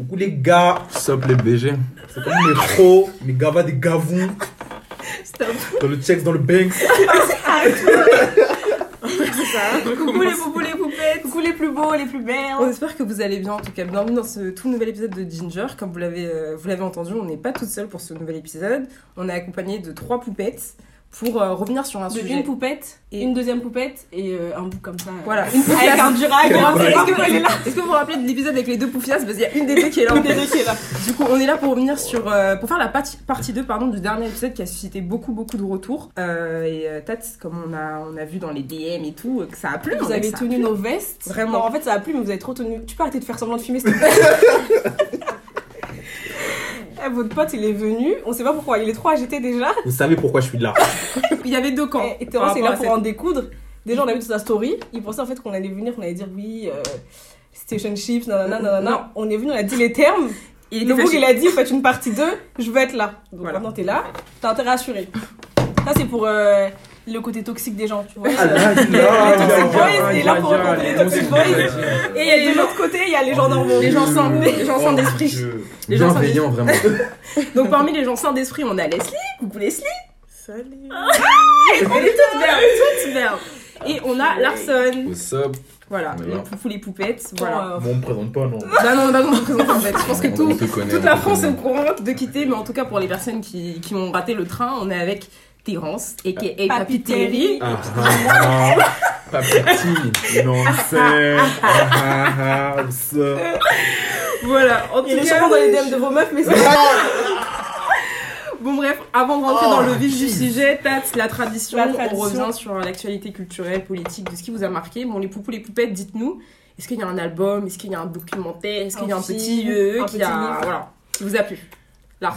Coucou les gars, Sup les BG c'est comme mes pros, mes gavas des gavons, Stop. dans le checks, dans le banks. Coucou les poupous, les poupettes. Coucou les plus beaux, les plus belles. On espère que vous allez bien. En tout cas, bienvenue dans ce tout nouvel épisode de Ginger. Comme vous l'avez, euh, vous l'avez entendu, on n'est pas toute seule pour ce nouvel épisode. On est accompagné de trois poupettes pour euh, revenir sur un De sujet. une poupette, Et- une deuxième poupette et euh, un bout comme ça. Voilà, une poufiasse. Avec un durac. Est-ce que, vous vous rappelez de l'épisode avec les deux poufiasses? Parce qu'il y a une des deux qui est là. Une des deux qui est là. Du coup, on est là pour revenir sur, euh, pour faire la partie, partie 2 pardon, du dernier épisode qui a suscité beaucoup beaucoup de retours. Euh, et euh, Tats, comme on a, on a vu dans les DM et tout, euh, que ça a plu. Vous avez tenu nos vestes. Vraiment. Non, en fait, ça a plu, mais vous avez trop tenu. Tu peux arrêter de faire semblant de filmer, s'il te plaît Eh, Votre pote, il est venu. On sait pas pourquoi. Il est trop agité déjà. Vous savez pourquoi je suis là. Il y avait deux camps. Et par Terence est rapport là pour cette- en découdre. Déjà, on a vu sur sa story. Il pensait en fait qu'on allait venir, qu'on allait dire oui, euh, station chips, nanana, nanana. Non. On est venu, on a dit les termes. Il Le fâché. il a dit, faites une partie 2, je veux être là. Donc Voilà. maintenant, t'es là, t'as intérêt à assurer. Ça, c'est pour euh, le côté toxique des gens, tu vois. Ah là, Les là, toxic boys, est là pour rencontrer les toxic boys. Et il y a de l'autre côté, il y a les gens normaux. Les gens sains, les gens sains Oh, d'esprit. Les gens sains Bienveillant vraiment Donc parmi les gens sains d'esprit, on a Leslie. Coucou Leslie. Salut. Elle est toute belle, toute belle. Et on a Larson. What's up? Voilà, les poupous, les poupettes. Voilà. Voilà. Bon, on me présente pas, non. Bah non, bah non, je présente en fait. Je pense que On- tout, on connaît, toute on la France est au courant de quitter, mais en tout cas pour les personnes qui, qui ont raté le train, on est avec Terence, aka Papi Papi Terry. Terry. Ah, ah, Pas non, c'est. Ah, ah, ah, ça. Voilà, en tout Il cas. dans les DM de vos meufs, mais c'est Bon bref, avant de rentrer Oh, dans le vif du jeez. sujet, Tats, la tradition, La on revient sur l'actualité culturelle, politique, de ce qui vous a marqué. Bon, les poupous, les poupettes, dites-nous, est-ce qu'il y a un album, est-ce qu'il y a un documentaire, est-ce qu'il y a Un petit euh, un qui petit a... livre. Voilà, qui vous a plu? Lars,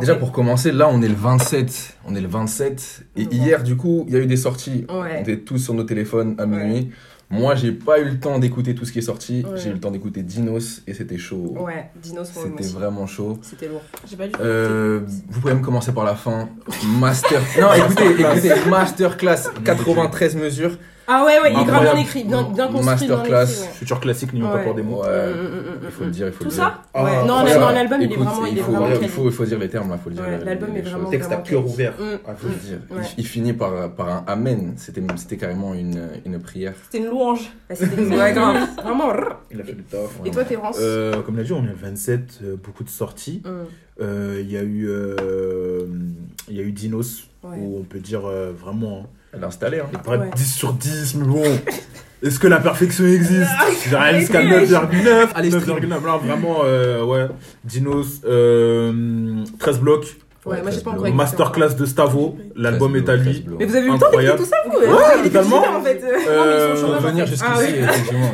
Déjà pour commencer, là on est le 27. On est le 27. Et Ouais. hier du coup, il y a eu des sorties. Ouais. On était tous sur nos téléphones à minuit. Moi j'ai pas eu le temps d'écouter tout ce qui est sorti. Ouais. J'ai eu le temps d'écouter Dinos et c'était chaud. Ouais, Dinos, C'était vraiment chaud. C'était lourd. J'ai pas du tout. Euh, vous pouvez me commencer par la fin. Master. Non, écoutez, écoutez, masterclass 93 mesures. Ah ouais, ouais, il est grave bien écrit, bien, bien construit. Masterclass. Futur classique, n'y pas pour des mots. Ouais, Mm, mm, mm, il faut le dire, il faut Tout le ça dire. Ah, Ouais. Non, incroyable. non, l'album, il est vraiment, il est faut, vraiment il faut, il faut dire les termes là, faut le dire. L'album les est vraiment- Texte à cœur ouvert. Ah, Faut le dire. Il- Ouais. Il, finit par, par un amen. C'était, c'était carrément une, une prière. C'était une louange. C'était ouais, grave. Vraiment. Il a fait le taf. Et toi, Terence Euh, comme l'a dit, on est le 27, euh, beaucoup de sorties. Euh, Il y a eu, euh, il y a eu Dinos, où on peut dire euh, vraiment, Elle l'a installé. Hein. paraît Ouais. 10 sur 10, mais bon, est-ce que la perfection existe? J'arrive jusqu'à Allez, 9,9. Allez, stream. 9,9. Là, vraiment, euh, ouais. Dinos, euh, 13 blocs, Ouais, moi j'ai pas encore masterclass de Stavo, l'album 13 est à lui. 13 blocs. Mais vous avez eu le temps d'écouter tout ça, vous Ouais, avez totalement. en fait. euh. Euh, chômage, Pour venir jusqu'ici, Ah ouais. effectivement.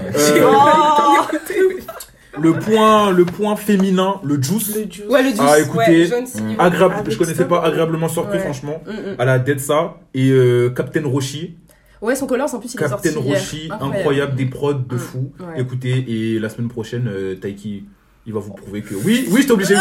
Le point, le point féminin, le juice. Le juice. Ouais, le juice. Ah, écoutez, ouais. Agréable, je connaissais pas, agréablement surpris, Ouais. franchement. Mm, mm. À la Detsa et euh, Captain Roshi. Ouais, son colors, en plus, il est sorti Captain hier. Roshi, incroyable. des prods de Mm, fou. ouais. Écoutez, et la semaine prochaine, euh, Taiki, il va vous prouver que. Oui, oui, j'étais obligé.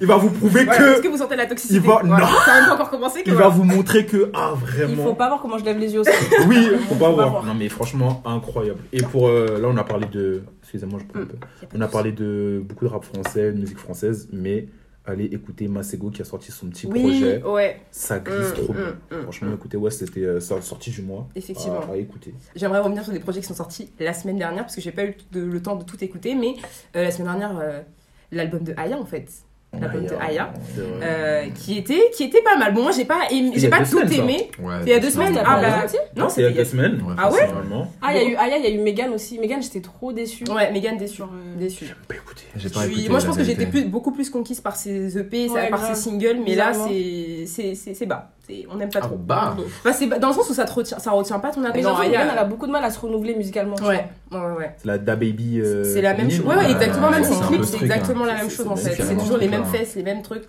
il va vous prouver Voilà, Est-ce que. que vous sentez la toxicité Il va- Voilà. non. Ça a même pas encore commencé que Il va vous montrer que. Ah, Il vraiment. faut pas voir comment je lève les yeux aussi. Oui, faut pas pas voir. voir. Non, mais franchement, incroyable. Et pour. euh, là, on a parlé de. Excusez-moi, je prends un Mm. peu. On a parlé de beaucoup de rap français, de musique française, mais allez écouter Masego qui a sorti son petit Oui, projet. ouais. Ça glisse Mm, trop mm, bien. mm, Franchement, écoutez, ouais, c'était euh, sortie du mois. Effectivement. À, à écouter. J'aimerais revenir sur des projets qui sont sortis la semaine dernière parce que j'ai pas eu de- le temps de tout écouter, mais euh, la semaine dernière, euh, l'album de Aya en fait, l'album de Aya, euh, qui était qui était pas mal. Bon, moi j'ai pas aimé- j'ai pas tout semaines, aimé. Ouais, Il y a deux semaines. Ah bah non, c'est il y a c'était deux semaines. Ouais, Ah ouais Normalement. Ah, il y a eu Aya, il y a eu Megan aussi. Megan, j'étais trop déçue. Ouais, Megan déçue, euh, déçue. Bah écoutez. J'ai pas écouté, moi je la pense que j'étais beaucoup plus conquise par ses EP, Ouais, par ses singles, mais là c'est c'est bas. On n'aime pas Ah trop. bah Enfin, c'est bas- dans le sens où ça te retient, ça retient pas ton Mais attention. Aya- Megan, elle a beaucoup de mal à se renouveler musicalement. Ouais, ouais, ouais. C'est la Da Baby. euh, C'est la même chose. Ouais, ouais, Ouais, exactement. Même c'est ses clips, c'est strict, exactement hein. la même chose en c'est fait. C'est toujours les mêmes hein. fesses, les mêmes trucs.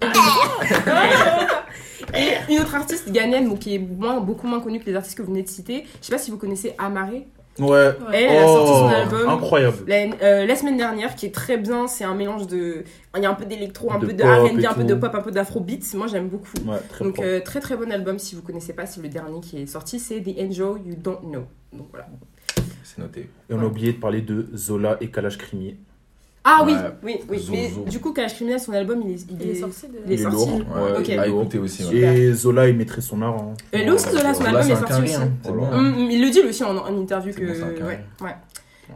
Et une autre artiste ghanéenne, donc, qui est moins, beaucoup moins connue que les artistes que vous venez de citer. Je sais pas si vous connaissez Amaré. Ouais. Elle, elle a sorti son Oh, album Incroyable. la, euh, la semaine dernière, qui est très bien. C'est un mélange de. Il y a un peu d'électro, un De peu de RB, un peu de pop, un peu d'afrobeat. Moi j'aime beaucoup. Ouais, très Donc euh, très très bon album si vous connaissez pas, c'est le dernier qui est sorti, c'est The Angel You Don't Know. Donc voilà. C'est noté. Et on a oublié de parler de Zola et Kalash Krimi. Ah oui, Ouais. oui, oui. Zozo. Mais du coup, Cash Criminel, son album, il est, il Il est est- sorti de. il est sorti. lourd. Ouais, Ok. à lourd. écouter aussi. ouais. Et Zola, il mettrait son art. Hein. Lui aussi, Zola, son Zola, album c'est est un sorti carré, aussi. hein. Hum, il le dit lui aussi en, en interview que. bon, c'est un carré. ouais, ouais.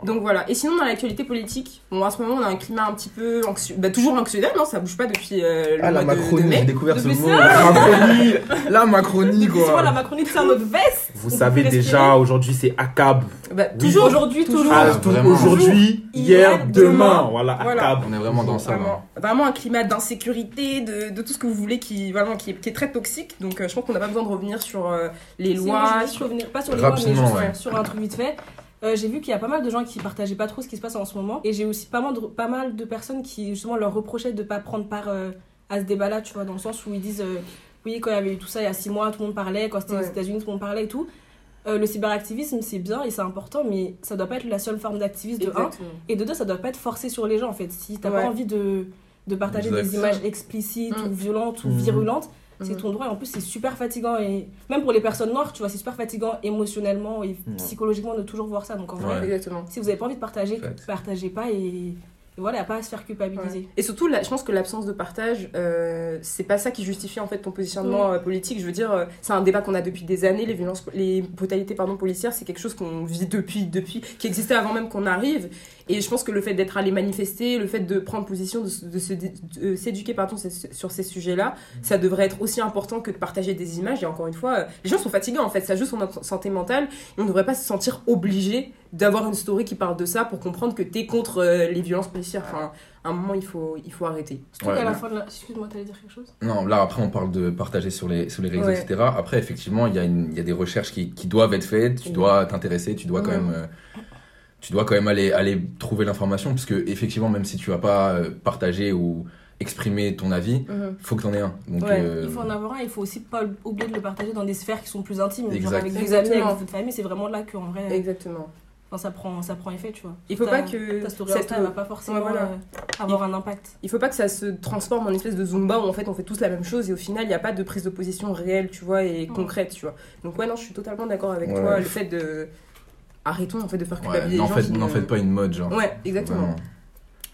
Donc voilà. Et sinon, dans l'actualité politique, bon, à ce moment, on a un climat un petit peu anxieux. Bah, toujours anxiogène, non Ça bouge pas depuis euh, le Ah, la mois de- de, Macronie, j'ai mai. découvert ce mot. La Macronie, la Macronie, souvent, la quoi. Macronie, c'est notre veste. Vous savez déjà, aujourd'hui, c'est ACAB. Bah, Oui. toujours. Aujourd'hui, toujours. Ah, Ah. Aujourd'hui, hier, demain. demain. Voilà, Voilà. ACAB. On est vraiment dans ça. Vraiment, vraiment un climat d'insécurité, de, de tout ce que vous voulez qui, vraiment, qui, est, qui est très toxique. Donc euh, je pense qu'on n'a pas besoin de revenir sur euh, les je lois. juste sur... revenir, pas sur les lois, mais juste ouais. sur un truc vite fait. Euh, j'ai vu qu'il y a pas mal de gens qui partageaient pas trop ce qui se passe en ce moment. Et j'ai aussi pas mal, de, pas mal de personnes qui, justement, leur reprochaient de pas prendre part euh, à ce débat-là, tu vois, dans le sens où ils disent euh, oui, quand il y avait eu tout ça il y a six mois, tout le monde parlait, quand c'était Ouais. aux États-Unis, tout le monde parlait et tout. Euh, le cyberactivisme, c'est bien et c'est important, mais ça doit pas être la seule forme d'activisme de un. Exactement. Et de deux, ça doit pas être forcé sur les gens en fait. Si t'as Ouais. pas envie de, de partager Exact. des images explicites Mm. ou violentes ou Mhm. virulentes, c'est Mhm. ton droit. Et en plus, c'est super fatigant. Et même pour les personnes noires, tu vois, c'est super fatigant émotionnellement et Ouais. psychologiquement de toujours voir ça. Donc en vrai, Ouais. Exactement. si vous avez pas envie de partager, partagez pas et, et voilà, pas à se faire culpabiliser. Ouais. Et surtout, là, je pense que l'absence de partage, euh, c'est pas ça qui justifie en fait ton positionnement euh, politique. Je veux dire, euh, c'est un débat qu'on a depuis des années. Les violences, les brutalités pardon policières, c'est quelque chose qu'on vit depuis, depuis, qui existait avant même qu'on arrive. Et je pense que le fait d'être allé manifester, le fait de prendre position, de, se- de se dé- de s'éduquer pardon sur ces sujets-là, ça devrait être aussi important que de partager des images. Et encore une fois, euh, les gens sont fatigants en fait. Ça joue sur notre santé mentale. Et on ne devrait pas se sentir obligé d'avoir une story qui parle de ça pour comprendre que t'es contre euh, les violences policières. Enfin, à un moment, il faut, il faut arrêter. Surtout Ouais, qu'à la fin de la. Excuse-moi, t'allais dire quelque chose? Non, là après on parle de partager sur les, sur les réseaux, Ouais. etc. Après effectivement il y, a une- y a des recherches qui, qui doivent être faites, tu Ouais. dois t'intéresser, tu dois quand même, euh, tu dois quand même aller, aller trouver l'information parce que effectivement même si tu vas pas euh, partager ou exprimer ton avis, faut que t'en aies un. Donc Ouais, euh, Il faut en avoir un, il faut aussi pas oublier de le partager dans des sphères qui sont plus intimes. Genre Exact. avec des amis, Exactement. avec votre famille, c'est vraiment là qu'en vrai, Exactement. enfin, ça, prend, ça prend effet, tu vois. Il faut Ta- pas que Ta story cette- va pas forcément Ouais, voilà. euh, avoir un impact. il faut pas que ça se transforme en une espèce de zumba où en fait on fait tous la même chose et au final il n'y a pas de prise de position réelle tu vois et Mm. concrète tu vois donc ouais non je suis totalement d'accord avec Ouais. toi le fait de arrêtons en fait de faire ouais, culpabiliser n'en les gens faites, qui n'en ne- faites pas une mode genre. ouais exactement Vraiment.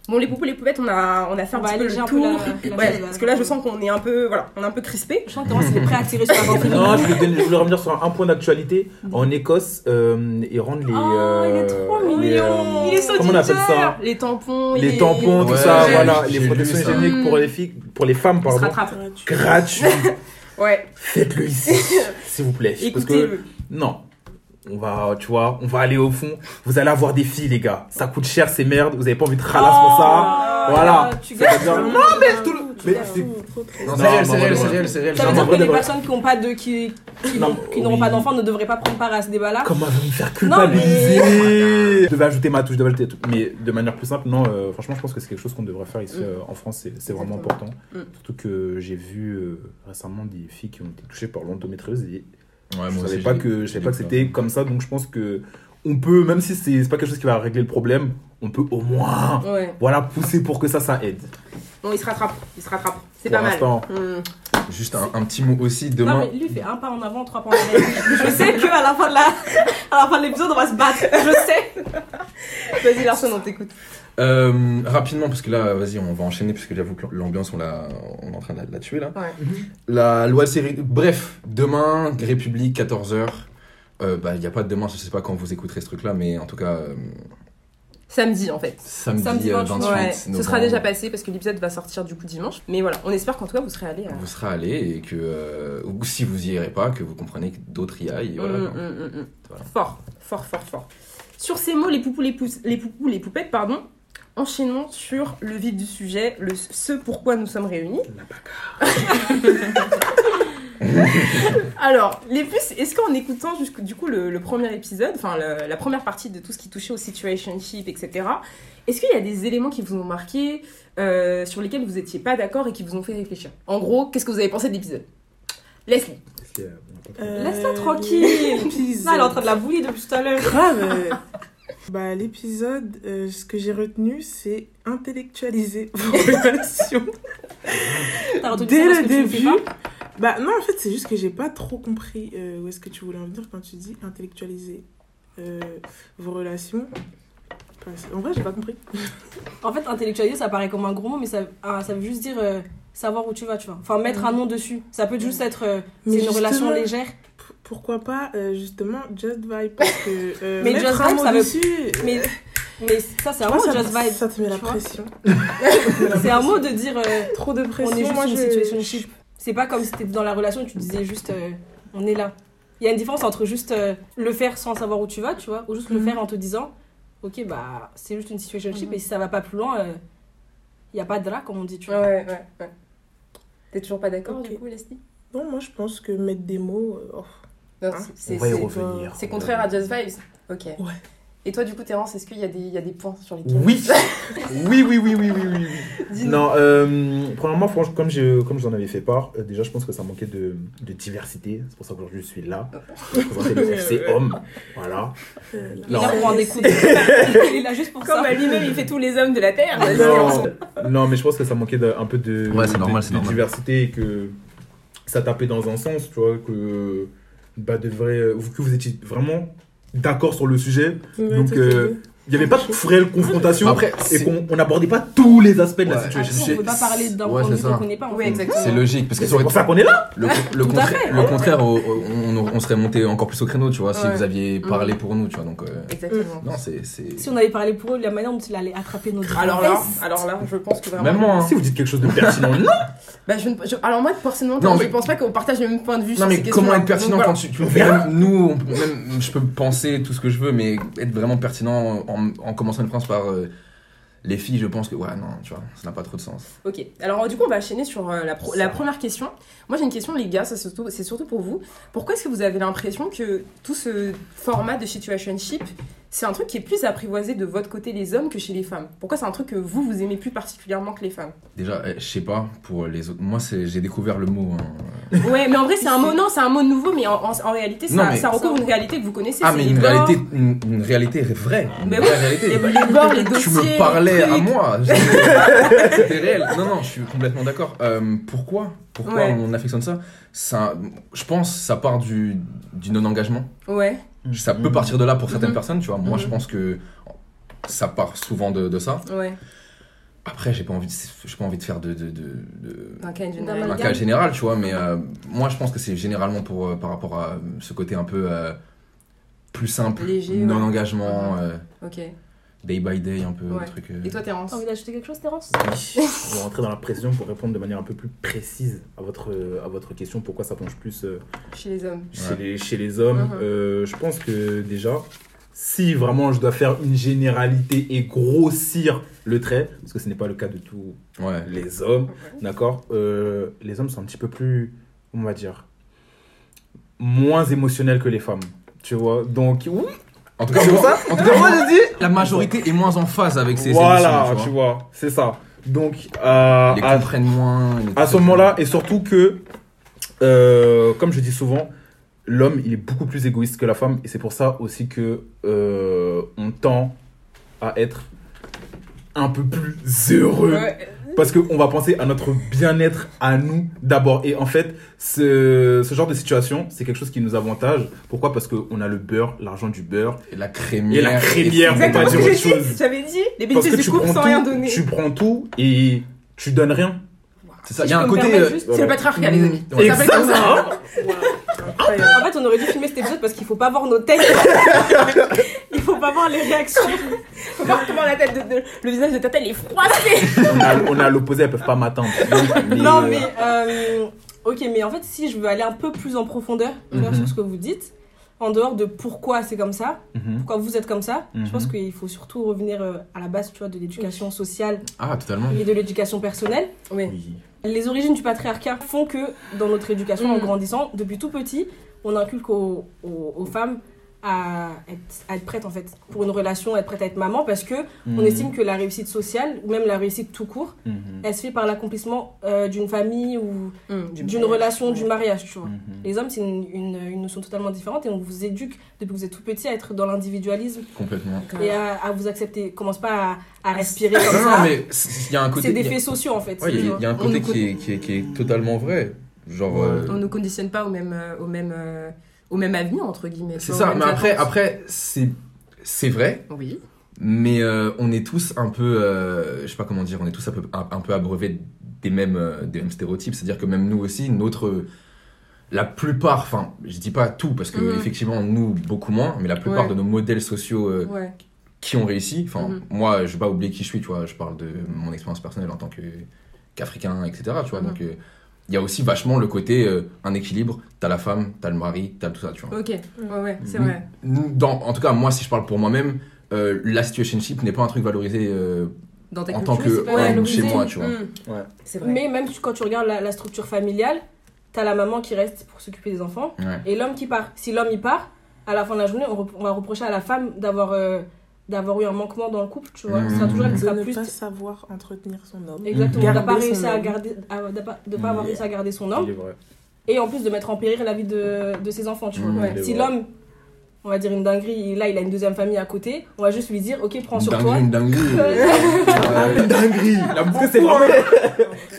bon les poupées les poupettes on a on a fait un On va petit peu alléger le un peu tour la- la ouais parce que là je sens qu'on est un peu voilà on est un peu crispé Je sens que c'est prêt à tirer sur la Non, je voulais, je voulais revenir sur un, point d'actualité. En Écosse, euh, ils rendent les. Oh, il est euh, trop les, mignon. euh, il est so Comment on appelle ça les tampons Les tampons, tout Ouais, ça, j'ai- voilà. j'ai Les protections hygiéniques pour les filles, pour les femmes, pardon. rattrape Gratuit. ouais Faites-le ici, s'il vous plaît. Parce écoutez que non, on va, tu vois, on va aller au fond. Vous allez avoir des filles, les gars. Ça coûte cher, ces merdes. Vous avez pas envie de ralasse pour ça. Voilà. Oh, Tu C'est-à-dire- tout. Non, mais tout le- mais c'est- réel, c'est réel, c'est réel, c'est réel. Ça veut dire que les personnes qui n'ont pas de qui, n'auront oui. pas d'enfants ne devraient pas prendre part à ce débat-là. Comment elle va me faire Non, culpabiliser Je devais ajouter ma touche, je devais ajouter tout. Mais de manière plus simple, non, euh, franchement, je pense que c'est quelque chose qu'on devrait faire ici Mm. euh, en France. C'est vraiment important. Mm. Surtout que j'ai vu euh, récemment des filles qui ont été touchées par l'endométriose et Ouais, je moi savais pas que, je savais pas que c'était comme ça. Donc je pense que on peut, même si c'est c'est pas quelque chose qui va régler le problème, on peut au moins ouais voilà, pousser pour que ça, ça aide. bon il se rattrape il se rattrape c'est pas mal. Hmm. Juste un, un petit mot aussi Non, demain. mais lui fait un pas en avant, trois pas en arrière. Je sais qu'à la fin de la, à la fin de l'épisode, on va se battre. Je sais. vas-y Larson on t'écoute Euh, rapidement, parce que là, vas-y, on va enchaîner, parce que j'avoue que l'ambiance, on, l'a- on est en train de la, de la tuer là. Ouais. La loi de série. Bref, demain, République, 14h. Euh, bah, il n'y a pas de demain, je sais pas quand vous écouterez ce truc-là, mais en tout cas, euh, samedi en fait samedi, Samedi euh, 28 28 Ouais, ce sera déjà passé parce que l'épisode va sortir du coup dimanche. Mais voilà, on espère qu'en tout cas vous serez allés à. Vous serez allés et que, euh, ou si vous y irez pas, que vous comprenez que d'autres y aillent. voilà, mm, mm, mm. Voilà. Fort, fort, fort, fort. Sur ces mots, les poupous, les, pouces, les poupous, les poupettes, pardon. Enchaînons sur le vif du sujet, le ce pourquoi nous sommes réunis. Alors, les puces, est-ce qu'en écoutant jusqu'au- du coup le, le premier épisode, enfin la première partie de tout ce qui touchait au situationship, etc., est-ce qu'il y a des éléments qui vous ont marqué, euh, sur lesquels vous étiez pas d'accord et qui vous ont fait réfléchir? En gros, qu'est-ce que vous avez pensé de l'épisode? Leslie. Euh, Laisse-la tranquille. Là, elle est en train de la bouillir depuis tout à l'heure. Grave. Bah, l'épisode, euh, ce que j'ai retenu, c'est intellectualiser vos relations. Dès le début. Bah, non, en fait, c'est juste que j'ai pas trop compris euh, où est-ce que tu voulais en venir quand tu dis intellectualiser euh, vos relations. En vrai, j'ai pas compris. En fait, intellectualiser, ça paraît comme un gros mot, mais ça, ça veut juste dire savoir où tu vas, tu vois. Enfin, mettre un nom dessus. Ça peut juste être. euh, Mais c'est une relation légère. Pourquoi pas, euh, justement, Just Vibe Parce que. euh, Mais mettre Just un Vibe, mot ça veut- dessus, Mais, mais ça, c'est un mot, ça, just vibe. ça te met la pression. C'est un mot de dire euh, Trop de on pression. est juste moi, une je- situationship. C'est pas comme si t'étais dans la relation et tu disais juste euh, on est là. Il y a une différence entre juste euh, le faire sans savoir où tu vas, tu vois, ou juste le Mhm. faire en te disant ok, bah c'est juste une situationship Mhm. et si ça va pas plus loin, il y a pas de là, comme on dit, tu vois. Ouais, ouais, ouais. T'es toujours pas d'accord du coup, Leslie? Non, moi, je pense que mettre des mots. euh, oh. Non, Hein c'est- On va y revenir. C'est contraire à Just Vibes Ok. Ouais. Et toi, du coup, Terence, est-ce qu'il y, a des- il y a des points sur lesquels Oui Oui, oui, oui, oui, oui, oui. Non, euh, premièrement, franchement, comme je, comme j'en avais fait part, euh, déjà, je pense que ça manquait de, de diversité. C'est pour ça qu'aujourd'hui, je suis là. Je présenter le FC homme. Voilà. Euh, là. Il est là pour en découdre. Il est là juste pour Comme ça. lui-même, il fait tous les hommes de la Terre. Non, non, mais je pense que ça manquait de- un peu de, Ouais, de- normal, c'est de normal. diversité et que ça tapait dans un sens, tu vois, que bah, de vrai, vous, que vous étiez vraiment d'accord sur le sujet. Ouais, Donc, euh. Il n'y avait pas de réelle confrontation Après, et qu'on on n'abordait pas tous les aspects de la situation. Après, on peut pas parler d'un Ouais, point de qu'on connaît pas. Oui, exactement. C'est logique, parce que C'est pour ça qu'on est là. Le, le, contra- fait. le contraire, on, on serait monté encore plus au créneau, tu vois, si vous aviez parlé Mhm. pour nous, tu vois. Donc, euh, Exactement. non, c'est. c'est- Si on avait parlé pour eux, la manière dont il allait attraper nos Alors là, alors là, je pense que vraiment. Même moi, hein. Si vous dites quelque chose de pertinent, non. Bah, je ne- je- alors moi, personnellement, Non, je mais- pense pas qu'on partage le même point de vue Non, sur mais ces comment être pertinent quand tu. nous, je peux penser tout ce que je veux, mais être vraiment pertinent en, en commençant une phrase par. euh, les filles, je pense que. Ouais, non, tu vois, ça n'a pas trop de sens. Ok, alors du coup on va enchaîner sur euh, la, pro- la première question. Moi j'ai une question les gars, ça, c'est surtout, c'est surtout pour vous. Pourquoi est-ce que vous avez l'impression que tout ce format de situationship, c'est un truc qui est plus apprivoisé de votre côté les hommes que chez les femmes Pourquoi c'est un truc que vous, vous aimez plus particulièrement que les femmes? Déjà, eh, je sais pas, pour les autres. Moi, c'est- j'ai découvert le mot. hein. Ouais, mais en vrai c'est un mot, non, c'est un mot nouveau, mais en, en- en réalité ça, mais- ça recouvre une réalité que vous connaissez. Ah, mais une réalité, une, une réalité vraie. Une Mais vraie oui, réalité. les, les bords, les dossiers. tu me parlais à moi. C'était réel. Non, non, je suis complètement d'accord. Euh, pourquoi Pourquoi Ouais. on affectionne ça, ça Je pense ça part du, du non-engagement. Ouais, Ça peut partir de là pour certaines Mhm. personnes, tu vois. Moi, je Mhm. pense que ça part souvent de, de ça. ouais, Après, j'ai pas envie, de- j'ai pas envie de faire de, de, de- de- un cas D'un général. un Amalgame. cas général, tu vois. Mais euh, moi, je pense que c'est généralement pour euh, par rapport à ce côté un peu euh, plus simple, Léger, non-engagement, euh, Ok. Day by day, un peu Ouais. truc. euh. Et toi Terence T'as envie d'ajouter quelque chose, Terence Oui. On va rentrer dans la précision pour répondre de manière un peu plus précise à votre, à votre question. Pourquoi ça penche plus euh, Chez les hommes. chez, Ouais. les, chez les hommes. Euh, Je pense que déjà, si vraiment je dois faire une généralité et grossir le trait, parce que ce n'est pas le cas de tous Ouais. les hommes, d'accord Euh, Les hommes sont un petit peu plus, on va dire, moins émotionnels que les femmes. Tu vois Donc, oui, En tout cas, c'est pour moi, ça en tout cas, moi, je dis la majorité est moins en phase avec ces Voilà, émissions, tu vois, c'est ça. Donc, euh, Ils les à, comprennent moins. les à ce moment-là, et surtout que, euh, comme je dis souvent, l'homme, il est beaucoup plus égoïste que la femme, et c'est pour ça aussi que euh, on tend à être un peu plus heureux. Ouais. Parce qu'on va penser à notre bien-être à nous d'abord. Et en fait, ce, ce genre de situation, c'est quelque chose qui nous avantage. Pourquoi? Parce qu'on a le beurre, l'argent du beurre. Et la crémière. Et la crémière, on va Exactement dire que autre dit. chose. J'avais dit les Parce bénéfices que du tu couple prends, sans rien tout, donner. tu prends tout et tu donnes rien. C'est ça, Si il y a un côté. euh, C'est le patriarcat, les amis. Ouais. Ça s'appelle comme ça. Incroyable. En fait, on aurait dû filmer cet épisode parce qu'il faut pas voir nos têtes. Il faut pas voir les réactions. Faut voir comment la tête de, de- le visage de Tata il est froissé. On a, on a l'opposé, elles peuvent pas m'atteindre. Donc, Non, euh, mais. euh, ok, mais en fait, si je veux aller un peu plus en profondeur tu vois, Mhm. sur ce que vous dites, en dehors de pourquoi c'est comme ça, mhm. pourquoi vous êtes comme ça, je pense Mhm. qu'il faut surtout revenir euh, à la base tu vois, de l'éducation sociale Ah, totalement. et de l'éducation personnelle. Oui. Oui. Les origines du patriarcat font que dans notre éducation, en Mhm. grandissant, depuis tout petit, on inculque aux, aux- aux femmes à être, à être prêtes en fait pour une relation, être prête à être maman parce que on Mhm. estime que la réussite sociale ou même la réussite tout court, Mhm. elle se fait par l'accomplissement euh, d'une famille ou Hum, d'une relation, du mariage, tu vois. Mhm. Les hommes, c'est une, une, une notion totalement différente et on vous éduque depuis que vous êtes tout petit à être dans l'individualisme Complètement. et à, à vous accepter. Commence pas à, à respirer comme Non, non, ça. mais c'est- il y a un côté. C'est des il y a- faits sociaux en fait. Ouais, il y, a- il y a un côté nous qui est, qui, est, qui est totalement vrai. Genre. euh, On ne conditionne pas au même, euh, au même, euh, au même avenir entre guillemets. c'est ça, mais après, attentes. après c'est c'est vrai, Oui. Mais euh, on est tous un peu, euh, je sais pas comment dire, on est tous un peu, un, un peu abreuvés des mêmes, euh, des mêmes stéréotypes. C'est-à-dire que même nous aussi, notre, la plupart, enfin, je dis pas tout parce que Mhm. effectivement nous beaucoup moins, mais la plupart Ouais. de nos modèles sociaux euh, Ouais. qui ont réussi. Enfin, Mhm. moi, je vais pas oublier qui je suis, tu vois. Je parle de mon expérience personnelle en tant que qu'Africain, etc. Tu vois. Mhm. Donc, il y a aussi vachement le côté euh, un équilibre. T'as la femme, t'as le mari, t'as tout ça, tu vois. Ok, ouais, ouais, c'est vrai. Dans, en tout cas, moi, si je parle pour moi-même, euh, la situationship n'est pas un truc valorisé euh, Dans ta en culture, tant que pas ouais, homme valorisé. chez moi, tu vois. Mm. Ouais. C'est vrai. Mais même quand tu regardes la, la structure familiale, t'as la maman qui reste pour s'occuper des enfants Ouais. et l'homme qui part. Si l'homme il part, à la fin de la journée, on, rep- on va reprocher à la femme d'avoir euh, d'avoir eu un manquement dans le couple, tu vois. Ce sera toujours elle qui De sera ne plus. pas savoir entretenir son homme. Exactement, de pas réussi à garder, à- de pas, de pas avoir réussi à garder son homme et en plus de mettre en péril la vie de, de ses enfants, tu vois. Ouais. Est Si l'homme, on va dire une dinguerie, là il a une deuxième famille à côté, on va juste lui dire, ok, prends sur dinguerie, toi. une dinguerie. Une dinguerie Parce que c'est vraiment...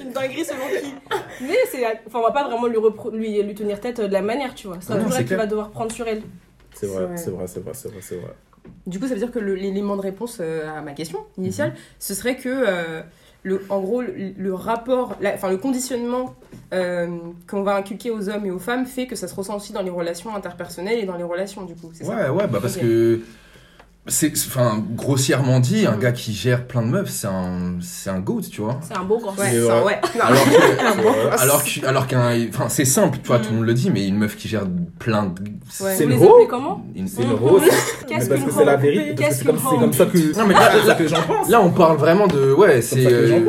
une dinguerie selon qui. Mais c'est, enfin, on va pas vraiment lui, repro- lui, lui tenir tête de la manière, tu vois. C'est toujours c'est elle qui va devoir prendre sur elle. Vrai. c'est vrai, c'est vrai, c'est vrai, c'est vrai. Du coup, ça veut dire que l'élément de réponse euh, à ma question Mhm. initiale, ce serait que, euh, le, en gros, le, le rapport, la- enfin le conditionnement euh, qu'on va inculquer aux hommes et aux femmes fait que ça se ressent aussi dans les relations interpersonnelles et dans les relations, du coup. Ouais, ça? Ouais, bah parce que. C'est, enfin, grossièrement dit, un Mhm. gars qui gère plein de meufs, c'est un, c'est un goat, tu vois. C'est un beau gosse. Ouais, ça, ouais. Alors que, vrai. alors que, alors qu'un, enfin, c'est simple, tu vois, Mhm. tout le monde le dit, mais une meuf qui gère plein de, Ouais. C'est Vous les comment une- C'est une Mhm. rose. Mais Qu'est-ce parce qu'une que c'est la vérité. Parce que Qu'est-ce c'est comme, qu'une c'est ho comme ça que... Non, mais c'est là, comme ça que j'en pense. là, on parle vraiment de, ouais, c'est, ça que euh.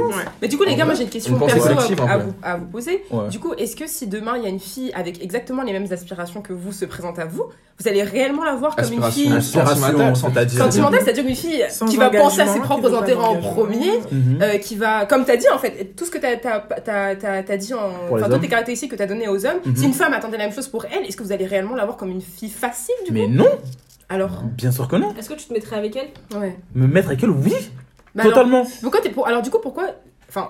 Mais du coup, les gars, moi j'ai une question Une pensée perso à, collective, un à peu. vous, à vous poser. Ouais. Du coup, est-ce que si demain il y a une fille avec exactement les mêmes aspirations que vous se présente à vous, vous allez réellement la voir comme une Aspiration. fille Sentimentale, c'est-à-dire... sentimentale, c'est-à-dire une fille Sans qui va penser à ses propres intérêts en premier, Mhm. euh, qui va, comme t'as dit en fait, tout ce que t'as t'as t'as t'as t'as dit en, enfin toutes les caractéristiques que t'as données aux hommes. Mhm. Si une femme attendait la même chose pour elle, est-ce que vous allez réellement la voir comme une fille facile du Mais coup? non, Alors, bien sûr que non. Est-ce que tu te mettrais avec elle? Ouais. Me mettre avec elle, oui, Bah alors, totalement. pourquoi t'es pour Alors du coup, pourquoi, enfin,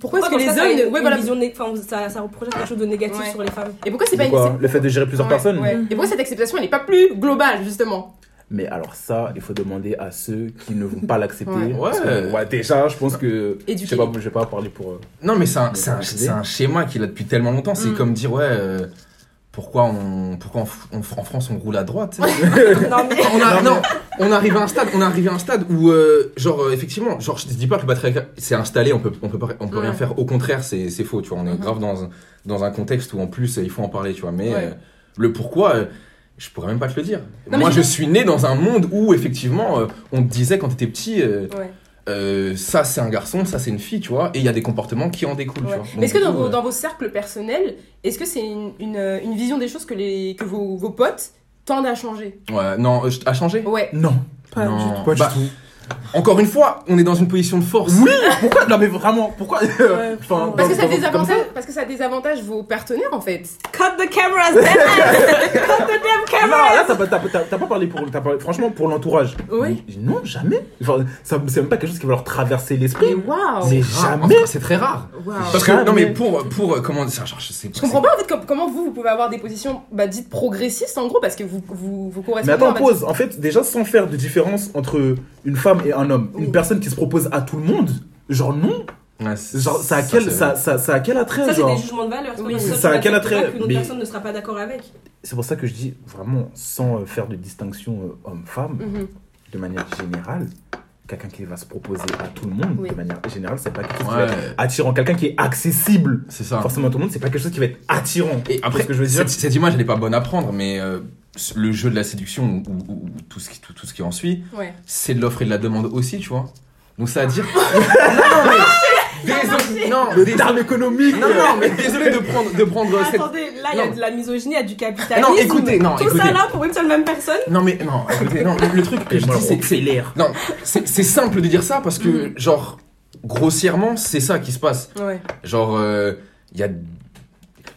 pourquoi est-ce que les hommes, une- ne- ouais une voilà, vision né- enfin, ça, ça reprojette quelque chose de négatif Ouais. sur les femmes et pourquoi c'est pas quoi Le fait de gérer plusieurs Ouais, personnes ouais. Et pourquoi cette acceptation elle n'est pas plus globale justement? Mais alors ça, il faut demander à ceux qui ne vont pas l'accepter. Ouais. Parce que, Ouais. déjà, je pense que... Je Éduquer. sais pas, je vais pas parler pour... euh, non, mais c'est un, un, un schéma qu'il a depuis tellement longtemps. C'est Mm. comme dire, ouais, euh, pourquoi on, pourquoi en, France on roule à droite, sais. Non, mais. on a, Non, non, on arrive à un stade, on arrive à un stade où, euh, genre, euh, effectivement, genre, je te dis pas que le patriarcat c'est installé, on peut, on peut, pas- on peut rien Ouais. faire. Au contraire, c'est, c'est faux, tu vois. On est Mhm. grave dans, un- dans un contexte où, en plus, il faut en parler, tu vois. Mais Ouais. euh, le pourquoi, euh, je pourrais même pas te le dire. Moi, je suis né dans un monde où, effectivement, euh, on te disait quand t'étais petit, euh, Ouais. euh, ça c'est un garçon, ça c'est une fille, tu vois. Et il y a des comportements qui en découlent, Ouais. tu vois. Mais est-ce que dans vos, coup, dans vos cercles personnels, est-ce que c'est une, une, une vision des choses que, les, que vos, vos potes tendent à changer? Ouais, non, euh, à changer? Ouais. Non, Pas Non. du tout. pas Bah, du tout. Encore une fois, on est dans une position de force. Oui Pourquoi? Non mais vraiment, pourquoi? Enfin, Parce que, ça désavantage, parce que ça désavantage vos partenaires en fait. Cut the cameras, damn it! Cut the damn Non, cameras! là, t'as pas, parlé pour, t'as parlé, franchement, pour l'entourage. Oui. Mais Non, jamais. Enfin, ça, c'est même pas quelque chose qui va leur traverser Mais l'esprit. waouh! Mais jamais. C'est très rare. Waouh. Parce que, Jamais. non, mais pour, pour, comment dire, genre, je sais Je comprends pas en fait com- comment vous, vous pouvez avoir des positions bah, dites progressistes en gros parce que vous, vous, vous correspondez Mais attends, pause. En fait, déjà, sans faire de différence entre une femme et un homme, une personne qui se propose à tout le monde, genre non. Ouais, Genre, ça a quel, ça, ça, ça a quel attrait, Ça, c'est genre des jugements de valeur. Oui, que ça a quel attrait qu'une autre Mais- personne ne sera pas d'accord avec. C'est pour ça que je dis vraiment, sans euh, faire de distinction euh, homme-femme, Mhm. de manière générale, quelqu'un qui va se proposer à tout le monde, Oui. de manière générale, c'est pas quelque chose qui va être attirant. Quelqu'un qui est accessible, c'est ça. forcément à tout le monde, c'est pas quelque chose qui va être attirant. Et après, ce que je veux dire. cette, cette image, elle est pas bonne à prendre, mais euh, le jeu de la séduction ou, ou- ou tout, ce qui, tout, tout ce qui en suit, Ouais. c'est de l'offre et de la demande aussi, tu vois. Donc ça veut dire. non, mais. Désolé. Non, Le dés- terme économique. non, non, mais désolé de prendre, de prendre cette. Attendez, là, il y a Non. de la misogynie, il y a du capitalisme. Non, écoutez, non, Tout écoutez. ça là pour une seule même personne. Non, mais non, écoutez, non, le, le truc que je dis, c'est. c'est- l'air. Non, c'est c'est simple de dire ça parce que, Mhm. genre, grossièrement, c'est ça qui se passe. Ouais. Genre, il y a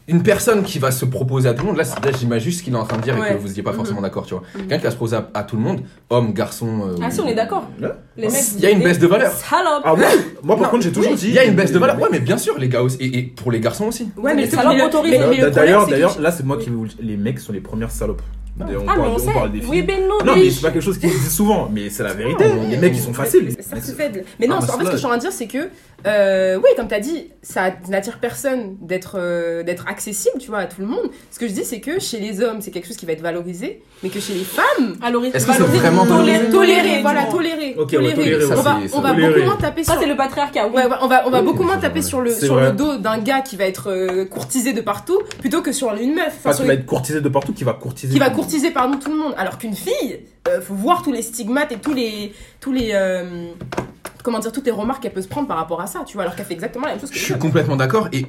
une personne qui va se proposer à tout le monde. Là, c'est- là, j'imagine juste ce qu'il est en train de dire et Ouais. que vous n'étiez pas Mhm. forcément d'accord, tu vois. Mhm. Quelqu'un qui va se proposer à, à tout le monde, homme, garçon. euh, Ah si, on est d'accord. Ouais. Les mecs. Il y a une baisse de valeur. Salope. Ah oui Moi, par Non, contre, j'ai toujours oui, dit. Il y a une baisse de valeur. Ouais, mais bien sûr, les gars aussi. Et, et pour les garçons aussi. Ouais, mais, salopes mais autorisées. le D'ailleurs, là, c'est moi qui vous. Les mecs sont les premières salopes. On Ah, mais parle- on sait. parle des Oui, filles. ben non, Non, mais mais c'est pas quelque chose qui se dit souvent, mais c'est la vérité. Les mecs, ils sont faciles. Ça, faible. Mais non, Ah, en fait, ce que je suis en train de dire, c'est que, euh, oui, comme tu as dit, ça n'attire personne d'être euh, d'être accessible, tu vois, à tout le monde. Ce que je dis, c'est que chez les hommes, c'est quelque chose qui va être valorisé, mais que chez les femmes, Alors, Est-ce que c'est vraiment toléré, tolérer, voilà, toléré, Ok, toléré. toléré, on va, on va beaucoup toléré. moins taper sur. Ça, c'est le patriarcat, oui. Ouais, on va, on va Oui, beaucoup moins taper sur le, sur dos d'un gars qui va être euh, courtisé de partout plutôt que sur une meuf. Sur qui va être courtisé de partout, qui va courtiser. Qui va courtiser pardon tout le monde alors qu'une fille euh, faut voir tous les stigmates et tous les tous les euh, comment dire toutes les remarques qu'elle peut se prendre par rapport à ça tu vois alors qu'elle fait exactement la même chose que Je suis complètement d'accord. Et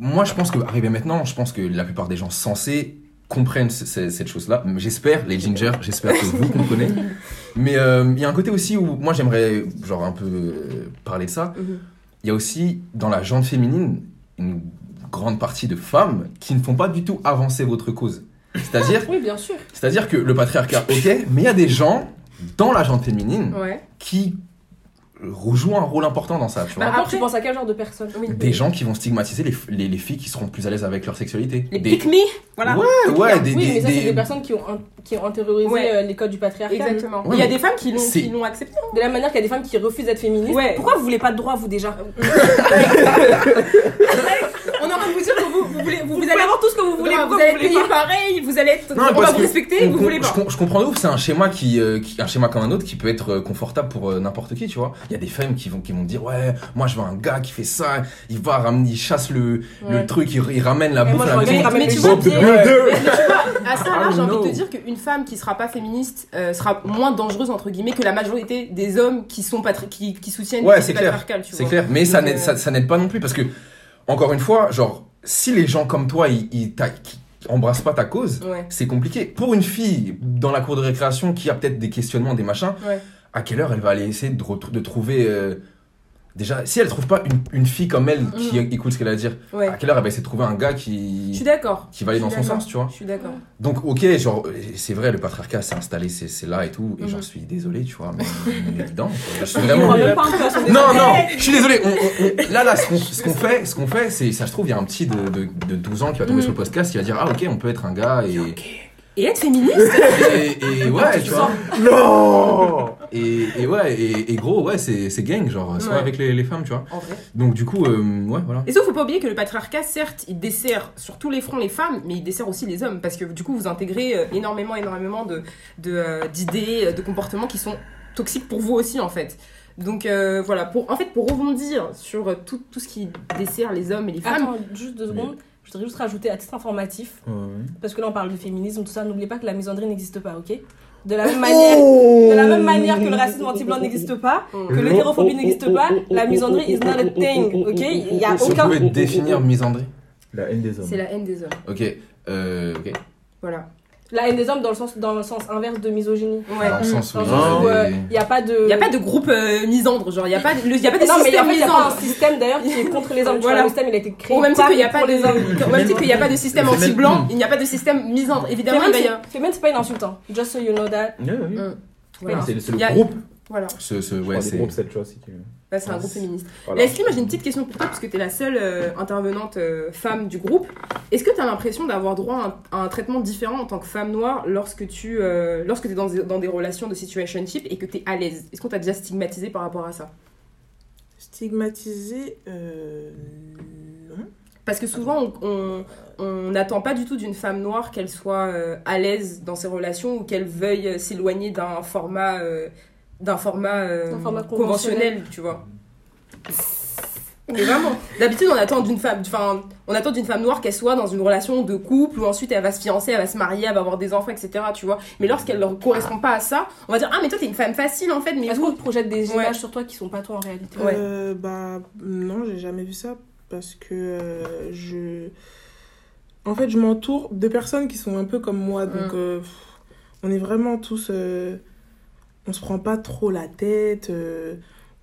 moi, je pense que, arrivé maintenant, je pense que la plupart des gens sensés comprennent ce- ce- cette chose-là. J'espère, les ginger, j'espère que vous comprenez. Mais euh, il y a un côté aussi où moi, j'aimerais, genre, un peu euh, parler de ça. Mhm. Il y a aussi, dans la gente féminine, une grande partie de femmes qui ne font pas du tout avancer votre cause. C'est-à-dire, Oui, bien sûr. c'est-à-dire que le patriarcat, ok, mais il y a des gens dans la gente féminine ouais qui jouent un rôle important dans ça, tu vois. Bah, Après, après- tu penses à quel genre de personne oui. Des gens qui vont stigmatiser les, les, les filles qui seront plus à l'aise avec leur sexualité. les des... pick me voilà Ouais, ouais, des, Oui, des- mais ça, c'est des- des personnes qui ont, un- qui ont intériorisé Ouais. euh, les codes du patriarcat. exactement Ouais, il y a des femmes qui l'ont c'est- qui l'ont accepté De la manière qu'il y a des femmes qui refusent d'être féministes. Ouais. Pourquoi vous voulez pas de droit, vous déjà? vous dire que vous vous voulez vous, Vous, vous pouvez allez avoir tout ce que vous voulez. vous allez vous voulez payer pareil vous allez être Non, on va vous respecter vous voulez je, pas com- je comprends de ouf, c'est un schéma qui, euh, qui- un schéma comme un autre qui peut être euh, confortable pour euh, n'importe qui, tu vois. Il y a des femmes qui vont qui vont dire ouais, moi je veux un gars qui fait ça, il va ramener, il chasse le, Ouais. le truc, il, il ramène la Et bouffe moi, à je la maison. mais tu vois, à ça, là, j'ai envie de te dire qu'une femme qui sera pas féministe sera moins dangereuse, entre guillemets, que la majorité des hommes qui, sont qui, qui soutiennent Ouais, les c'est clair. C'est clair, mais ça n'aide pas non plus parce que encore une fois, genre si les gens comme toi ils, ils embrassent pas ta cause, Ouais. c'est compliqué. Pour une fille dans la cour de récréation qui a peut-être des questionnements, des machins, Ouais. à quelle heure elle va aller essayer de, de trouver. euh, déjà, si elle trouve pas une, une fille comme elle qui écoute ce qu'elle a à dire, Ouais. à quelle heure elle va essayer de trouver un gars Je suis qui, d'accord. qui va aller dans son sens, tu vois Je suis d'accord. Donc, ok, genre, c'est vrai, le patriarcat s'est installé, c'est là et tout, et j'en Mhm. suis désolé, tu vois, mais on est dedans. Je suis vraiment. Non, non, je suis désolé. on- on- on- là, là, ce qu'on ce fait, ce qu'on fait, c'est, ça se trouve, il y a un petit de, de, de 12 ans qui va tomber Mhm. sur le podcast, qui va dire, ah ok, on peut être un gars et, Et être féministe et, et ouais, tu vois. Non Et, et ouais, et, et gros, ouais, c'est, c'est gang, genre, soit Ouais. avec les, les femmes, tu vois. En vrai. Donc du coup, euh, ouais, voilà. Et sauf, faut pas oublier que le patriarcat, certes, il dessert sur tous les fronts les femmes, mais il dessert aussi les hommes. Parce que du coup, vous intégrez euh, énormément, énormément de, de, euh, d'idées, de comportements qui sont toxiques pour vous aussi, en fait. Donc euh, voilà, pour, en fait, pour rebondir sur tout, tout ce qui dessert les hommes et les femmes. Attends, juste deux secondes. Je voudrais juste rajouter à titre informatif, parce que là on parle de féminisme, tout ça, n'oubliez pas que la misandrie n'existe pas, ok? De la même manière, de la même manière que le racisme anti-blanc n'existe pas, que l'hétérophobie n'existe pas, la misandrie is not a thing, ok? Il y a Si vous aucun... pouvez définir misandrie. La haine des hommes. C'est la haine des hommes. Ok, euh, ok. Voilà. La haine des hommes dans le sens, dans le sens inverse de misogynie. Ouais. Dans le sens où. Dans le il y euh, n'y a pas de... Il n'y a pas de groupe euh, misandre, genre, il n'y a pas, de- le- il y a pas de Non, mais système il n'y a pas un système d'ailleurs qui est contre les hommes. Tu Voilà. vois, le système il a été créé Au même titre qu'il n'y a pas pour de, les hommes. au même titre qu'il n'y a pas de système C'est même- anti-blanc, il n'y a pas de système misandre. Évidemment, y avoir. Féminin, c'est pas une insulte, hein. Just so you know that. Mm. Ah, Voilà. C'est c'est Il y a- le groupe. Voilà. Ce, ce, ouais, c'est. groupe, cette chose. qui- C'est un groupe féministe. Voilà. Leslie, moi j'ai une petite question pour toi, puisque tu es la seule euh, intervenante euh, femme du groupe. Est-ce que tu as l'impression d'avoir droit à un, à un traitement différent en tant que femme noire lorsque tu euh, lorsque es dans, des- dans des relations de situationship et que tu es à l'aise? Est-ce qu'on t'a déjà stigmatisé par rapport à ça? Stigmatisé, euh, non. Parce que souvent, on- on on n'attend pas du tout d'une femme noire qu'elle soit euh, à l'aise dans ses relations ou qu'elle veuille s'éloigner d'un format, euh, d'un format, euh, D'un format conventionnel, tu vois. Mais vraiment, d'habitude on attend d'une femme, enfin, on attend d'une femme noire qu'elle soit dans une relation de couple où ensuite elle va se fiancer, elle va se marier, elle va avoir des enfants, etc. Tu vois. Mais lorsqu'elle ne correspond pas à ça, on va dire ah mais toi t'es une femme facile en fait, mais Est-ce qu'on te projette des Ouais. images sur toi qui sont pas toi en réalité Ouais. Euh, bah, non, j'ai jamais vu ça parce que euh, je. En fait, je m'entoure de personnes qui sont un peu comme moi. Donc, Mm. euh, on est vraiment tous. Euh, on se prend pas trop la tête. euh,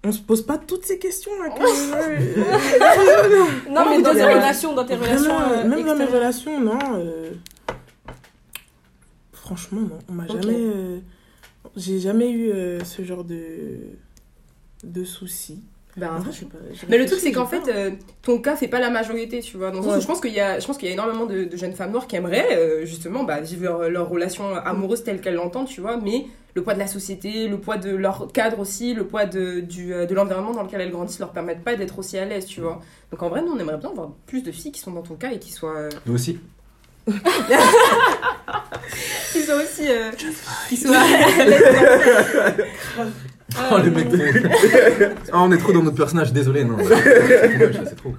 on se pose pas toutes ces questions-là. que- Non, mais dans tes relations, dans tes relations. Vraiment, euh, même dans mes relations, non. euh, Franchement, non. On m'a jamais. euh, J'ai jamais eu euh, ce genre de, de soucis. Ben, En vrai, je sais pas. je Mais le truc, c'est qu'en fait, euh, ton cas fait pas la majorité, tu vois. Dans sens je pense qu'il y a, je pense qu'il y a énormément de, de jeunes femmes noires qui aimeraient, euh, justement, bah, vivre leur, leur relation amoureuse telle qu'elles l'entendent, tu vois. Mais le poids de la société, le poids de leur cadre aussi, le poids de, du, euh, de l'environnement dans lequel elles grandissent leur permettent pas d'être aussi à l'aise, tu vois. Donc en vrai, nous, on aimerait bien voir plus de filles qui sont dans ton cas et qui soient, euh, Nous aussi. qui soient aussi, euh, qui soient. Oh, le mec de- Ah, on est trop dans notre personnage, désolé, non. C'est trop.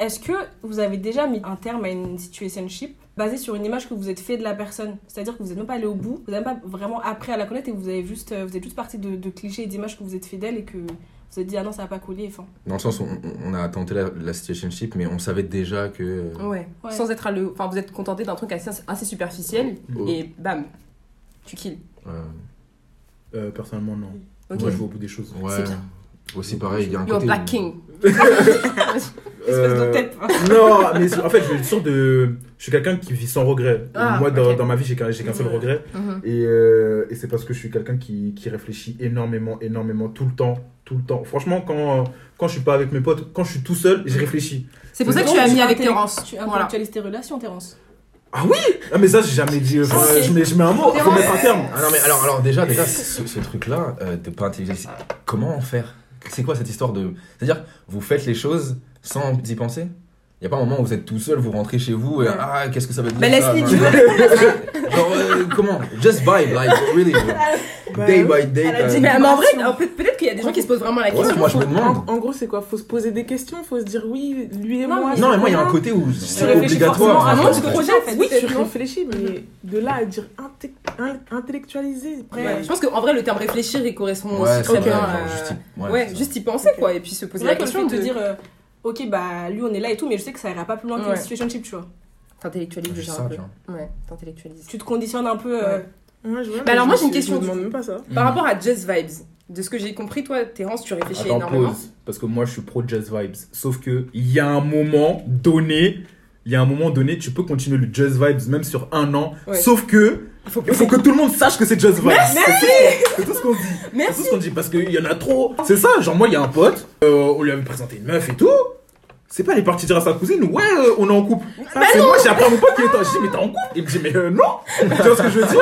Est-ce que vous avez déjà mis un terme à une situationship basée sur une image que vous êtes fait de la personne? C'est-à-dire que vous n'êtes même pas allé au bout, vous n'avez pas vraiment appris à la connaître et vous, avez juste, euh, vous êtes juste parti de, de clichés et d'images que vous êtes fait d'elle et que vous vous êtes dit ah non ça va pas coller. Enfin, Dans le sens où on, on a tenté la, la situationship, mais on savait déjà que. euh, Ouais. Ouais. Sans être à le, enfin, vous êtes contenté d'un truc assez, assez superficiel Oh. et bam, tu kills. euh, Euh, personnellement, non. Moi, je vois au bout des choses. ouais. C'est bien. Aussi pareil, il y a un You're a côté. black où- king. espèce Euh, de tête. non, mais en fait, je suis sûr de. Je suis quelqu'un qui vit sans regret. Ah, Moi, dans, ma vie, j'ai qu'un j'ai qu'un seul regret. Mhm. Et, euh, et c'est parce que je suis quelqu'un qui, qui réfléchit énormément, énormément, tout le temps. Tout le temps. Franchement, quand, quand je suis pas avec mes potes, quand je suis tout seul, j'y réfléchis. C'est pour ça que tu as mis avec Terence. Tu Voilà. intellectualises tes relations, Terence. Ah, mais ça, j'ai jamais dit. enfin, Ok. je, mets, je mets un mot, faut mettre un terme. Ah non, mais alors, alors déjà, déjà ce, ce truc-là, euh, de pas intelligent, comment en faire? C'est quoi cette histoire de. C'est-à-dire, vous faites les choses sans y penser? Il n'y a pas un moment où vous êtes tout seul, vous rentrez chez vous et ah, qu'est-ce que ça veut dire non, tu non. veux Genre, euh, comment? Just vibe, like, really. Day by day. Elle a euh, dit, Mais, mais en vrai, peut-être qu'il y a des gens qui se posent vraiment la Ouais, question. moi je me demande. En, en gros, c'est quoi? Faut se poser des questions, faut se dire oui, lui et Non, moi. mais- Non, mais moi, il y a un côté où c'est obligatoire. moment, moi, tu te te projettes, projettes, en fait. Oui, tu non réfléchis, mais de là à dire intellectualiser. Ouais, Je pense qu'en vrai, le terme réfléchir, il correspond Ouais, aussi très bien. à- juste y- ouais, juste y penser, quoi. Et puis se poser la question de. te dire euh, ok bah lui on est là et tout mais je sais que ça ira pas plus loin Ouais. qu'une situationship tu vois. T'intellectualises déjà ça, un peu. Ouais, t'intellectualises. Tu te conditionnes un peu. euh, Ouais. Je vois, Bah alors, moi, j'ai une question, Je me du demande même pas ça. Par rapport à Just Vibes, de ce que j'ai compris, toi, Terence, tu réfléchis Attends, énormément. pause. Parce que moi, je suis pro Just Vibes. Sauf que il y a un moment donné, il y a un moment donné, tu peux continuer le Just Vibes même sur un an. Ouais. Sauf que Il faut il faut que tout le monde sache que c'est Just Vibes. C'est tout ce qu'on dit. C'est tout Merci. ce qu'on dit parce qu'il y en a trop. C'est ça, genre moi, il y a un pote, euh, on lui avait présenté une meuf et tout. C'est pas, elle est partie dire à sa cousine, ouais, euh, on est en couple. c'est moi, j'ai appris à mon pote qui était en. Je dis, mais t'es en couple? Il me dit, mais euh, non Tu vois ce que je veux dire?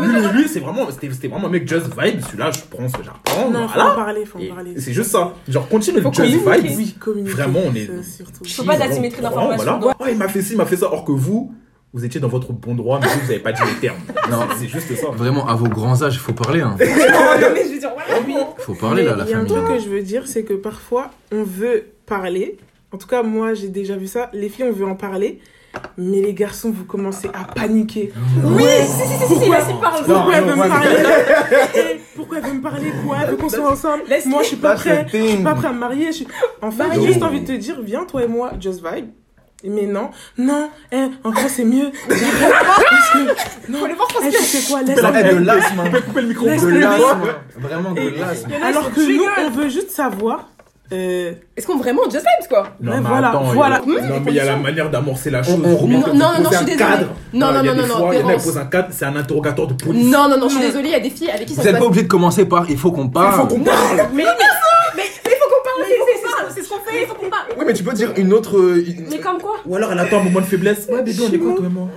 Lui, lui, lui, c'est vraiment, c'était c'était vraiment un mec Just Vibes. Celui-là, je prends ce que j'apprends. Non, faut voilà. en parler, faut en parler. C'est juste ça. Genre, continue le Faut Just. Vibes. Oui. Vraiment, on est- ça, surtout. Faut pas d'asymétrie d'information. Voilà. Ouais, il m'a fait ci, il m'a fait ça. Or que vous, vous étiez dans votre bon droit, mais vous, vous avez pas dit les termes. Non. C'est juste ça. Vraiment, à vos grands âges, il faut parler. Hein. Non, mais je veux dire, voilà. Oui. faut parler Mais là, la Il y a un famille. truc que je veux dire, c'est que parfois, on veut parler. En tout cas, moi, j'ai déjà vu ça. Les filles, on veut en parler. Mais les garçons, vous commencez à paniquer. Oui, si, si, si, si, si, Pourquoi vas-y, parle. Pourquoi elle veut me parler Eh, Pourquoi elle veut me parler Quoi Elle veut qu'on soit ensemble. Moi, je suis pas prêt. Je suis pas prêt à me marier. En fait, j'ai juste envie de te dire, viens, toi et moi, just vibe. Mais non, non, eh, en vrai, c'est mieux. Parce que, non, voir eh, tu sais quoi, laisse Eh, de l'asthme. Coupez le micro. De l'asthme. Vraiment de l'asthme. Alors que nous, on veut juste savoir. Euh, Est-ce qu'on vraiment Just Vibes, quoi? Non, mais voilà, attends, voilà. il y a- Non, mais il y a la manière d'amorcer la chose. Non, non, non, je suis désolée. Non, non, non, non, Il y en a qui Terence. posent un cadre, c'est un interrogatoire de police. Non, non, non, je suis désolée, il y a des filles avec qui ça Vous n'êtes pas obligé de commencer par il faut qu'on Il parle. faut qu'on parle. Mais mais il faut qu'on parle, c'est- c'est- c'est ce qu'on fait, il faut qu'on parle. Oui, mais tu peux dire une autre. euh, une- Mais comme quoi? Ou alors elle attend un moment de faiblesse. Ouais, bébé, on est quoi, toi et moi?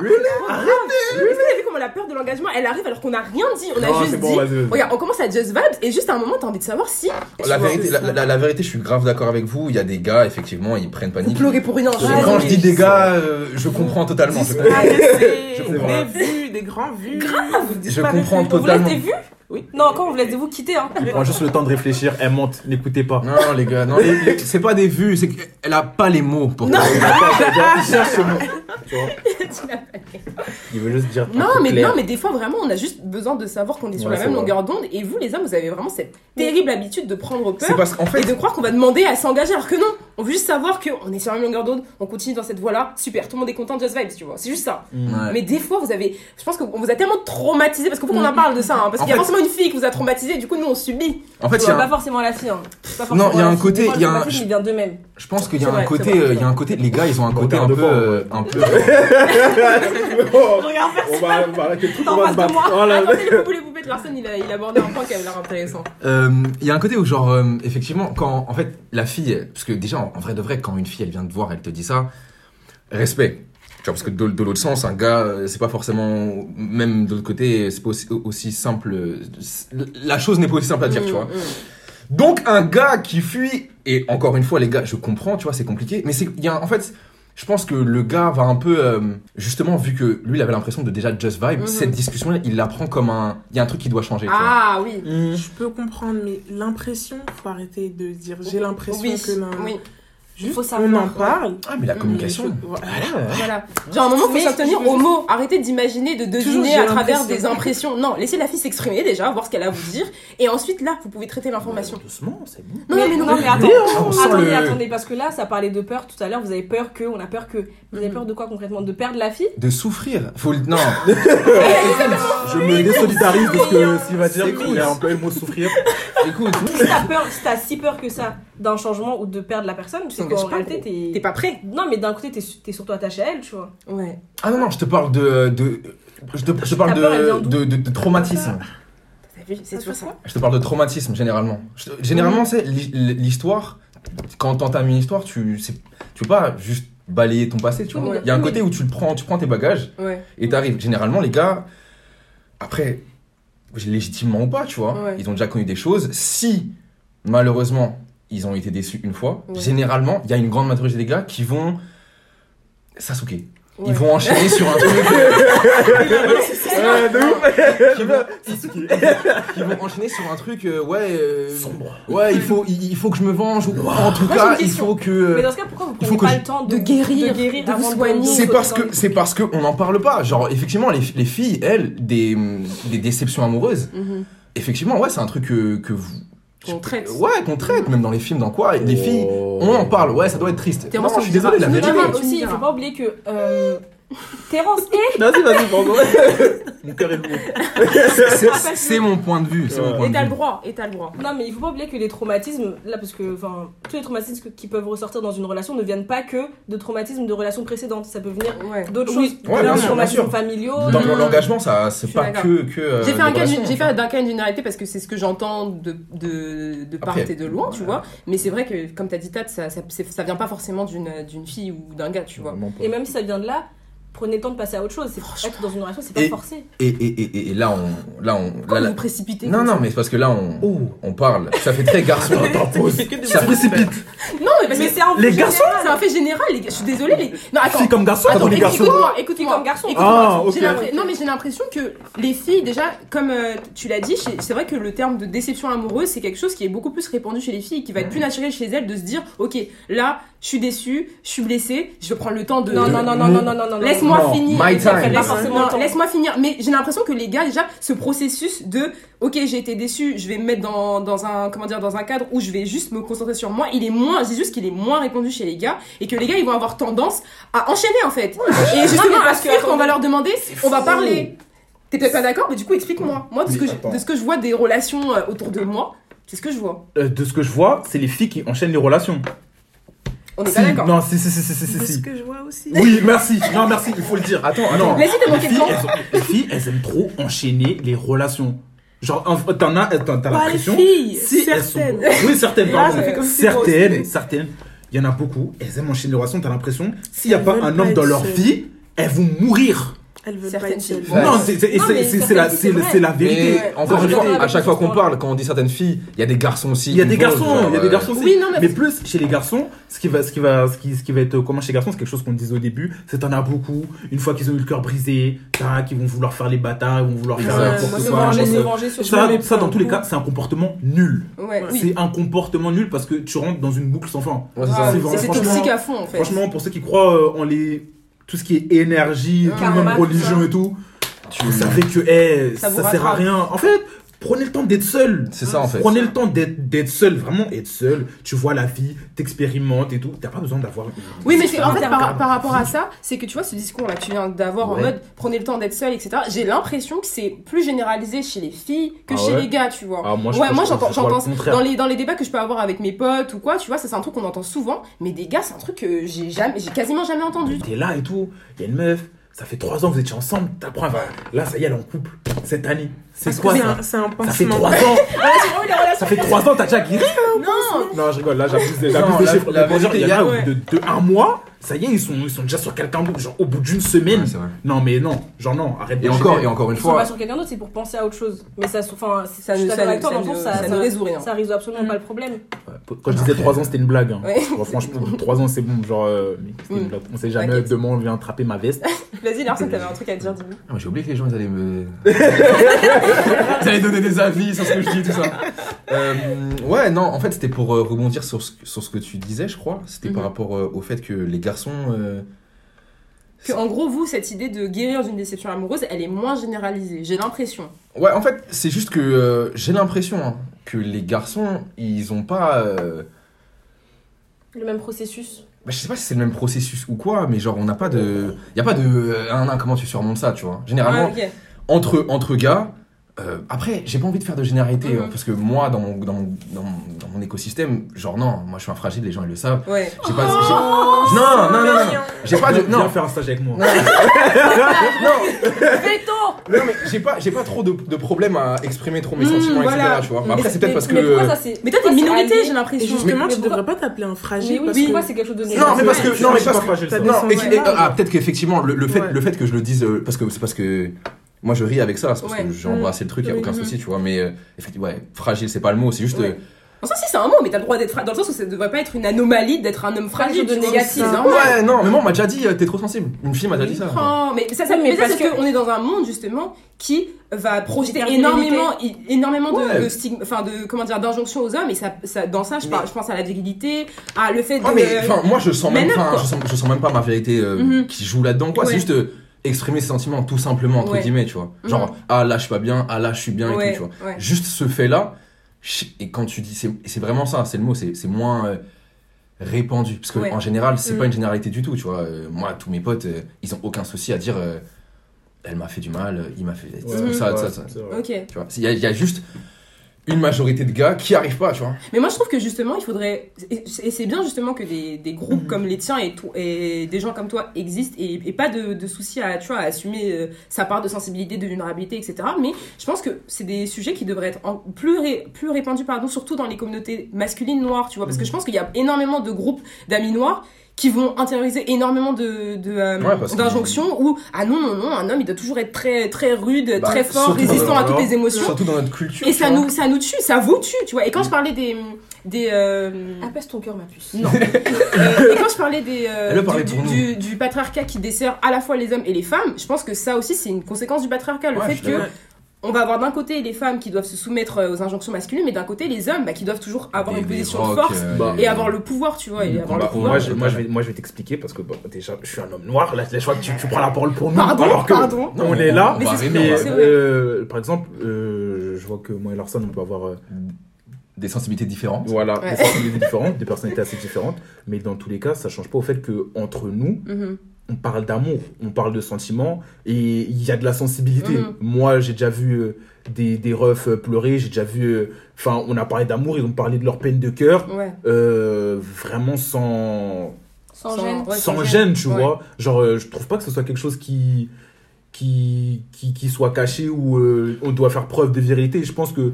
Vous avez vu comment la peur de l'engagement, elle arrive alors qu'on n'a rien dit, on a Non, juste c'est bon, dit. vas-y, vas-y. Regarde, on commence à Just Vibes et juste à un moment, t'as envie de savoir si. La vérité, la, la- la vérité, je suis grave d'accord avec vous. Il y a des gars, effectivement, ils prennent Vous panique. pleurez pour rien. Et je- quand mais- je dis des gars, euh, je comprends totalement. Je comprends. Des vues, des grands vues. Je comprends vous totalement. des vues Oui. Non, quand on vous des vous quitter hein. Il prend juste le temps de réfléchir. Elle monte, n'écoutez pas. Non, les gars, non, c'est pas des vues, c'est qu'elle a pas les mots pour. Non. Il cherche ce mot. Tu vois Tu l'as pas dit. Il veut juste dire. Non mais, clair. non, mais des fois, vraiment, on a juste besoin de savoir qu'on est sur Ouais, la même vrai. longueur d'onde. Et vous, les hommes, vous avez vraiment cette terrible habitude de prendre peur parce et de croire qu'on va demander à s'engager. Alors que non, on veut juste savoir qu'on est sur la même longueur d'onde, on continue dans cette voie-là. Super, tout le monde est content, just vibes, tu vois. C'est juste ça. Mm. Ouais. Mais des fois, vous avez. Je pense qu'on vous a tellement traumatisé parce qu'il faut qu'on en parle de ça. hein, parce qu'il y a fait- forcément une fille qui vous a traumatisé, du coup, nous, on subit. En fait, Tu il y a vois, un- pas forcément la fille. Hein. Pas Non, il y a un côté- il y a un- traumatisme, il vient d'eux-mêmes. je pense qu'il y a un vrai, côté, euh, il y a un côté, les gars, ils ont un côté un peu, euh, un peu. Regarde on va, voilà, quel truc T'es en on va face se de battre. moi. Là là. Attendez, le poupou, les poupées de Larson, il a, un point qui avait l'air intéressant. Euh, Il y a un côté où genre euh, effectivement quand en fait la fille parce que déjà en, en vrai de vrai quand une fille elle vient te voir elle te dit ça respect tu vois parce que de, de l'autre sens un gars euh, c'est pas forcément même de l'autre côté c'est pas aussi, aussi simple euh, la chose n'est pas aussi simple à dire tu Mm, vois mm. donc un gars qui fuit et encore une fois les gars je comprends tu vois c'est compliqué mais c'est il y a en fait je pense que le gars va un peu euh, justement vu que lui il avait l'impression de déjà just vibe Mhm. cette discussion là il la prend comme un il y a un truc qui doit changer tu vois. Ah oui. Mm. Je peux comprendre, mais l'impression, faut arrêter de dire j'ai l'impression Oui, que oui. Juste, Faut on savoir, en parle. ah mais la Mm, communication Les choses- voilà. Voilà. Genre, à un moment, faut s'en tenir aux mots. Arrêtez d'imaginer, de deviner à travers des impressions. Non, laissez la fille s'exprimer déjà, voir ce qu'elle a à vous dire. Et ensuite, là, vous pouvez traiter l'information. Doucement, c'est bon. Non, non, mais non, non, mais. Ah, attendez, le- attendez, parce que là, ça parlait de peur tout à l'heure. Vous avez peur que, on a peur que. Vous avez Mhm. peur de quoi concrètement? De perdre la fille? De souffrir faut le non Je me désolidarise de ce que ce qu'il va dire. Il a employé le mot souffrir. écoute Si t'as peur, si t'as si peur que ça d'un changement ou de perdre la personne, c'est t'engages qu'en pas, réalité, t'es. T'es pas prêt. Non, mais d'un côté, t'es t'es surtout attaché à elle, tu vois. Ouais. ah non non je te parle de de je te, je te parle de, de, de, de traumatisme T'as vu, c'est toujours ça. je te parle de traumatisme généralement Je généralement c'est l'hi- l'histoire quand t'entames une histoire tu tu peux pas juste balayer ton passé tu vois Ouais. il y a un Oui. côté où tu le prends tu prends tes bagages Ouais. et t'arrives généralement les gars après légitimement ou pas tu vois Ouais. ils ont déjà connu des choses si malheureusement ils ont été déçus une fois Ouais. généralement il y a une grande majorité des gars qui vont Sasuke Ouais. ils vont enchaîner sur un truc ouf. qui vont, qui vont enchaîner sur un truc euh, ouais euh, ouais il faut il, il faut que je me venge ou en tout Moi, cas il faut que Mais dans ce cas, pourquoi vous il faut prenez que pas je- le temps de, de guérir, de guérir de vous soigner. c'est parce que c'est parce que on n'en parle pas genre effectivement les, les filles elles des des déceptions amoureuses Mhm. effectivement ouais c'est un truc que, que vous Qu'on traite. ouais qu'on traite même dans les films dans quoi les filles on en parle ouais ça doit être triste non je suis désolé la vérité aussi, il faut pas oublier que. Terence et. Vas-y, vas-y, pardon. Mon cœur est lourd. C'est- mon point de vue Ouais. point Et t'as le droit, et t'as le droit. Non, mais il faut pas oublier que les traumatismes, là, parce que enfin, tous les traumatismes que- qui peuvent ressortir dans une relation ne viennent pas que de traumatismes de relations précédentes. Ça peut venir Ouais. d'autres Oui. choses, Ouais, bien de sûr, bien traumatismes sûr. familiaux. dans l'engagement ça c'est pas que que euh, J'ai fait, un cas, j'ai fait d'un cas une généralité parce que c'est ce que j'entends de, de, de part Après, et de loin, tu vois. Mais c'est vrai que, comme t'as dit, Tat, ça, ça, vient pas forcément d'une d'une fille ou d'un gars, tu vois. Et même si ça vient de là, prenez le temps de passer à autre chose. C'est être dans une relation, c'est pas Et- forcé. et, et, et, et là on là on là, là- vous précipitez non non ça mais c'est parce que là on Oh. on parle ça fait très garçon Ça précipite. Non, mais parce Mais que c'est un Les fait garçons, général. c'est un fait général, les. Je suis désolée, les. Non, attends. Filles comme garçons, Attends, attends, les garçons. écoute-moi, écoute-moi. comme. Écoute-moi. Ah, ok. Non, mais j'ai l'impression que les filles, déjà, comme euh, tu l'as dit, c'est vrai que le terme de déception amoureuse, c'est quelque chose qui est beaucoup plus répandu chez les filles, qui va être plus naturel chez elles de se dire, ok, là, je suis déçue, je suis blessée, je vais prendre le temps de. Non, non, non, non, non, non, non, non. Laisse-moi Non, finir. Laisse-moi finir. Mais j'ai l'impression que les gars, déjà, ce processus de, ok, j'ai été déçue, je vais me mettre dans, dans un, comment dire, dans un cadre où je vais juste me concentrer sur moi. Il est moins, dis juste qu'il est moins répandu chez les gars et que les gars, ils vont avoir tendance à enchaîner, en fait. et justement, parce que, fuir quand on va leur demander, on va fou. parler. T'es peut-être pas d'accord, mais du coup, explique-moi. Moi, de ce, que je, de ce que je vois des relations euh, autour de moi, c'est ce que je vois. Euh, De ce que je vois, c'est les filles qui enchaînent les relations. On est Si, pas d'accord. Non, si, si, si, si, si, si, C'est si. ce que je vois aussi. Oui, merci. Non, merci, il faut le dire. attends Non. attends Laissez Les filles, question. elles, ont- les filles, elles aiment trop enchaîner les relations. Genre, en- t'en as, t'as t'as Pas les l'impression. filles, Si elles sont. certaines. Oui, certaines, Là, pardon. ça fait comme si moi certaines, certaines. Il y en a beaucoup. Elles aiment enchaîner les relations. T'as l'impression, s'il n'y a Elles pas un homme dans leur vie, elles vont mourir. Elles veulent Certaines pas être filles. Non, c'est la, c'est la vérité. mais encore une fois, à chaque fois qu'on parle, quand on dit certaines filles, il y a des garçons aussi. Il y a des garçons, il y a des garçons aussi. Oui, non, mais- mais plus chez les garçons, ce qui va, ce qui va, ce qui, ce qui va être comment chez les garçons, c'est quelque chose qu'on disait au début, c'est t'en as beaucoup. Une fois qu'ils ont eu le cœur brisé, t'as qui vont vouloir faire les bâtards, ils vont vouloir faire Ouais, n'importe quoi. Ça, dans tous les cas, c'est un comportement nul. C'est un comportement nul parce que tu rentres dans une boucle sans fin. C'est toxique à fond, en fait. Franchement, pour ceux qui croient euh, en les tout ce qui est énergie, tout, même tout religion ça. et tout, Tu- vous savez que eh, Ça sert à rien. En fait, Prenez le temps d'être seul. C'est ça en fait. Prenez le temps d'être d'être seul, vraiment être seul. Tu vois la vie, t'expérimentes et tout. T'as pas besoin d'avoir. une- Oui, mais c'est en fait par, par rapport à ça, c'est que tu vois ce discours là que tu viens d'avoir en mode prenez le temps d'être seul, etc. J'ai l'impression que c'est plus généralisé chez les filles que Ah chez ouais les gars, tu vois. Ah, moi, je ouais, moi j'entends, j'entends dans les dans les débats que je peux avoir avec mes potes ou quoi, tu vois, ça c'est un truc qu'on entend souvent, mais des gars c'est un truc que j'ai jamais, j'ai quasiment jamais entendu. T'es là et tout. Il y a une meuf. Ça fait trois ans que vous étiez ensemble. T'apprends, là, ça y est, elle est en couple. Cette année. C'est quoi ça c'est un- un Ça fait pansement. trois ans. Ça fait trois ans, t'as déjà guéri. Non, Non, je rigole. Là, j'abuse des, j'abuse chiffres. la dire, y en a ouais. de, de un mois. Ça y est, ils sont, ils sont déjà sur quelqu'un d'autre. Genre, au bout d'une semaine. Ouais, c'est vrai. non, mais non. Genre, non. Arrête de Et encore, et encore une Ils sont pas fois, sur quelqu'un d'autre, c'est pour penser à autre chose. Mais ça, enfin, ça ne, résout rien. ça résout absolument Mm. pas le problème. Quand je disais 3 ans, c'était une blague. Hein. Franchement, 3 ans, c'est bon. Genre, euh, Mm. On sait jamais demain, on vient attraper ma veste. Vas-y, Larson, t'avais un truc à dire, dis-moi. Ah, mais j'ai oublié que les gens ils allaient me. ils allaient donner des avis sur ce que je dis, tout ça. Euh, ouais, non, en fait, c'était pour euh, rebondir sur ce, sur ce que tu disais, je crois. C'était par Mhm. rapport euh, au fait que les garçons. euh, Que en gros, vous, cette idée de guérir d'une déception amoureuse, elle est moins généralisée. J'ai l'impression. Ouais, en fait, c'est juste que euh, j'ai l'impression hein, que les garçons, ils ont pas. euh, Le même processus. Bah, je sais pas si c'est le même processus ou quoi, mais genre, on n'a pas de. Y a pas de. euh, comment tu surmontes ça, tu vois. Généralement, entre, entre gars. euh, après, j'ai pas envie de faire de généralité, Mhm. hein, parce que moi, dans mon, dans, dans, mon écosystème, genre non, moi je suis un fragile, les gens ils le savent. Ouais. J'ai pas, j'ai- non, non, non, non, j'ai pas de, Viens non, faire un stage avec moi. non, Veto non, mais j'ai pas, j'ai pas trop de, de problème à exprimer trop mes Mhm, sentiments, voilà. etc. Tu vois. Mais après, c'est peut-être parce que. Mais pourquoi ça c'est. Mais toi, t'es une minorité, j'ai l'impression. justement, Mais tu pourquoi- devrais pas t'appeler un fragile. Mais oui, parce pourquoi que c'est quelque chose de Non, négatif mais parce que, Je non, mais suis parce que, non, ah, peut-être qu'effectivement, le, le fait, Ouais. le fait que je le dise, euh, parce que c'est parce que moi je ris avec ça, c'est parce Ouais. que j'ai embrassé le truc, y a Oui, aucun mhm. souci, tu vois. Mais euh, effectivement, ouais, fragile, c'est pas le mot, c'est juste. Ouais. euh, En sens, si c'est un mot, mais t'as le droit d'être fra- dans le sens où ça devrait pas être une anomalie d'être un homme fragile, de négatif. normal. Ouais, non, mais moi on m'a déjà dit, euh, t'es trop sensible. Une fille m'a déjà dit ça. Oh, mais ça, ça, Oui, mais mais ça, parce que- qu'on est dans un monde justement qui va projeter énormément, i- énormément de, Ouais. de enfin de comment dire, d'injonctions aux hommes et ça, ça dans ça, je, Mais- parle, je pense à la virilité, à le fait de. Ah, mais enfin, moi je sens même, quoi. je sens, je sens même pas ma vérité euh, Mhm. qui joue là-dedans, quoi. Ouais. C'est juste euh, exprimer ses sentiments, tout simplement, entre Ouais. guillemets, tu vois. Genre, ah là je suis pas bien, ah là je suis bien et ouais, tout, tu vois. ouais. Juste ce fait-là, chi- et quand tu dis, c'est c'est vraiment ça, c'est le mot, c'est c'est moins euh, répandu. Parce qu'en Ouais. en général, c'est Mhm. pas une généralité du tout, tu vois. Euh, moi, tous mes potes, euh, ils ont aucun souci à dire, elle m'a fait du mal, il m'a fait Ouais, ça, ouais, ça, ça. vrai. Ok. Tu vois, il y, a- il y a juste une majorité de gars qui arrivent pas, tu vois. Mais moi, je trouve que justement, il faudrait. Et c'est bien justement que des, des groupes Mhm. comme les tiens et, tout- et des gens comme toi existent et, et pas de, de souci à, tu vois, à assumer euh, sa part de sensibilité, de vulnérabilité, etc. Mais je pense que c'est des sujets qui devraient être en- plus, ré- plus répandus, pardon, surtout dans les communautés masculines noires, tu vois. Parce que Mhm. je pense qu'il y a énormément de groupes d'amis noirs qui vont intérioriser énormément de, de, euh, Ouais, parce que- d'injonctions où ah non non non un homme il doit toujours être très très rude Bah, très fort résistant à leur- toutes les émotions Surtout dans notre culture. et ça vois. nous, ça nous tue, ça vous tue, tu vois. Et quand je parlais des. des euh, Apaise ton cœur, ma puce. Non. Euh, et quand je parlais des, euh, du, pour du, du- du patriarcat qui dessert à la fois les hommes et les femmes, je pense que ça aussi c'est une conséquence du patriarcat. Le Ouais, fait que. On va avoir d'un côté les femmes qui doivent se soumettre euh, aux injonctions masculines, mais d'un côté les hommes bah, qui doivent toujours avoir Des- une position de force euh, Bah, et avoir le pouvoir, tu vois. Et avoir bah, le Bah, pouvoir. moi, je, moi, je vais, moi, je vais t'expliquer parce que bon, déjà, je suis un homme noir. Là, je vois que tu, tu prends la parole pour nous. Pardon, alors que pardon. on est là. Mais bah, Mais, c'est vrai. euh, par exemple, euh, je vois que moi et Larson, on peut avoir euh, des sensibilités différentes. voilà, Ouais. des sensibilités différentes, des personnalités assez différentes. Mais dans tous les cas, ça change pas au fait que entre nous, Mhm. On parle d'amour, on parle de sentiments et il y a de la sensibilité. Mhm. Moi, j'ai déjà vu euh, des, des refs euh, pleurer, j'ai déjà vu. euh, Enfin, on a parlé d'amour, ils ont parlé de leur peine de cœur, Ouais. euh, vraiment sans, Sans Sans- gêne. ouais, sans gêne, tu Ouais. vois. Genre, je trouve pas que ce soit quelque chose qui. Qui, qui, qui soit caché ou on doit faire preuve de vérité. Je pense que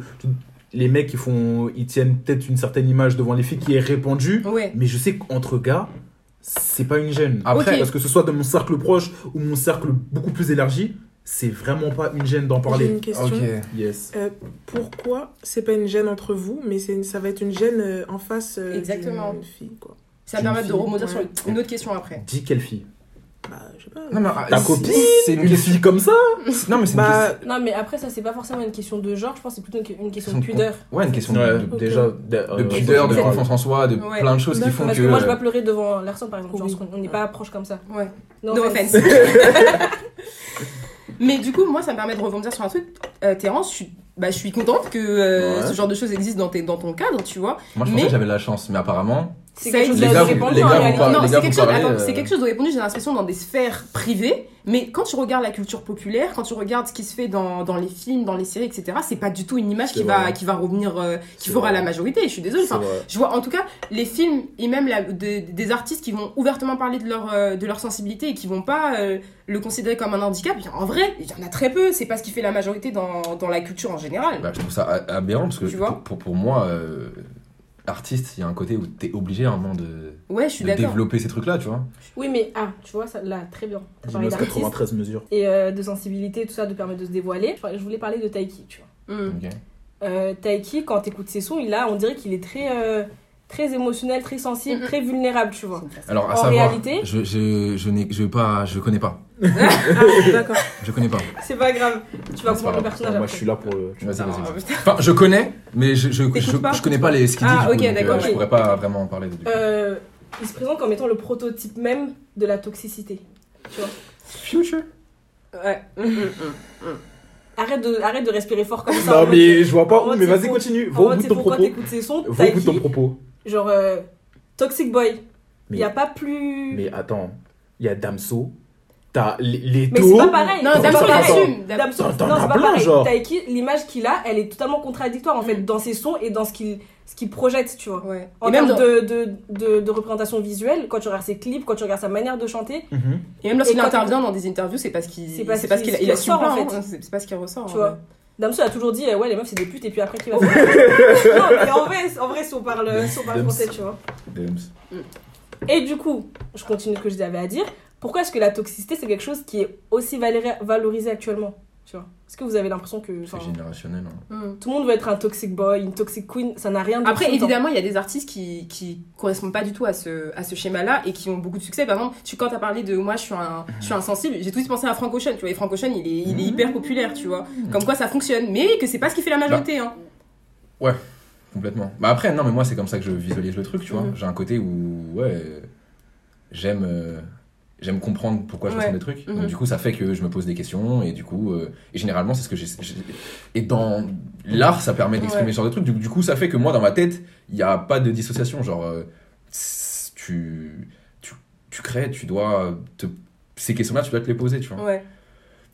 les mecs ils font ils tiennent peut-être une certaine image devant les filles qui est répandue mais je sais qu'entre gars c'est pas une gêne Après, parce que ce soit dans mon cercle proche ou mon cercle beaucoup plus élargi, c'est vraiment pas une gêne d'en J'ai parler. une question. ok. Yes. Euh, pourquoi c'est pas une gêne entre vous, mais c'est une- ça va être une gêne euh, en face euh, Exactement. d'une fille, quoi? Ça permet de rebondir ouais. sur une autre question après. Dis quelle fille Bah, je sais pas. Non, mais, Ta c'est- copine C'est une fille comme ça Non, mais c'est une Bah, question. Non, mais après, ça, c'est pas forcément une question de genre, je pense que c'est plutôt une, une question de pudeur. Ouais, une question de- Ouais, de, Ok. déjà. De, de euh, pudeur, de confiance en soi, de Ouais. plein de choses qui font Parce que. que moi, je vais euh, pas pleurer devant Larson, par exemple. Oui. Genre, on n'est pas proche comme ça. Ouais. No, No offense. offense. Mais du coup, moi, ça me permet de rebondir sur un truc. Euh, Terence, je suis bah, je suis contente que euh, Ouais. ce genre de choses existe dans, tes, dans ton cadre, tu vois. Moi, je Mais- pensais que j'avais de la chance, mais apparemment, C'est quelque chose de répandu en réalité. non, c'est quelque, chose, euh, quelque chose de répandu, j'ai l'impression, dans des sphères privées. Mais quand tu regardes la culture populaire, quand tu regardes ce qui se fait dans, dans les films, dans les séries, etc., c'est pas du tout une image qui va, qui va revenir, euh, qui fera vrai. la majorité. Je suis désolée. Enfin, je vois en tout cas les films et même la- de- des artistes qui vont ouvertement parler de leur, euh, de leur sensibilité et qui vont pas euh, le considérer comme un handicap. En vrai, il y en a très peu. C'est pas ce qui fait la majorité dans, dans la culture en général. bah, je trouve ça aberrant parce que Tu vois pour, pour, pour moi, euh, artiste, il y a un côté où t'es obligé à un moment de, Ouais, je suis de d'accord. développer ces trucs-là, tu vois. Oui, mais ah, tu vois, ça, là, très bien. T'as parlé Dinos d'artistes 93 mesures. et euh, de sensibilité, tout ça, de permettre de se dévoiler. Je voulais parler de Taiki, tu vois. Mm. Euh, Taiki, quand t'écoutes ses sons, il a, on dirait qu'il est très, euh, très émotionnel, très sensible, très vulnérable, tu vois. Alors, à En savoir, réalité- je, je, je, n'ai, je, pas, je connais pas. Ah, d'accord. Je connais pas. C'est pas grave. Tu vas comprendre le personnage Moi, après. je suis là pour. euh, tu Vas-y, vas-y. Ah. Enfin, je connais, mais je, je, je, pas je connais pas les, ce qu'il dit. Ah, ok, euh, d'accord, Je ok. pourrais pas vraiment en parler. du coup. Euh, il se présente comme étant le prototype même de la toxicité. Tu vois. Future? Ouais. Arrête de, arrête de respirer fort comme ça. Non, mais je vois pas où, mais vas-y, continue. Va au bout de ton propos. t'écoutes ses sons, Va au bout de ton propos. Genre euh, Toxic Boy. Il Mais- y a pas plus. Mais attends, il y a Damso, t'as les, Mais c'est pas pareil. Non, c'est Damso, pas il pareil. assume. Dam- Damso, non, c'est pas pareil. Taiki, l'image qu'il a, elle est totalement contradictoire en fait dans ses sons et dans ce qu'il ce qu'il projette, tu vois. Ouais. En termes dans- de, de, de, de représentation visuelle, quand tu regardes ses clips, quand tu regardes sa manière de chanter, Mhm. et même lorsqu'il intervient dans des interviews, c'est parce qu'il C'est parce c'est parce qu'il- qu'il qu'il il ressort, en fait. C'est c'est pas ce qui ressort. tu vois. Damso a toujours dit, euh, ouais, les meufs c'est des putes, et puis après qu'il va faire. non, mais en vrai, en vrai, si on parle, si on parle Dams. français, tu vois. Dems. Et du coup, je continue ce que j'avais à dire. Pourquoi est-ce que la toxicité, c'est quelque chose qui est aussi valorisé actuellement? Tu vois Est-ce que vous avez l'impression que. C'est générationnel. hein. Mm. Tout le monde veut être un toxic boy, une toxic queen, ça n'a rien de Après, évidemment, il y a des artistes qui, qui correspondent pas du tout à ce, à ce schéma-là et qui ont beaucoup de succès. Par exemple, tu, quand tu as parlé de moi, je suis un, je suis insensible, j'ai tout de suite pensé à Frank Ocean, tu vois. Et Frank Ocean, il est, il est hyper populaire, tu vois. Comme quoi ça fonctionne, mais que c'est pas ce qui fait la majorité, hein. Complètement. Bah après, non, mais moi, c'est comme ça que je visualise le truc, tu vois. Mhm. J'ai un côté où, ouais, j'aime euh, j'aime comprendre pourquoi je Ouais. ressens des trucs. Mhm. Donc, du coup, ça fait que je me pose des questions, et du coup, euh, et généralement, c'est ce que j'ai. Et dans l'art, ça permet d'exprimer Ouais. ce genre de trucs. Du, du coup, ça fait que moi, dans ma tête, il n'y a pas de dissociation. Genre, euh, tu, tu, tu crées, tu dois. Te, ces questions-là, tu dois te les poser, tu vois. Ouais.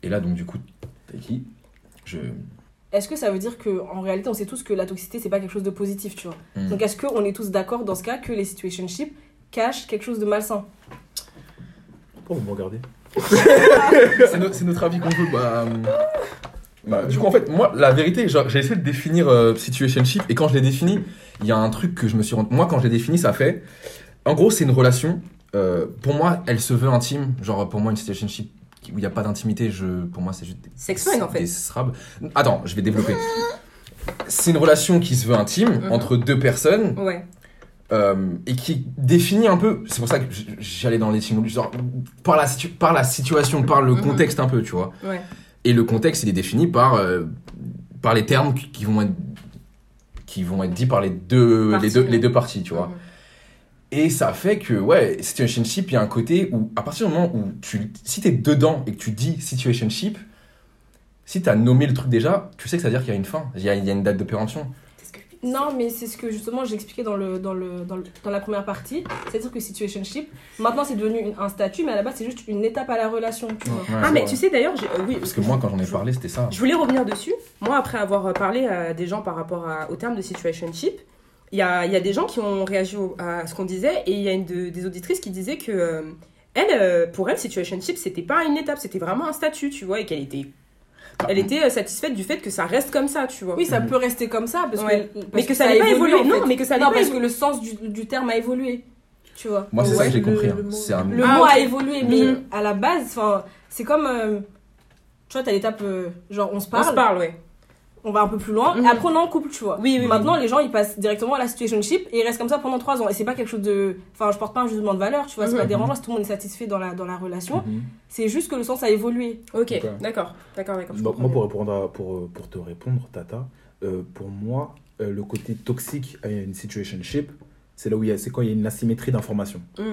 Et là, donc, du coup, Taiki, je. Est-ce que ça veut dire que en réalité, on sait tous que la toxicité, c'est pas quelque chose de positif, tu vois? Hmm. Donc est-ce qu'on est tous d'accord dans ce cas que les situationships cachent quelque chose de malsain? Pourquoi vous me regardez c'est no- c'est notre avis qu'on veut. Bah, euh, bah, du coup, en fait, moi, la vérité, genre, j'ai essayé de définir euh, situationship et quand je l'ai défini, il y a un truc que je me suis rendu. Moi, quand je l'ai défini, ça fait. En gros, c'est une relation. euh, pour moi, elle se veut intime. Genre, pour moi, une situationship où il n'y a pas d'intimité, je, pour moi, c'est juste. des- Sex fun, en fait. des srabs. Attends, je vais développer. C'est une relation qui se veut intime Mhm. entre deux personnes Ouais. Euh, et qui définit un peu. C'est pour ça que j'allais dans l'étymologie, genre par la, par la situation, par le Mhm. contexte un peu, tu vois. Ouais. Et le contexte, il est défini par, euh, par les termes qui vont être qui vont être dits par les deux, Parties, les deux, ouais. les deux parties, tu vois. Mhm. Et ça fait que, ouais, situationship, il y a un côté où, à partir du moment où tu, si t'es dedans et que tu dis situationship, si t'as nommé le truc déjà, tu sais que ça veut dire qu'il y a une fin, il y a, il y a une date de péremption. Non, mais c'est ce que justement j'expliquais dans, le, dans, le, dans, le- dans la première partie. C'est-à-dire que situationship, maintenant c'est devenu une- un statut, mais à la base c'est juste une étape à la relation, tu vois. Ouais. Ah, mais tu sais d'ailleurs, euh, oui. Parce que moi, quand j'en ai parlé, c'était ça. Je voulais revenir dessus. Moi, après avoir parlé à des gens par rapport à- au terme de situationship, il y a, il y a des gens qui ont réagi au- à ce qu'on disait et il y a une de- des auditrices qui disait que euh, elle, euh, pour elle, situationship, c'était pas une étape, c'était vraiment un statut, tu vois, et qu'elle était, elle était euh, satisfaite du fait que ça reste comme ça, tu vois. Oui, ça Mhm. peut rester comme ça, parce Ouais. que, parce mais que ça a n'allait pas évolué, évoluer. en fait. Non, mais que ça Non, pas parce que le sens du, du terme a évolué, tu vois. Moi, c'est ça Ouais, que j'ai le- compris. hein. le mot- C'est un... Le Ah, mot ok. a évolué, mais à la base, enfin, c'est comme. euh, tu vois, t'as l'étape, euh, genre, on se On parle, se parle, ouais. On va un peu plus loin, Mhm. et après on est en couple, tu vois. Oui, oui, Maintenant, les gens, ils passent directement à la situationship et ils restent comme ça pendant trois ans. Et c'est pas quelque chose de. Enfin, je porte pas un jugement de valeur, tu vois, c'est Mhm. pas dérangeant si tout le monde est satisfait dans la, dans la relation. Mhm. C'est juste que le sens a évolué. Ok, Ok. d'accord, d'accord, d'accord. Bah, comprends moi, pour, répondre à- pour, euh, pour te répondre, Tata, euh, pour moi, euh, le côté toxique à une situationship, c'est là où il y a, c'est quand il y a une asymétrie d'information. Mm.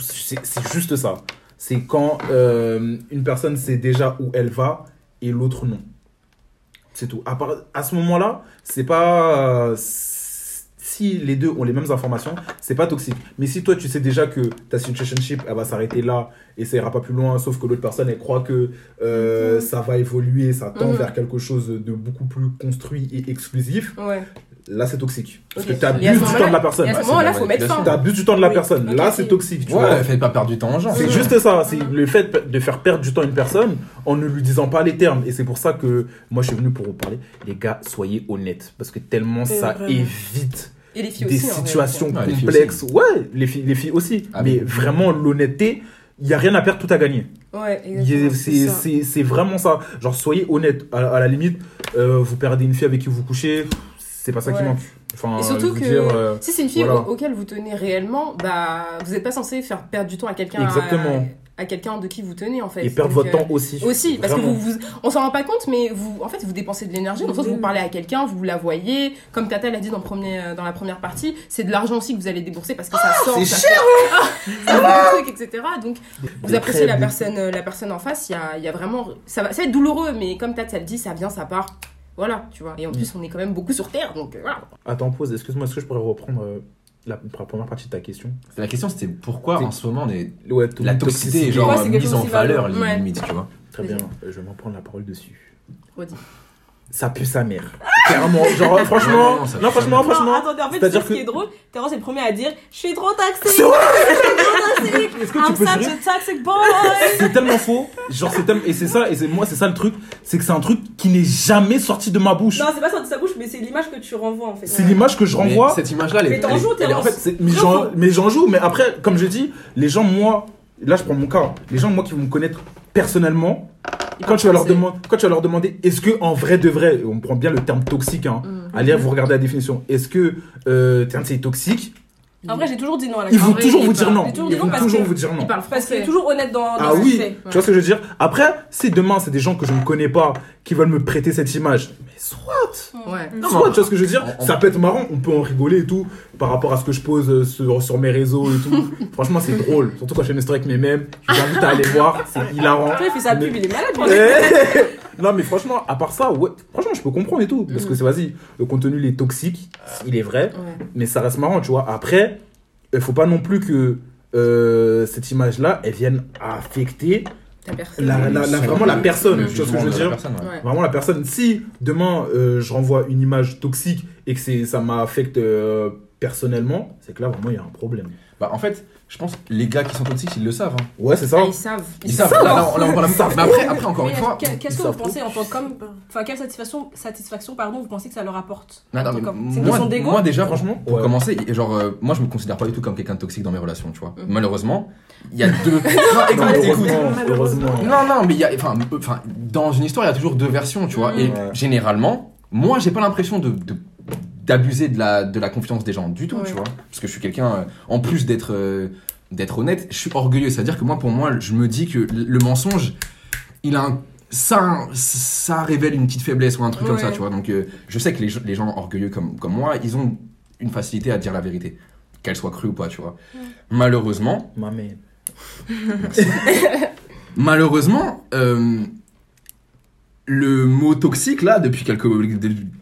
C'est c'est juste ça. C'est quand euh, une personne sait déjà où elle va et l'autre non. C'est tout. À, part- à ce moment-là, c'est pas. euh, Si les deux ont les mêmes informations, c'est pas toxique. Mais si toi, tu sais déjà que ta situationship, elle va s'arrêter là et ça ira pas plus loin, sauf que l'autre personne, elle croit que euh, ça va évoluer, ça tend Mhm. vers quelque chose de beaucoup plus construit et exclusif, Ouais. Là, c'est toxique. Parce Ok. que tu Et à abuses ce du temps de la personne. à ce moment-là, la faut mettre fin. manipulation. Tu abuses du temps de la Oui. personne. Là, c'est- toxique. Tu Ouais, vois. faites pas perdre du temps aux gens. C'est juste ça, c'est le fait de faire perdre du temps à une personne en ne lui disant pas les termes. Et c'est pour ça que moi je suis venu pour vous parler. Les gars, soyez honnêtes. Parce que tellement ça vraiment. évite Et les filles des aussi. situations Ouais, les filles complexes. Ouais, les filles, les filles aussi. Ah Mais oui. vraiment, l'honnêteté, il n'y a rien à perdre, tout à gagner. Ouais, Il y a- exactement. C'est ça. c'est- c'est vraiment ça. Genre, soyez honnête. À, à la limite, euh, vous perdez une fille avec qui vous couchez, c'est pas ça qui manque. Enfin, Et surtout que dire, euh, si c'est une fille voilà. au- auquel vous tenez réellement, bah vous n'êtes pas censé faire perdre du temps à quelqu'un Exactement. à, à quelqu'un de qui vous tenez en fait. et perdre Donc, votre euh, temps aussi. Aussi, parce que Vraiment. vous, vous, on s'en rend pas compte, mais vous, en fait, vous dépensez de l'énergie. Dans le sens où vous parlez à quelqu'un, vous la voyez. Comme Tata l'a dit dans, le premier, euh, dans la première partie, c'est de l'argent aussi que vous allez débourser parce que ça sort, c'est ça fait, ça fait trucs, etc. Donc, vous appréciez la personne, la personne en face. Il y a, il y a vraiment, ça va, ça va être douloureux, mais comme Tata le dit, ça vient, ça part. Voilà, tu vois. Et en plus, on est quand même beaucoup sur Terre, donc euh, voilà. Attends, pause. Excuse-moi, est-ce que je pourrais reprendre euh, la, la première partie de ta question? La question c'était pourquoi en ce moment on est... Ouais, la toxicité est genre mise en valeur. Ouais. limite, tu vois. Très bien, euh, je vais m'en prendre la parole dessus. Redis. Ça pue sa mère. Clairement, genre, euh, franchement, Non, non, non, franchement, franchement. attendez, en fait, c'est-à-dire c'est ce qui que- est drôle. Terence est le premier à dire Je suis trop taxé. C'est vrai toxique. Est-ce que tu I'm peux such a toxic boy. C'est tellement faux. Genre, c'est tellement. Et c'est ça, et c'est moi, c'est ça le truc. C'est que c'est un truc qui n'est jamais sorti de ma bouche. non, c'est pas sorti de sa bouche, mais c'est l'image que tu renvoies en fait. C'est l'image que je Mais renvoie. cette image-là, elle est. Mais t'en joues, en Terence. fait, Mais j'en, mais joue, mais après, comme je dis, les gens, moi, là je prends mon cas, les gens, moi qui vont me connaître personnellement, quand tu vas leur, demander, quand tu vas leur demander, est-ce que en vrai de vrai, on prend bien le terme toxique, hein, Mhm. allez vous regardez la définition, est-ce que euh, tiens, c'est toxique En vrai, j'ai toujours dit non à la Ils question. vont toujours vous dire non. Ils vont toujours vous dire non. Parce qu'il est français. toujours honnête dans, dans Ah oui, fait. tu vois ce que je veux dire? Après, si demain c'est des gens que je ne connais pas qui veulent me prêter cette image, mais soit Ouais. Non, Soit, tu vois ce que je veux dire Ça peut être marrant, on peut en rigoler et tout, par rapport à ce que je pose euh, sur, sur mes réseaux et tout. Franchement, c'est drôle. Surtout quand je fais mes stories avec mes mèmes. Je vous invite à aller voir, c'est hilarant. Tu vois, il fait sa pub, il est malade. non, mais franchement, à part ça, ouais, franchement, je peux comprendre et tout. Parce que c'est, vas-y, le contenu, il est toxique, il est vrai, Ouais. mais ça reste marrant, tu vois. Après, il faut pas non plus que euh, cette image-là, elle vienne affecter Personne. la, la- la- vraiment la personne. Tu vois ce que je veux dire personne, ouais. Ouais. Vraiment la personne. Si demain euh, je renvoie une image toxique et que c'est ça m'affecte euh, personnellement, c'est que là vraiment il y a un problème. Bah, en fait, je pense que les gars qui sont toxiques, ils le savent. hein. Ouais, c'est ça. Ah, ils savent. Ils savent. Là, là, on- là, on parle- Mais après, après, encore une fois. qu'est- Qu'est-ce que vous pensez en tant qu'homme Enfin, quelle satisfaction, satisfaction pardon, vous pensez que ça leur apporte Non, non, C'est une moi, question d'ego moi, déjà, Franchement, pour ouais. commencer, genre, euh, moi, je me considère pas du tout comme quelqu'un de toxique dans mes relations, tu vois. Malheureusement, il y a deux. non, Non, écoute, écoute. Non, non, mais il y a, enfin, enfin, dans une histoire, il y a toujours deux versions, tu vois. Mhm. Et Ouais. généralement, moi, j'ai pas l'impression de, de- d'abuser de la, de la confiance des gens du tout, Ouais. tu vois. Parce que je suis quelqu'un, euh, en plus d'être, euh, d'être honnête, je suis orgueilleux. C'est-à-dire que moi, pour moi, je me dis que le mensonge, il a un, ça, ça révèle une petite faiblesse ou un truc comme ça, Ouais. tu vois. Donc, euh, je sais que les, gens- les gens orgueilleux comme, comme moi, ils ont une facilité à dire la vérité, qu'elle soit crue ou pas, tu vois. Malheureusement, Ma mère. Malheureusement, euh, le mot toxique, là, depuis quelques,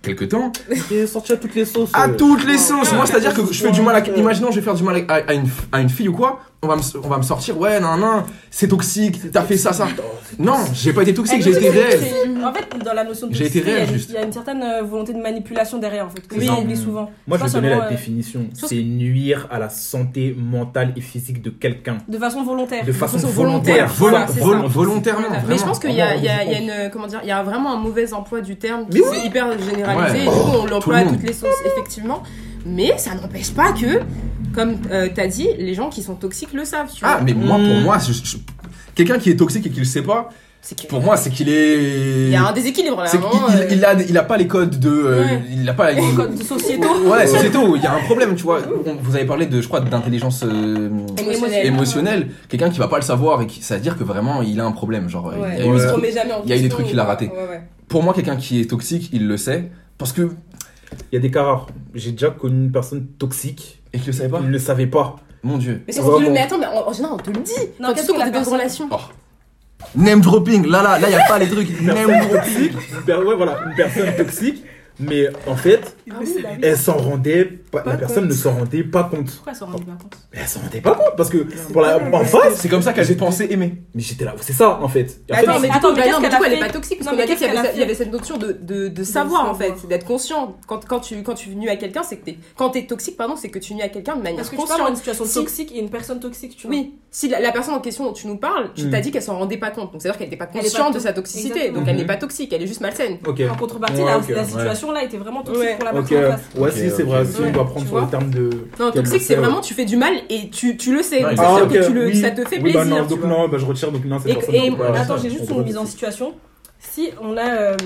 quelques temps, Il est sorti à toutes les sauces. à euh. toutes les sauces. Moi, c'est-à-dire que je fais du mal à. Imaginons, je vais faire du mal à, à une, à une fille ou quoi. On va, me, on va me sortir, ouais, non, non, c'est toxique, t'as fait ça, ça. Non, j'ai pas été toxique, j'ai Elle été réel. c'est- En fait, dans la notion de J'ai été réel, il y a- juste. il y a une certaine euh, volonté de manipulation derrière, en fait, que oublient souvent. Moi, je vais donner la euh, définition. C'est nuire à la santé mentale et physique de quelqu'un. De façon volontaire. De façon façon volontaire. volontaire. Vol- volontairement. Mais je pense qu'il y a, Vraiment, il y a- on il y a une, comment dire, il y a vraiment un mauvais emploi du terme qui oui. est hyper généralisé. Ouais. Et du coup, on l'emploie le à toutes les sauces, effectivement. Mais ça n'empêche pas que, comme euh, t'as dit, les gens qui sont toxiques le savent. Tu vois. Ah, mais moi, pour Mm. moi, je- je- quelqu'un qui est toxique et qui le sait pas, que- pour moi, c'est qu'il est. il y a un déséquilibre là. Vraiment, qu'il euh, il, il a, il a pas les codes de. euh, Ouais. Il a pas. Les codes sociétaux. Ouais, sociétaux, il y a un problème, tu vois. Vous avez parlé de, je crois, d'intelligence euh, Émotionnelle. émotionnelle. Quelqu'un qui va pas le savoir et qui, ça veut dire que vraiment il a un problème. Genre, Ouais. il y a eu Il il y a eu des trucs qu'il a ou- ratés. ouais, ouais. Pour moi, quelqu'un qui est toxique, il le sait. Parce que. Il y a des cas rares. J'ai déjà connu une personne toxique. Et qu'il le savait pas Il ne le savait pas. Mon dieu. Mais, c'est surtout le- Vraiment. mais attends, mais en, en général, on te le dit. Non, Quand qu'est-ce tu que la dans une relation. Oh. Name dropping, là, là, là, y a pas les trucs. Name dropping. toxique, une per- ouais, voilà, une personne toxique, mais en fait, Ah oui, bah oui. elle s'en rendait pas, Pas la personne compte. ne s'en rendait pas compte. Pourquoi elle s'en rendait pas compte? Mais elle s'en rendait pas compte parce que pour la, en face, C'est comme ça qu'elle pensait aimer. mais j'étais là, c'est ça en fait. Et en fait, Attends, mais attends, mais bah qu'est-ce non, mais elle est pas toxique parce qu'on a dit qu'il y avait, a il y avait fait cette notion de, de, de savoir en fait, d'être conscient. Quand, quand, tu, quand tu nuis à quelqu'un, c'est que t'es. Quand t'es toxique, pardon, c'est que tu nuis à quelqu'un de manière Parce que tu parles d'une consciente. situation Si- toxique et une personne toxique, tu vois. Oui, si la, la personne en question dont tu nous parles, tu Mm. t'as dit qu'elle s'en rendait pas compte. Donc c'est-à-dire qu'elle n'était pas consciente de sa toxicité. Exactement. Donc elle n'est pas toxique, elle est juste malsaine. En contrepartie, Ouais, la, situation là était vraiment toxique Ouais. pour la Ok, personne en face. ouais, si c'est vrai, si on doit prendre sur le terme de. Non, toxique, c'est vraiment tu fais du mal et tu, tu le sais. Ah, c'est-à-dire ok, que tu le, oui. ça te fait Oui, plaisir. bah non, donc non, bah je retire, donc non, c'est Et- et- Attends, ça, j'ai juste une mise en situation. Si on a euh,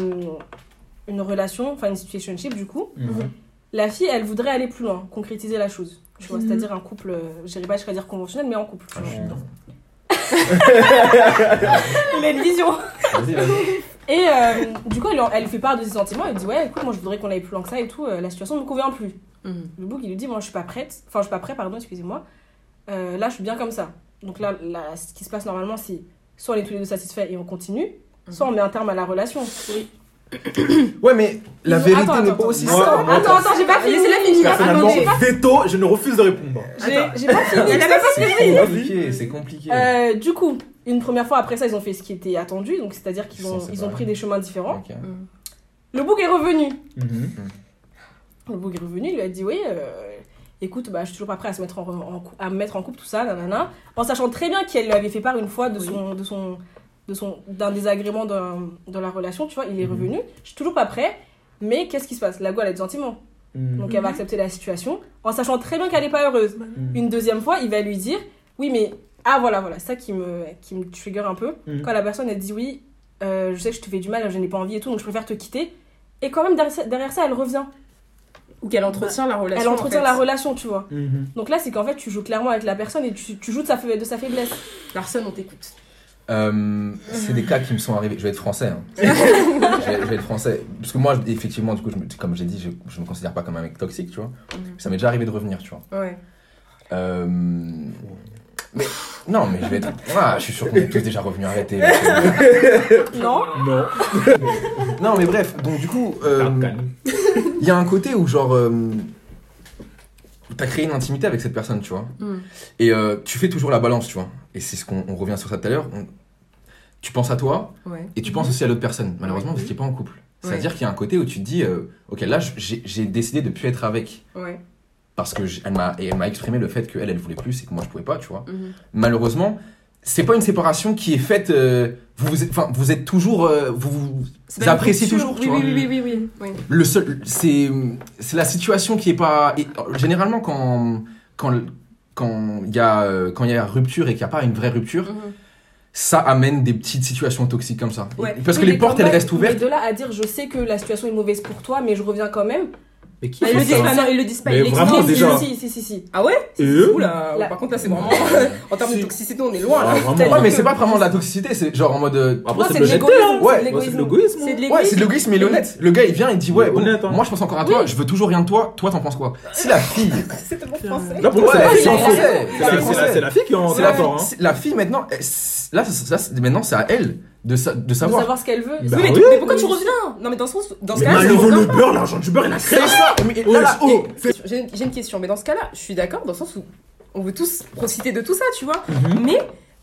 une relation, enfin une situationship du coup, Mhm. la fille elle voudrait aller plus loin, concrétiser la chose. Tu vois, Mhm. c'est-à-dire un couple, euh, je dirais pas, je dire conventionnel, mais en couple. tu Ah, vois. je suis dedans. Il Et euh, du coup, elle, elle fait part de ses sentiments. Elle dit Ouais, écoute, moi je voudrais qu'on aille plus loin que ça et tout. euh, la situation ne me convient plus. Mhm. Le bouc, il lui dit Moi je suis pas prête. Enfin, je suis pas prêt, pardon, excusez-moi. Euh, là, je suis bien comme ça. Donc là, là, ce qui se passe normalement, c'est soit on est tous les deux satisfaits et on continue, soit on met un terme à la relation. Ouais, mais la vérité attends, n'est attends, pas aussi attends. ça. Moi, Attends, attends, j'ai pas fini. Laissez-la finir. Personnellement, Attendez. veto, je ne refuse de répondre. J'ai pas fini. Pas C'est compliqué, c'est compliqué. Euh, du coup, une première fois après ça, ils ont fait ce qui était attendu, donc c'est-à-dire qu'ils ont, ils ont pris des chemins différents. Ok. Le bouc est revenu. Mhm. Le bouc est revenu, il lui a dit oui, euh, écoute, bah, je suis toujours pas prêt à, se mettre en, à me mettre en couple, tout ça, nanana. En sachant très bien qu'elle lui avait fait part une fois de Oui. son, de son, de son, d'un désagrément dans, dans la relation, tu vois, il est Mhm. revenu. Je suis toujours pas prêt, mais qu'est-ce qui se passe? La go, elle a des sentiments. Mhm. Donc elle va accepter la situation, en sachant très bien qu'elle est pas heureuse. Mhm. Une deuxième fois, il va lui dire oui, mais ah voilà, voilà, ça qui me, qui me trigger un peu. Mhm. Quand la personne elle dit oui, euh, je sais que je te fais du mal, je n'ai pas envie et tout, donc je préfère te quitter. Et quand même derrière ça, derrière ça, elle revient. Ou qu'elle entretient la relation. Elle entretient en fait. la relation, tu vois. Mhm. Donc là, c'est qu'en fait, tu joues clairement avec la personne et tu, tu joues de sa, de sa faiblesse. Larson, on t'écoute. Euh, c'est des cas qui me sont arrivés. Je vais être français. hein. je, vais, je vais être français. Parce que moi, effectivement, du coup, je me- comme j'ai dit, je, je me considère pas comme un mec toxique, tu vois. Ça m'est déjà arrivé de revenir, tu vois. Ouais. Euh, mais non, mais je vais être. Ah, je suis sûr qu'on est tous déjà revenus. Arrêtez. Non Non. non, mais bref. Donc du coup, euh, il y a un côté où genre. euh, T'as créé une intimité avec cette personne, tu vois. Mm. Et euh, tu fais toujours la balance, tu vois. Et c'est ce qu'on on revient sur ça tout à l'heure. on- Tu penses à toi, Ouais. Et tu penses aussi à l'autre personne, malheureusement, parce qu'il n'est pas en couple. C'est-à-dire qu'il y a un côté où tu te dis, euh, ok, là, j'ai décidé de plus être avec Ouais. Parce que elle m'a et elle m'a exprimé le fait qu'elle, elle voulait plus et que moi je pouvais pas, tu vois. Mhm. Malheureusement, c'est pas une séparation qui est faite. euh, vous, enfin, vous êtes toujours, euh, vous, vous appréciez toujours, tu oui, vois. Oui, oui, oui, oui. Le seul, c'est c'est la situation qui est pas. et, euh, généralement, quand quand quand il y a quand il y a rupture et qu'il n'y a pas une vraie rupture, Mhm. ça amène des petites situations toxiques comme ça. Ouais. Parce que les portes, elles restent ouvertes. Mais de là à dire, je sais que la situation est mauvaise pour toi, mais je reviens quand même. Mais qui Bah, ils fait le disent ça pas, non, ils le disent pas. Mais ils l'expliquent. vraiment, Si, déjà. Si, si, si, si. Ah ouais Et eux Oula, La- par contre là c'est vraiment en termes de toxicité on est loin Ah, là. vraiment. C'est-à-dire Ouais, mais c'est pas vraiment de la toxicité, c'est genre en mode. Après, c'est de l'égoïsme. Ouais, c'est de l'égoïsme. C'est de Ouais, l'égoïsme. c'est de l'égoïsme, mais il est honnête. Le gars, il vient, il dit Ouais, hein. moi je pense encore à toi, je veux toujours rien de toi, toi t'en penses quoi Si la fille. C'est tellement français. Là, pour c'est la fille en français. C'est la- qui est en C'est la, d'accord. hein. c'est- la fille maintenant, là, maintenant c'est à elle de, sa- de De savoir. savoir ce qu'elle veut. Bah oui, mais, oui. mais pourquoi tu reviens Non, mais dans ce sens, dans ce Mais cas-là, je veut le beurre, l'argent du beurre, il a créé. Ça j'ai une question, mais dans ce cas-là, je suis d'accord dans le sens où on veut tous profiter de tout ça, tu vois. Mhm. Mais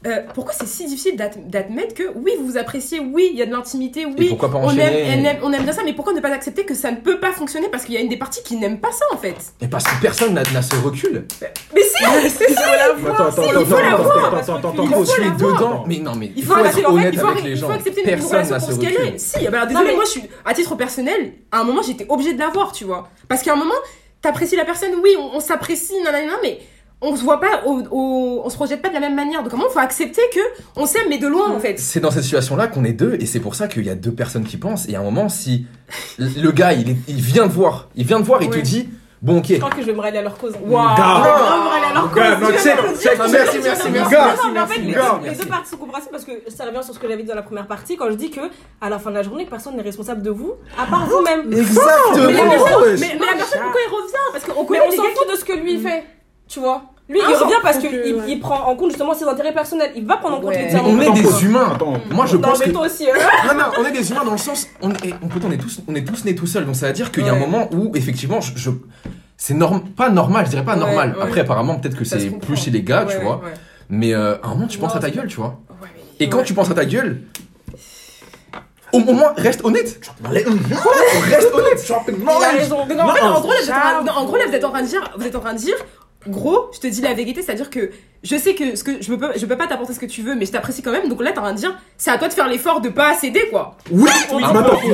euh, pourquoi c'est si difficile d'ad- d'admettre que oui, vous vous appréciez, oui, il y a de l'intimité, oui, pourquoi pas on aime, on, aime, on aime bien ça, mais pourquoi ne pas accepter que ça ne peut pas fonctionner parce qu'il y a une des parties qui n'aime pas ça en fait? Et parce que personne n'a n'a ce recul. Mais si, c'est ça Attends, attends, attends, il faut attends, la attends, voir, attends, parce attends, que attends, Il il faut faut tuer la voir. dedans. Mais non, mais Il il faut, être honnête il faut, avec les il faut gens. accepter une Personne relation n'a ce pour ce qu'elle est. Si, bah alors désolé, mais- moi je suis à titre personnel, à un moment j'étais obligée de l'avoir, tu vois. Parce qu'à un moment, t'apprécies la personne, oui, on, on s'apprécie, nanana, mais on se voit pas, au, au- on se projette pas de la même manière. Donc un moment, faut accepter que on s'aime, mais de loin en fait? C'est dans cette situation-là qu'on est deux, et c'est pour ça qu'il y a deux personnes qui pensent. Et à un moment, si le gars, il, est- il vient de voir, il vient de voir et Ouais. te dit, bon, ok. Je crois que je vais me rallier à leur cause. Waouh vais me rallier à leur cause. Non, check, check, merci, merci, merci. Non, mais en fait, les, les deux parties sont compréhensibles parce que ça revient sur ce que j'avais dit dans la première partie quand je dis que à la fin de la journée, personne n'est responsable de vous à part vous-même. Exactement. Mais, la personne, wesh. mais, mais la personne, pourquoi elle revient? Parce qu'on on connaît les s'en fout de ce que lui fait, tu vois. Lui, il Ah, revient parce qu'il ouais. il prend en compte justement ses intérêts personnels. Il va prendre en compte Ouais. les tiens. on est des quoi. humains. Attends. Moi, je Non, pense mais que. toi aussi. hein. Non, non, on est des humains dans le sens. On est, on, peut- on est tous, on est tous nés tout seuls. Donc ça veut dire qu'il y a un moment où, effectivement, je. je- c'est norm, pas normal, je dirais pas normal. ouais. Après, apparemment, peut-être que c'est plus chez les gars, Ouais, tu vois. ouais. Mais euh, à un moment, tu penses à ta gueule, tu vois. Ouais, mais- Et quand ouais. tu penses à ta gueule, au, au moins, reste honnête. Reste honnête. Il a raison. Mais non, en fait, Non, en gros, là, vous êtes en train- j'avoue. non, en gros, là, vous êtes en train de dire, vous êtes en train de dire, gros, je te dis la vérité, c'est-à-dire que je sais que ce que je peux, je peux pas t'apporter ce que tu veux, mais je t'apprécie quand même. Donc là, t'es en train de dire, c'est à toi de faire l'effort de pas céder, quoi. Oui, Ah, oui,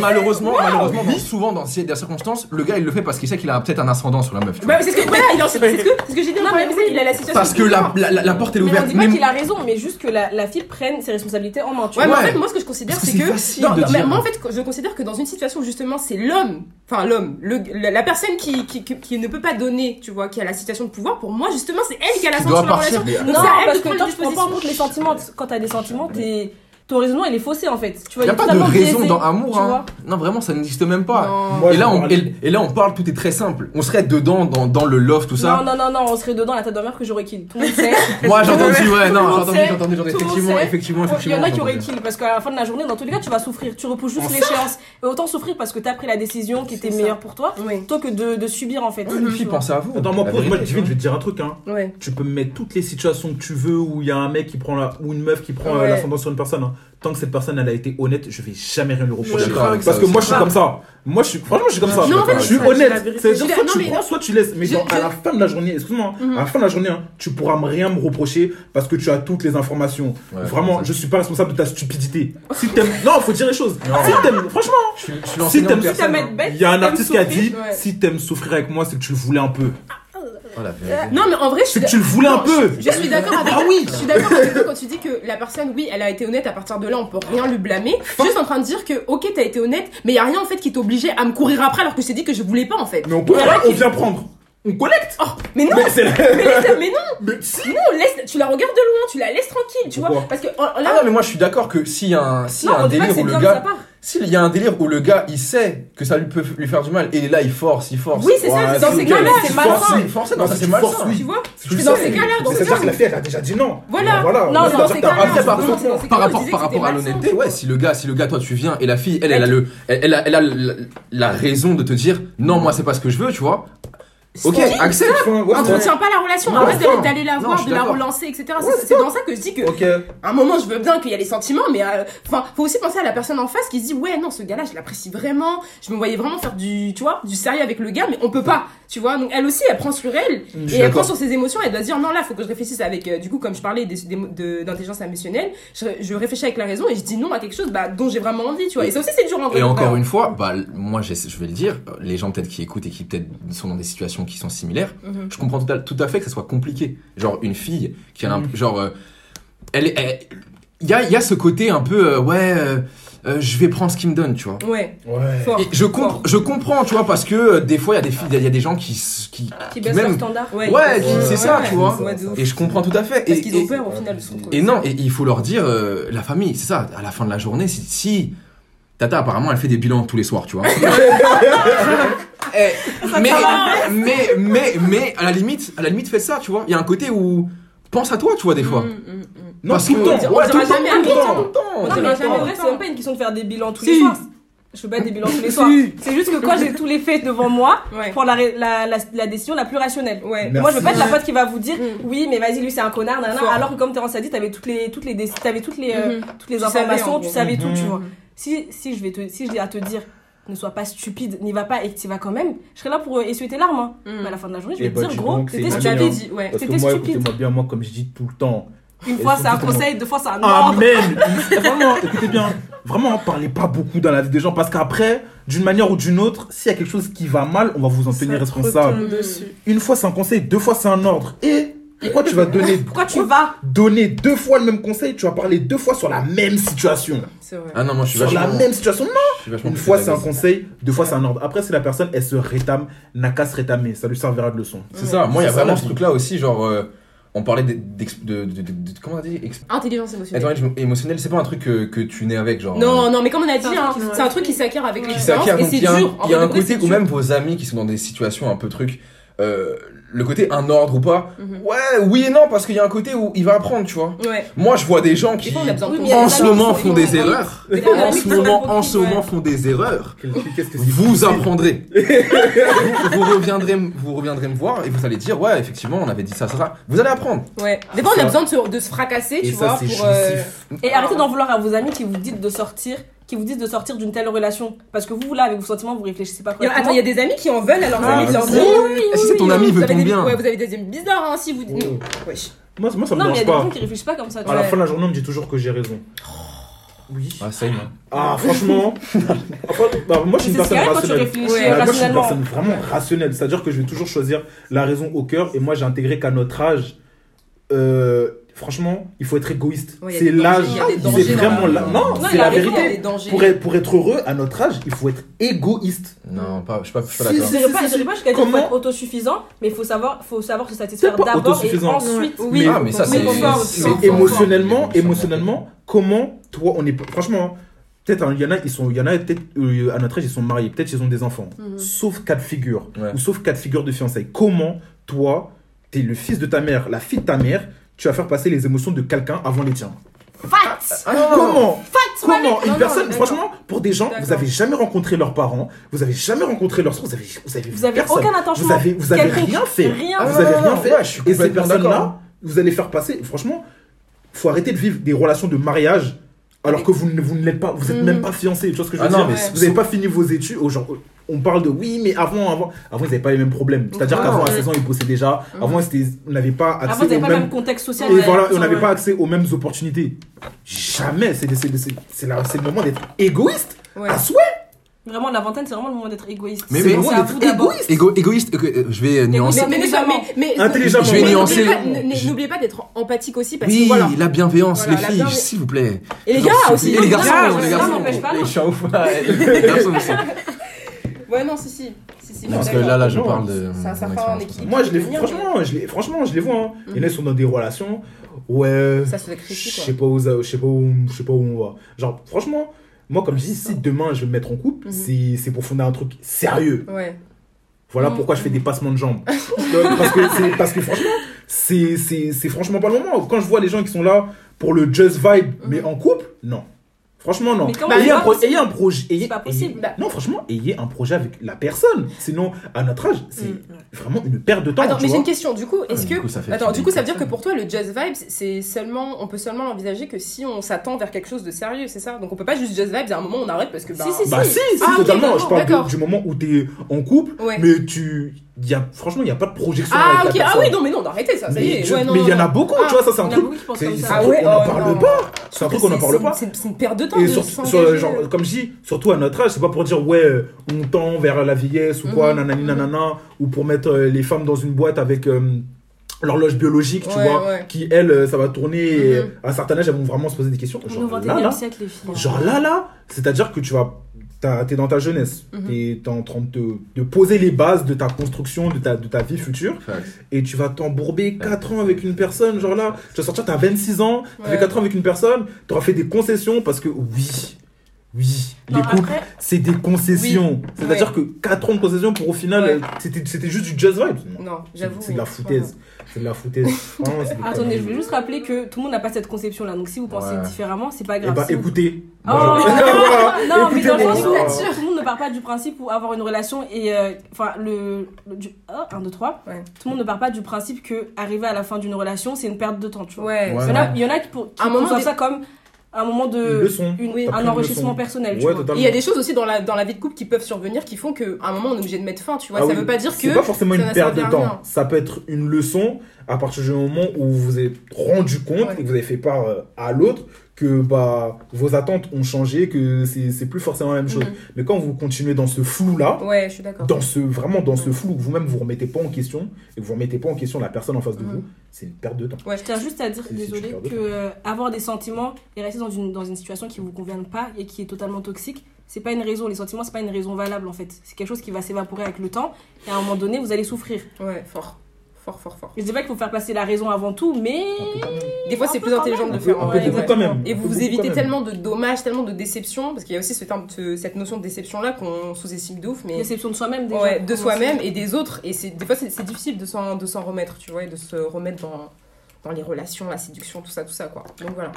malheureusement, malheureusement, souvent dans ces circonstances, le gars il le fait parce qu'il sait qu'il a peut-être un ascendant sur la meuf. Bah, c'est ce que, voilà, il en- c'est ce que, c'est ce que j'ai dit, Non, non, mais il a la situation. Parce que la, la, la- la porte est Mais on ouverte. dit pas Mais- qu'il a raison, mais juste que la, la fille prenne ses responsabilités en main. Tu Ouais, vois. mais en fait, moi, ce que je considère, c'est que. mais moi, en fait, je considère que dans une situation où justement c'est l'homme, enfin l'homme, le, la, personne qui, qui, qui, ne peut pas donner, tu vois, qui a la situation de pouvoir, pour moi, justement, c'est elle qui a la Qui ceinture doit dans la relation. Non, parce que toi, tu prends pas en compte les sentiments. Quand t'as des sentiments, t'es- ton raisonnement il est faussé en fait. Tu vois, Il n'y a pas de raison biaisé, dans amour. tu hein. Non, vraiment, ça n'existe même pas. Moi, et, là, on, parle- et, et là, on parle, tout est très simple. On serait dedans, dans, dans le love, tout ça. Non, non, non, non, on serait dedans la tête de mère que j'aurais kill. Tout le monde sait. Moi, j'ai entendu, ouais, non, j'ai entendu, j'ai entendu, j'ai Effectivement, effectivement, Il y effectivement. en a qui auraient kill parce qu'à la fin de la journée, dans tous les cas, tu vas souffrir. Tu repousses juste l'échéance. Autant souffrir parce que t'as pris la décision qui était meilleure pour toi plutôt que de, subir en fait. Les Tu filles, pensez à vous. Attends, moi, moi, je vais te dire un truc, hein. Tu peux me mettre toutes les situations que tu veux où il y a un mec qui prend la, ou une meuf qui prend l'ascendant sur une personne. Tant que cette personne elle a été honnête, je vais jamais rien lui Je suis reprocher. Parce ça que moi je suis comme ça. Moi je suis franchement je suis comme ça. Non, en fait, je suis honnête. C'est Je suis soit non, tu mais prends, non. soit tu laisses. Mais Je- genre, à je- la fin de la journée, excuse-moi, hein, Mhm. à la fin de la journée, hein, tu pourras me rien me reprocher parce que tu as toutes les informations. Ouais, Vraiment, je suis pas responsable de ta stupidité. Si t'aimes, non, faut dire les choses. Si t'aimes, franchement, Je suis, je suis Si t'aimes- de si personne, t'aimes hein. être bête, il y a un artiste qui a souffrir, dit, si t'aimes souffrir avec moi, c'est que tu le voulais un peu. Oh, la vérité. Non, mais en vrai, je suis C'est que tu le voulais un Non, peu. Je suis d'accord avec Ah oui. Je suis d'accord avec toi quand tu dis que la personne, oui, elle a été honnête. À partir de là, on peut rien lui blâmer. Je suis juste en train de dire que, ok, t'as été honnête, mais y a rien en fait qui t'obligeait à me courir après alors que je t'ai dit que je voulais pas en fait. Mais on peut, Voilà, on vient prendre. On collecte. Oh, mais non, Mais mais, laisse- mais non, Mais si. non, laisse, tu la regardes de loin, tu la laisses tranquille, tu vois. Parce que Ah là, non, mais moi je suis d'accord que y a un, s'il y a Non, un délire c'est où le bien de sa gars. S'il y a un délire où le gars il sait que ça lui peut lui faire du mal et là il force, il force. oui, c'est ça. Ouais, Dans c'est ces cas-là, c'est malsain. forcer, non, ça c'est malsain. Tu vois? Le dans ces cas-là, dans ces cas-là. que la fille, elle a déjà dit non. Voilà. Voilà. Non, dans ces cas-là, par c'est rapport, par rapport à l'honnêteté, ouais, si le gars, si le gars, toi tu viens et la fille, elle, elle a le, elle, a, elle a la, la raison de te dire, non, moi c'est pas ce que je veux, tu vois. Ok, accepte. Enfin, ouais, Entretiens pas la relation, Non, arrête enfin. d'aller la voir, de la relancer, etc. Ouais, C'est- dans ça que je dis que à un moment, je veux bien qu'il y a les sentiments, mais euh, enfin, faut aussi penser à la personne en face qui se dit ouais non, ce gars-là, je l'apprécie vraiment. Je me voyais vraiment faire du, tu vois, du sérieux avec le gars, mais on peut pas, tu vois. Donc elle aussi, elle prend sur elle Je et elle prend sur ses émotions. Elle doit se dire non là, faut que je réfléchisse avec. euh, du coup, comme je parlais d'intelligence émotionnelle, je, je réfléchis avec la raison et je dis non à quelque chose bah, dont j'ai vraiment envie, tu vois. Et ça aussi, c'est dur en vrai. Et encore une fois, bah, moi, je vais le dire, les gens peut-être qui écoutent et qui peut-être sont dans des situations qui sont similaires, Mhm. je comprends tout à, tout à fait que ça soit compliqué. Genre, une fille qui a un, genre, euh, elle, il y a, y a ce côté un peu, euh, ouais, euh, je vais prendre ce qu'il me donne, tu vois. Ouais. Ouais. Fort. Et je, comp- je comprends, tu vois, parce que euh, des fois, il y a des filles, il y a des gens qui, qui, Qui qui baisse même- leur standard. Ouais, Ouais, c'est ouais, ça, ouais, tu vois. Et je comprends tout à fait. Parce et, qu'ils ont peur au final et non, et il faut leur dire, euh, la famille, c'est ça, à la fin de la journée, si, si Tata, apparemment, elle fait des bilans tous les soirs, tu vois. Eh, mais, mais, mais, mais, à la limite, à la limite, fais ça, tu vois. Il y a un côté où, pense à toi, tu vois, des fois. Mm, mm, mm. Non, Parce tout que- le temps. On Ouais, dira tout le jamais tout le à temps. Tout le temps. On Non, dira mais jamais vrai, c'est même pas une question de faire des bilans tous Si. les soirs. Je fais pas des bilans tous les Si. soirs. C'est juste que quand j'ai tous les faits devant moi, Ouais. je prends la, la, la, la décision la plus rationnelle. Ouais. Moi, je veux pas être la pote qui va vous dire, Mm. oui, mais vas-y, lui, c'est un connard, nanana, Fort. alors que comme Terence a dit, t'avais toutes les, toutes les, t'avais toutes les, euh, Mhm. toutes les Tu savais, informations, tu savais tout, tu Mhm. vois. Si, si je vais te, si je dis à te dire, ne sois pas stupide, n'y va pas et que tu vas quand même, je serai là pour euh, essuyer tes larmes, hein. Mm. Mais à la fin de la journée, je Eh vais te bah, dire, dis gros, t'étais stupide. hein. ouais. T'étais moi, stupide. écoutez-moi bien, moi, comme je dis tout le temps. Une fois c'est un conseil, deux fois c'est un ordre. Amen. Vraiment, écoutez bien. Vraiment, parlez pas beaucoup dans la vie des gens parce qu'après, d'une manière ou d'une autre, s'il y a quelque chose qui va mal, on va vous en tenir responsable. Une fois, c'est un conseil, deux fois, c'est un ordre. Et pourquoi tu vas donner, Pourquoi tu vas donner deux fois le même conseil Tu vas parler deux fois sur la même situation. C'est vrai. Ah non, moi, je suis Sur la même situation. Non. je suis vachement Une fois, c'est un conseil, deux fois, c'est un ordre. Après, si la personne, elle se rétame, n'a qu'à se rétamer. Ça lui servira de leçon. C'est ça. Moi, il y a vraiment ce vie. truc-là aussi, genre, euh, on parlait de, de, de, de- comment on a dit Ex- Intelligence émotionnelle. Intelligence émotionnelle, c'est pas un truc que, que tu nais avec, genre. Non, non, mais comme on a dit, C'est un hein, truc qui c'est un truc qui s'acquiert avec Ouais. l'expérience et c'est il y a un, dur. En il y a vrai, un de vrai, côté où même vos amis qui sont dans des situations un peu trucs, euh, le côté un ordre ou pas. Mhm. Ouais, oui et non, parce qu'il y a un côté où il va apprendre, tu vois. Ouais. Moi, je vois des gens qui, Oui, en ce moment, font des erreurs. En ce moment, en ce moment, font des erreurs. Qu'est-ce que c'est Vous apprendrez. vous, vous reviendrez, vous reviendrez me voir et vous allez dire, ouais, effectivement, on avait dit ça, ça, ça. Vous allez apprendre. Ouais. Des fois, on a besoin de se, de se fracasser, tu vois, pour. euh. Et arrêtez d'en vouloir à vos amis qui vous disent de sortir, qui vous disent de sortir d'une telle relation. Parce que vous, là, avec vos sentiments, vous réfléchissez pas a- Attends, il y a des amis qui en veulent à leurs Ah, amis de leur oui, dire. oui, Si ton ami vous veut avez ton des- bien. Ouais, vous avez des amis bizarres, hein, si vous. Oh. Wesh. Moi, moi, ça me Non, mais il y a dérange des pas. gens qui réfléchissent pas comme ça. tu À la fin de la journée, on me dit toujours que j'ai raison. Oui. Ah, ça y est. Ah, franchement. Enfin, bah, moi, je suis une personne tu rationnelle. réfléchis Ouais, Ouais, moi, je suis une personne vraiment rationnelle. C'est-à-dire que je vais toujours choisir la raison au cœur. Et moi, j'ai intégré qu'à notre âge, euh, franchement, il faut être égoïste. Ouais, c'est l'âge. C'est dans vraiment la- là. Non, Non, c'est la vérité. Pour être, pour être heureux, à notre âge, il faut être égoïste. Non, pas, je je suis pas d'accord. Je dirais pas, je dirais pas jusqu'à dire qu'il faut Comment être autosuffisant, mais il faut savoir, faut savoir se satisfaire d'abord et ensuite. Oui, Ah, mais ça, c'est- Mais émotionnellement, émotionnellement, comment toi, on est. Franchement, hein, peut-être hein, il y en a, ils sont, il y en a peut-être euh, à notre âge, ils sont mariés, peut-être ils ont des enfants. Mhm. Sauf cas de figure, Ouais. ou sauf cas de figure de fiançailles. Comment toi, t'es le fils de ta mère, la fille de ta mère, tu vas faire passer les émotions de quelqu'un avant les tiens Facts Comment Comment Non, Une non, personne, franchement, pour des gens, vous avez jamais rencontré leurs parents, vous avez jamais rencontré leurs soeurs, vous avez, vous avez, Vous avez personne. aucun attachement. Vous avez, vous avez rien fait. Rien. vous Ah, avez non, rien non, fait. ouais, je suis Et ces personnes-là, d'accord. vous allez faire passer. Franchement, faut arrêter de vivre des relations de mariage alors que vous ne, vous ne l'êtes pas. Vous êtes Mhm. même pas fiancés. Tu vois ce que je veux Ah non, dire mais Ouais. Vous n'avez pas fini vos études. au genre, on parle de oui, mais avant, avant, avant ils n'avaient pas les mêmes problèmes. C'est-à-dire qu'avant. 16 ans, ils bossaient déjà. Avant, c'était, on n'avait pas accès Avant, même contexte social. Et voilà, ça, on n'avait pas accès aux mêmes opportunités. Jamais. C'est c'est- c'est- c'est la- c'est le moment d'être égoïste Ouais. à souhait. Vraiment, la vingtaine, c'est vraiment le moment d'être égoïste. Mais- C'est mais- le moment c'est à vous d'être d'abord. égoïste. Égo- égoïste, euh, je vais euh, nuancer. Mais, mais, mais, mais, mais- Intelligemment. Je vais mais nuancer. n'oubliez pas- d'être empathique aussi parce Oui, que voilà. la bienveillance, Voilà, les la filles, s'il vous plaît. Et les gars aussi. Et les garçons, les garçons. non, n'empêche pas, Les ouais, les garçons aussi. Ouais, non, si, si. si, si, Parce je que là, là, je Non, parle de. ça- ça équilibre. Moi, je les, Venir, franchement, je les, franchement, je les vois. Hein. Il y en a, ils sont dans des relations. Ouais. Ça se Je sais pas où, ça- je sais pas où, je sais pas où on va. Genre, franchement, moi, comme je dis, si demain je vais me mettre en couple, Mhm. c'est, c'est pour fonder un truc sérieux. Ouais. Voilà Mhm. pourquoi je fais des passements de jambes. parce, que parce que franchement, c'est, c'est, c'est franchement pas le moment. Quand je vois les gens qui sont là pour le just vibe, mais en couple, non. Franchement, non. Ayez, un pas pro- possible ayez un projet. ayez- C'est pas possible. ayez- non, franchement, ayez un projet avec la personne. Sinon, à notre âge, c'est Mhm. vraiment une perte de temps. Attends, mais j'ai une question. Du coup, est-ce Ah, du que coup, ça fait Attends, du coup, ça veut dire que pour toi, le jazz vibe, c'est seulement, on peut seulement l'envisager que si on s'attend vers quelque chose de sérieux, c'est ça? Donc on peut pas juste jazz vibe, à un moment on arrête parce que bah. Si, si, Bah si, si, Ah, totalement. je parle du moment où t'es en couple, Ouais. mais tu, y a, franchement, il n'y a pas de projection Ah, avec ok, la ah oui, non, mais non, d'arrêtez ça, ça y mais est. tu- Ouais, mais il y en a beaucoup, Ah, tu vois, ça c'est un en truc. Ah truc, ouais, on n'en oh, parle pas. C'est un truc qu'on n'en parle pas. C'est une perte de temps Et de sur, sur- genre, comme je dis, surtout à notre âge, c'est pas pour dire ouais, euh, on tend vers la vieillesse ou quoi, Mhm, nanani mhm. nanana, ou pour mettre euh, les femmes dans une boîte avec euh, l'horloge biologique, tu Ouais, vois, ouais. qui elles, euh, ça va tourner et Mhm. à un certain âge, elles vont vraiment se poser des questions. On est Genre là, 21 là, siècle, les filles. genre là, là, c'est-à-dire que tu vas, t'es dans ta jeunesse, Mhm. t'es t'es en train de, te- de poser les bases de ta construction, de ta, de ta vie future, Facts. et tu vas t'embourber 4 ans avec une personne, genre là, tu vas sortir, t'as 26 ans, t'as fait Ouais. 4 ans avec une personne, t'auras fait des concessions parce que oui, oui, Non, les couples, après- c'est des concessions. C'est-à-dire que 4 ans de concessions pour au final, Ouais. euh, c'était c'était juste du jazz vibe. Non, j'avoue. C'est de la foutaise. C'est de la foutaise. Attendez, je voulais juste rappeler que tout le monde n'a pas cette conception-là. Donc si vous pensez Ouais. différemment, c'est pas Eh grave. bah Si vous- écoutez. Oh, Voilà. non, mais dans le sens où tout le monde ne part pas du principe où avoir une relation et. euh, Enfin, le. le- du, 1, 2, 3. Ouais. Tout le monde ne part pas du principe que arriver à la fin d'une relation, c'est une perte de temps, tu vois. Il, y en a, qui, pour, qui Un moment ça comme un moment de. Une leçon. une- un enrichissement personnel, tu Ouais, vois. totalement. Et il y a des choses aussi dans la, dans la vie de couple qui peuvent survenir qui font qu'à un moment on est obligé de mettre fin, tu vois. Ah ça oui, veut pas dire que. C'est pas forcément ça une perte de temps. rien. Ça peut être une leçon à partir du moment où vous vous êtes rendu compte Ouais. et que vous avez fait part euh, à l'autre que bah, vos attentes ont changé, que c'est c'est plus forcément la même chose. Mhm. Mais quand vous continuez dans ce flou-là, Ouais, dans ce, vraiment dans ce flou, où vous-même vous remettez pas en question et que vous remettez pas en question la personne en face de Mhm. vous, c'est une perte de temps. Ouais. Je tiens juste à dire, désolé, que de euh, avoir des sentiments et rester dans une, dans une situation qui vous convient pas et qui est totalement toxique, c'est pas une raison. Les sentiments, c'est pas une raison valable en fait. C'est quelque chose qui va s'évaporer avec le temps et à un moment donné, vous allez souffrir. Ouais, fort. Fort, fort, fort. Je dis pas qu'il faut faire passer la raison avant tout, mais. Des fois, c'est plus intelligent de faire. beaucoup quand même. Et vous vous évitez tellement de dommages, tellement de déceptions, parce qu'il y a aussi ce terme de- cette notion de déception-là qu'on sous-estime de ouf, mais Déception de soi-même déjà. ouais, de soi-même et des autres. Et c'est des fois, c'est difficile de s'en de s'en remettre, tu vois, et de se remettre dans, dans les relations, la séduction, tout ça, tout ça, quoi. Donc voilà.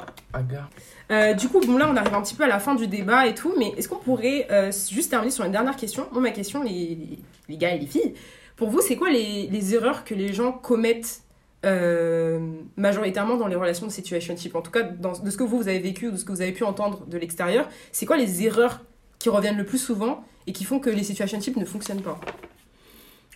Euh, du coup, bon, là, on arrive un petit peu à la fin du débat et tout, mais est-ce qu'on pourrait euh, juste terminer sur une dernière question? Moi, ma question, les, les- les gars et les filles, pour vous, c'est quoi les, les erreurs que les gens commettent euh, majoritairement dans les relations de situationship En tout cas, dans, de ce que vous, vous avez vécu ou de ce que vous avez pu entendre de l'extérieur, c'est quoi les erreurs qui reviennent le plus souvent et qui font que les situationships ne fonctionnent pas?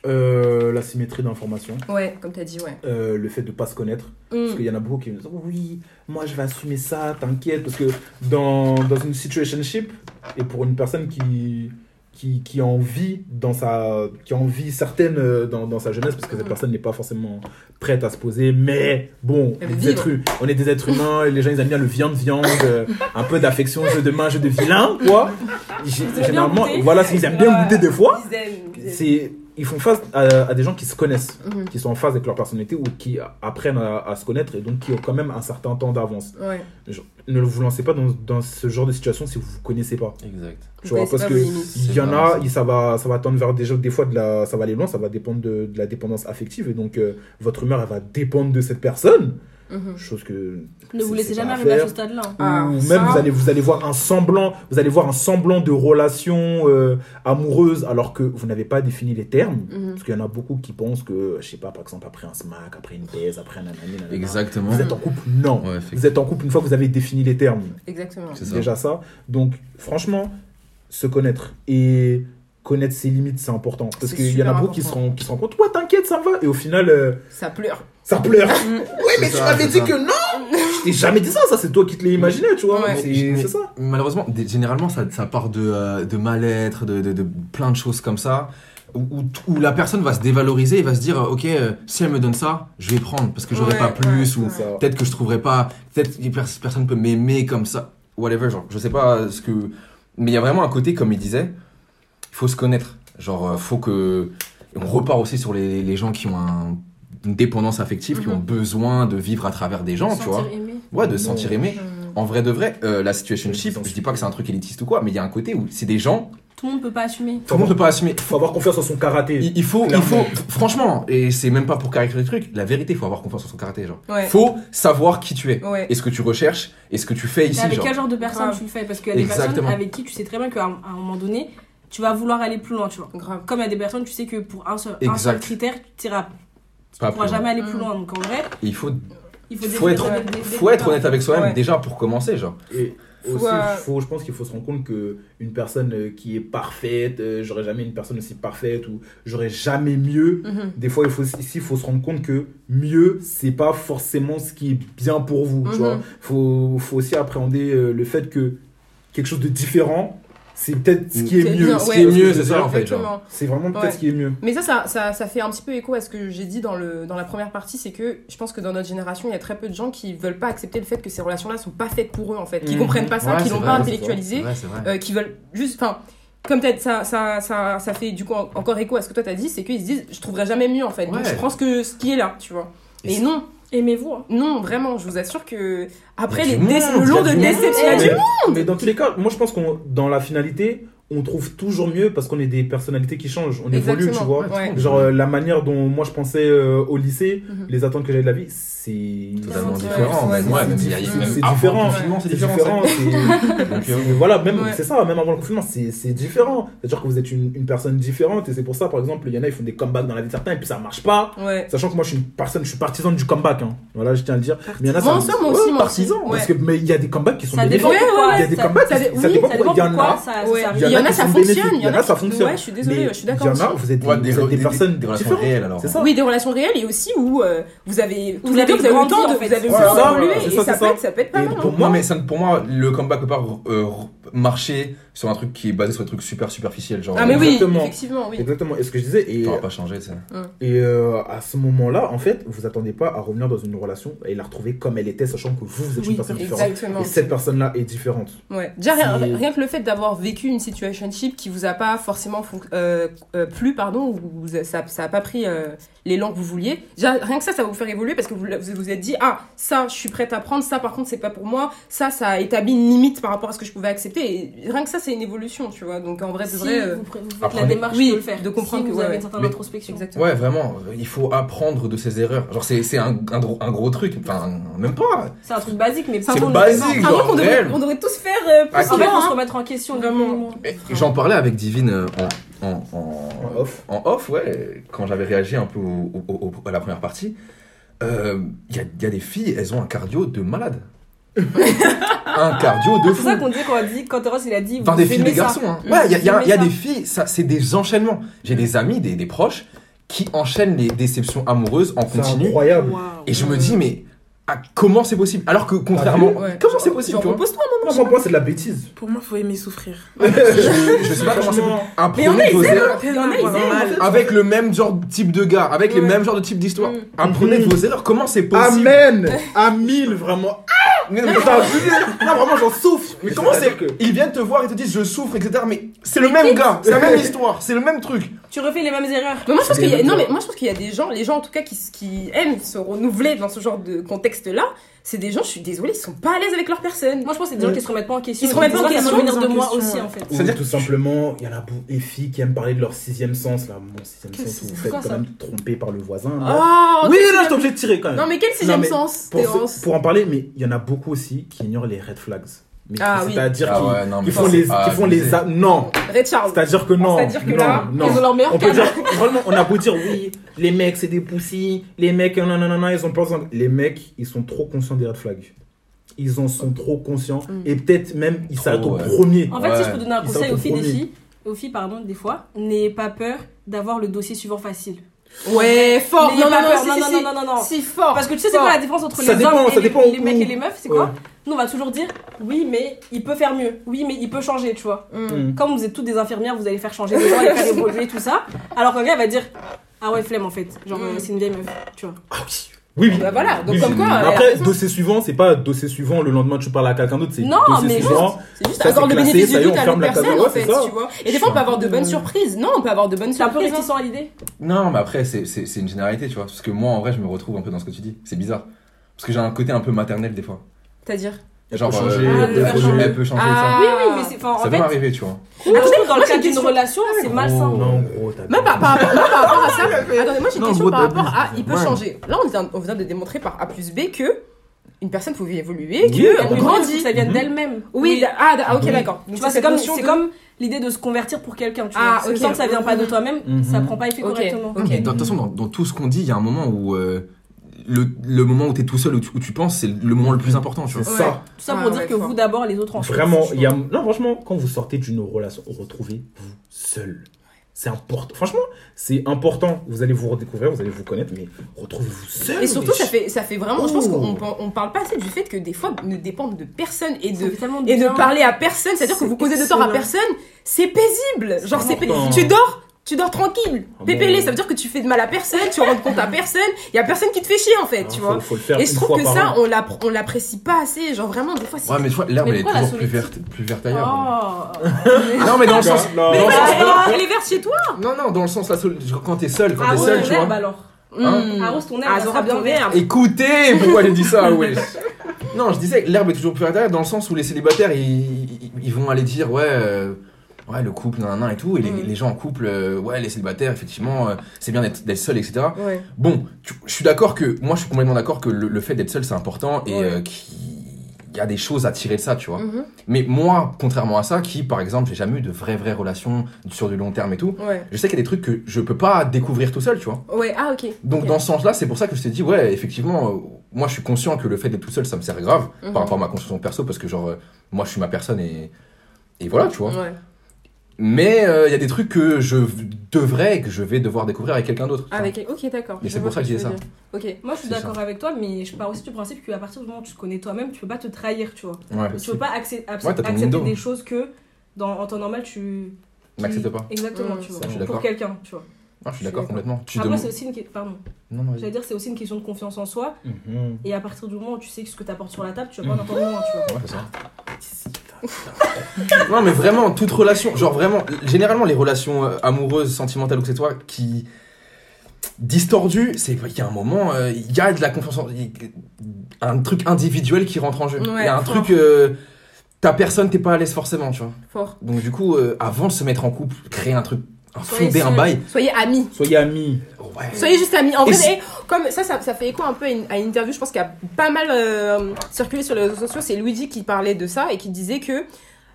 Euh, la symétrie d'information, Ouais, comme t'as dit, ouais. euh, le fait de pas se connaître. Mm. Parce qu'il y en a beaucoup qui me disent Oui, moi je vais assumer ça, t'inquiète. Parce que dans, dans une situationship, et pour une personne qui, qui, qui en vit dans sa qui en vit certaines euh, dans, dans sa jeunesse parce que cette Mhm. personne n'est pas forcément prête à se poser mais bon on est, des êtres, on est des êtres humains et les gens ils aiment bien le viande viande euh, un peu d'affection jeu de main jeu de vilain quoi. Généralement voilà ils aiment bien goûter des fois. C'est ils font face à, à des gens qui se connaissent Mhm. qui sont en phase avec leur personnalité ou qui apprennent à, à se connaître et donc qui ont quand même un certain temps d'avance. Ouais. Ne vous lancez pas dans, dans ce genre de situation si vous vous connaissez pas. Exact. Tu vois, parce que il y en a, ça va, ça va tendre vers des gens, des fois de la, ça va aller loin, ça va dépendre de, de la dépendance affective et donc euh, votre humeur elle va dépendre de cette personne, Mhm. chose que Ne vous laissez jamais arriver à faire. ce stade-là. Ah, ou même ça- vous allez vous allez voir un semblant vous allez voir un semblant de relation euh, amoureuse alors que vous n'avez pas défini les termes Mhm. parce qu'il y en a beaucoup qui pensent que je sais pas par exemple après un smack après une baise après un nanani, nanana, Exactement. vous êtes en couple non Ouais, vous êtes en couple une fois que vous avez défini les termes Exactement. C'est ça. déjà ça donc franchement se connaître et connaître ses limites c'est important parce qu'il y en a beaucoup qui se, important. rendent, qui se rendent compte ouais t'inquiète ça va et au final euh, Ça pleure. Ça pleure Mm. oui mais tu m'avais dit ça. que non je t'ai jamais dit ça ça c'est toi qui te l'as imaginé tu vois Ouais. c'est ça Malheureusement, généralement, ça, ça part de, euh, de mal-être, de, de, de plein de choses comme ça, où, la personne va se dévaloriser et va se dire, euh, ok, euh, si elle me donne ça, je vais prendre parce que j'aurai Ouais, pas plus, ouais, ou ouais. Peut-être que je trouverai pas, peut-être que pers- personne peut m'aimer comme ça, whatever, genre, je sais pas ce que. Mais il y a vraiment un côté, comme il disait, il faut se connaître. Genre, faut que. On repart aussi sur les, les gens qui ont un- une dépendance affective, qui Mhm. ont besoin de vivre à travers des gens, tu vois. Aimé. Ouais, de se sentir aimé. Mhm. En vrai de vrai, euh, la situationship, je dis pas que c'est un truc élitiste ou quoi, mais il y a un côté où c'est des gens, Tout le monde peut pas assumer. tout le monde peut pas assumer. faut avoir confiance en son karaté Il, il faut, il faut, franchement, et c'est même pas pour caricaturer le truc, la vérité, il faut avoir confiance en son karaté, genre. Ouais. Faut savoir qui tu es, Ouais. et ce que tu recherches, et ce que tu fais Et ici, avec genre? quel genre de personne Grave. tu le fais? Parce qu'il y a des Exactement. personnes avec qui tu sais très bien qu'à un, moment donné, tu vas vouloir aller plus loin, tu vois. Grave. Comme il y a des personnes, tu sais que pour un seul, un Exact. seul critère, tu iras, tu Pas pourras jamais aller plus Mm. loin. Donc en vrai, Et il faut, il faut, faut être, faut honnête avec soi-même, Ouais. déjà pour commencer, genre. Et Faut, aussi, euh, faut, je pense qu'il faut se rendre compte que une personne euh, qui est parfaite, euh, j'aurais jamais une personne aussi parfaite ou j'aurais jamais mieux. Mhm. Des fois, il faut ici, il faut se rendre compte que mieux, c'est pas forcément ce qui est bien pour vous. Tu vois, faut, faut aussi appréhender euh, le fait que quelque chose de différent, c'est peut-être ce qui est mieux. bien, Ce ouais. qui est mieux, c'est ça, en fait. C'est vraiment peut-être Ouais. ce qui est mieux. Mais ça, ça, ça, ça fait un petit peu écho à ce que j'ai dit dans, le, dans la première partie, c'est que je pense que dans notre génération, il y a très peu de gens qui veulent pas accepter le fait que ces relations-là sont pas faites pour eux, en fait, qui Mhm. comprennent pas ça, Ouais, qui l'ont pas intellectualisé, euh, qui veulent juste, enfin, comme peut-être ça, ça, ça, ça fait du coup en- encore écho à ce que toi t'as dit, c'est qu'ils se disent, je trouverai jamais mieux en fait, donc je prends ce, que, ce qui est là, tu vois. Et Et non, Aimez-vous. hein. non, vraiment, je vous assure que après Il y les monde, le lot y de a du déception, il y a mais, du monde. mais dans tous les cas, moi je pense qu'on dans la finalité, on trouve toujours mieux parce qu'on est des personnalités qui changent, on évolue, tu vois. ouais. Genre euh, la manière dont moi je pensais euh, au lycée, Mhm. les attentes que j'avais de la vie, c'est Totalement différent, ouais, c'est- ouais, c'est même il y a- différent. C'est différent. euh, voilà, même Ouais. c'est ça, même avant le confinement, c'est c'est différent. C'est-à-dire que vous êtes une, une personne différente et c'est pour ça, par exemple, il y en a, ils font des comebacks dans la vie de certains et puis ça marche pas. Ouais. Sachant que moi, je suis une personne, je suis partisan du comeback. hein. Voilà, je tiens à le dire. Mais il y en a, ça- aussi, partisan. Parce que mais il y a des comebacks qui sont Ça dépend. Il y a des ça- comebacks, ça dépend. Il y en a. Il y en a ça fonctionne, il y en a, ça fonctionne. Ouais, je suis désolée, je suis Il y d'accord. en a, vous êtes des, Ouais, des, vous êtes des des- personnes des relations réelles alors. Oui, des relations réelles et aussi où euh, vous avez Vous avez deux, vous avez eu le grandi, vous avez c'est et ça, peut être ça peut être pas mal. pour hein. Moi, mais ça, pour moi, le comeback peut pas euh, marcher sur un truc qui est basé sur des trucs super superficiels. Genre, Ah, mais oui, Exactement. effectivement, oui. Exactement. Et ce que je disais, et, Ça va pas changer, tu sais. et euh, à ce moment-là, en fait, vous attendez pas à revenir dans une relation et la retrouver comme elle était, sachant que vous, vous êtes Oui, une personne différente. Exactement. Et cette personne-là est différente. Ouais. Déjà, rien, rien que le fait d'avoir vécu une situationship qui vous a pas forcément fonc- euh, euh, plu, pardon, ou vous- ça, ça a pas pris euh, l'élan que vous vouliez. Déjà, rien que ça, ça va vous faire évoluer parce que vous vous vous êtes dit, ah, ça, je suis prête à prendre, ça, par contre, c'est pas pour moi, ça, ça a établi une limite par rapport à ce que je pouvais accepter. Et rien que ça, c'est une évolution, tu vois. Donc, en vrai, de Si vrai. euh, vous, pr- vous faites Apprenez. la démarche Oui, de le faire. de comprendre si que, vous ouais, avez ouais. une certaine Mais- introspection. Exactement. Ouais, vraiment, euh, il faut apprendre de ses erreurs. Genre, c'est c'est un, un, gros, un gros truc. Enfin, même pas. C'est un truc basique, mais C'est pas basique, Un truc genre, qu'on devrait, on devrait tous faire euh, plus En fait, faut se remettre en question. Vraiment. J'en parlais avec Divine euh, en, en, en, En off. en off, ouais, quand j'avais réagi un peu au- au- au- à la première partie. Euh, y, il y a des filles, elles ont un cardio de malade. Un cardio de C'est fou. ça qu'on dit quand on dit, quand Ross il a dit. Enfin, des filles, des garçons. Hein. Ouais, il y a, y y des filles, ça, c'est des enchaînements. J'ai des amis, des, des proches, qui enchaînent les déceptions amoureuses en C'est continu. incroyable. Waouh. Et je me dis, mais ah, comment c'est possible Alors que contrairement. Ouais. Comment c'est possible Genre, tu vois repose-toi un moment. Moi, pour moi, c'est de la bêtise. Pour moi, faut aimer souffrir. je, je sais pas comment c'est possible. Mais. Avec le même genre de type de gars, avec les Ouais. mêmes genres de type d'histoire. Mm. Vos erreurs. Comment c'est possible Amen À mille, vraiment. Mais, mais- Putain, je- non, vraiment, j'en souffre. mais comment c'est que. Ils viennent te voir et te disent je souffre, etc. Mais c'est le même gars, c'est la même histoire, c'est le même truc. Tu refais les mêmes erreurs. Mais moi je pense qu'il y a, des non gens. mais moi je pense qu'il y a des gens, les gens en tout cas qui, qui aiment se renouveler dans ce genre de contexte là, c'est des gens, je suis désolée, ils sont pas à l'aise avec leur personne. Moi, je pense que c'est des gens qui se remettent pas en question. Ils se remettent pas en question, venir de moi aussi, en fait. C'est-à-dire- tout simplement, il y en a beaucoup des filles qui aiment parler de leur sixième sens, là. Mon sixième sens, vous faites quand même tromper par le voisin. là. Oh oui, là, je suis obligé de tirer quand même. Non mais quel sixième mais sens pour en parler, mais il y en a beaucoup aussi qui ignorent les red flags. Mais Ah oui. c'est-à-dire Ah qui, ouais, non, mais qui font les, font les, a- non. Red Charles. C'est-à-dire que non. C'est-à-dire que non, là, non. Ils ont leur meilleur On peut cadre. dire, vraiment, on a beau dire oui, les mecs c'est des poussis, les mecs non non non non, ils ont pas besoin. Les mecs, ils sont trop conscients des red flags. Ils en sont trop conscients Mm. et peut-être même ils s'arrêtent au premier. En fait, Ouais. si je peux donner un Ils conseil aux filles des filles, aux filles, pardon, des fois, n'ayez pas peur d'avoir le dossier suivant facile. Ouais, fort. Non pas non peur. non, non, non, non, non. Si fort. Parce que tu sais, c'est quoi la différence entre Ça les dépend, hommes et les, mecs et les meufs C'est quoi Ouais. Nous, on va toujours dire oui, mais il peut faire mieux. Oui, mais il peut changer, tu vois. Mm. Mm. Comme vous êtes toutes des infirmières, vous allez faire changer les gens, les faire évoluer, tout ça. Alors qu'un gars va dire ah ouais, flemme en fait. Genre, Mm. euh, c'est une vieille meuf, tu vois. Ah oui. Oui, oui. Bah voilà, donc Oui, comme quoi. Après, dossier suivant, c'est pas dossier suivant, le lendemain tu parles à quelqu'un d'autre, c'est Non, dossier mais suivant. C'est juste c'est le bénéfice ça y du est, doute on à ferme l'autre la case. personne en fait, tu vois. Et des fois on peut avoir de bonnes surprises. Non, on peut avoir de bonnes C'est un peu surprises. réticent à l'idée. Non, mais après, c'est- c'est c'est une généralité, tu vois. Parce que moi, en vrai, je me retrouve un peu dans ce que tu dis. C'est bizarre. Parce que j'ai un côté un peu maternel des fois. C'est-à-dire? Genre, peut changer, euh, elle peut changer. elle peut changer Ah. Oui, oui, mais c'est. Enfin, ça. Ça en peut fait, m'arriver, tu vois. trouve dans le cadre une d'une relation, c'est malsain. Non, gros, t'as Même par, par, rapport- par rapport à ça, attendez, moi j'ai une question par rapport à il peut changer. Là, on vient, on vient de démontrer par A plus B que une personne pouvait évoluer, Oui, grandit. que ça vienne Mhm. d'elle-même. Oui, ah, ah, ok, Oui. d'accord. Tu Donc vois, c'est comme, notion c'est de- comme l'idée de se convertir pour quelqu'un. Tu Ah, vois. ok. Tant que ça vient pas de toi-même, Mhm. ça prend pas effet Ok, correctement. de toute façon, dans, dans tout ce qu'on dit, il y a un moment où euh, le, le moment où t'es tout seul, où tu, où tu penses, c'est le moment le plus important, tu ça. Ouais. Tout ça pour ouais, dire que fort. vous d'abord, les autres ensuite. Vraiment, je il y a... trouve. Non, franchement, quand vous sortez d'une relation, retrouvez-vous seul. C'est important. Franchement, c'est important. Vous allez vous redécouvrir, vous allez vous connaître, mais retrouvez-vous seul. Et surtout, mais- ça fait, ça fait vraiment. Je pense Oh. qu'on pen- on parle pas assez du fait que des fois, ne dépendre de personne et de et de parler à personne, c'est-à-dire que vous causez de tort à personne, c'est paisible. Genre, c'est important. tu dors, tu dors tranquille. Ah Pépélé, bon. ça veut dire que tu fais de mal à personne, tu rends compte à personne, il y a personne qui te fait chier en fait, Ah, tu faut- vois. faut le faire Et je trouve que ça, an. on l'appr- on l'apprécie pas assez. Genre vraiment, des fois, c'est. Ouais, mais tu vois, l'herbe, elle est toujours plus verte, plus verte ailleurs. Oh Non, mais dans le sens. Non, Mais bah, elle est verte chez toi. Non, non, dans le sens, la sol- quand t'es seul, quand t'es Arrose seul, ton tu herbe vois. alors. Hmm. Arrose ton herbe, Ah, bien ton vert. Écoutez, pourquoi j'ai dit ça, wesh? Non, je disais que l'herbe est toujours plus verte ailleurs, dans le sens où les célibataires, ils vont aller dire, ouais, euh, ouais, le couple, nan, et tout, et les, Mm. les gens en couple, euh, ouais, les célibataires, effectivement, euh, c'est bien d'être seul, etc. Ouais. Bon, tu- je suis d'accord que, moi, je suis complètement d'accord que le, le fait d'être seul, c'est important, et Ouais. euh, qu'il y a des choses à tirer de ça, tu vois. Mhm. Mais moi, contrairement à ça, qui, par exemple, j'ai jamais eu de vraies, vraies relations sur du long terme et tout, Ouais. je sais qu'il y a des trucs que je peux pas découvrir tout seul, tu vois. Ouais. Ah, ok. Donc dans ce sens-là, c'est pour ça que je t'ai dit, ouais, effectivement, moi je suis conscient que le fait d'être tout seul, ça me sert grave par rapport à ma construction perso, parce que genre, moi je suis ma personne et, et voilà, tu vois. Ouais. Mais euh, il y a des trucs que je devrais, que je vais devoir découvrir avec quelqu'un d'autre. Avec... Ok, d'accord. Mais c'est pour ça que je tu disais ça. Ok. Moi, je suis d'accord ça. avec toi, mais je pars aussi du principe qu'à partir du moment où tu te connais toi-même, tu peux pas te trahir, tu vois. Ouais. Tu peux pas accé- abs- Ouais, accepter window. des choses que dans, en temps normal tu. N'accepte qui- pas. Exactement, Mmh, tu ça, vois. je suis Pour quelqu'un, tu vois. Ah, je suis d'accord complètement. Tu Après, c'est aussi une. que- Pardon. Non, non, J'allais dire, c'est aussi une question de confiance en soi. Mhm. Et à partir du moment où tu sais ce que t'apportes sur la table, tu vas pas en entendre moins, tu vois. Ouais, c'est ça. Non, mais vraiment, toute relation, genre vraiment, généralement, les relations euh, amoureuses, sentimentales ou que c'est toi qui distordues, c'est qu'il y a un moment, euh, il y a de la confiance en. Un truc individuel qui rentre en jeu. Il Ouais, y a un fort. truc. euh, ta personne, t'es pas à l'aise forcément, tu vois. Fort. Donc, du coup, euh, avant de se mettre en couple, créer un truc, fonder un bail. Soyez amis. Soyez amis. Ouais. Soyez juste amis. En Et vrai, eh, comme ça, ça, ça fait écho un peu à une, à une interview, je pense qu'il y a pas mal euh, circulé sur les réseaux sociaux. C'est Luigi qui parlait de ça et qui disait que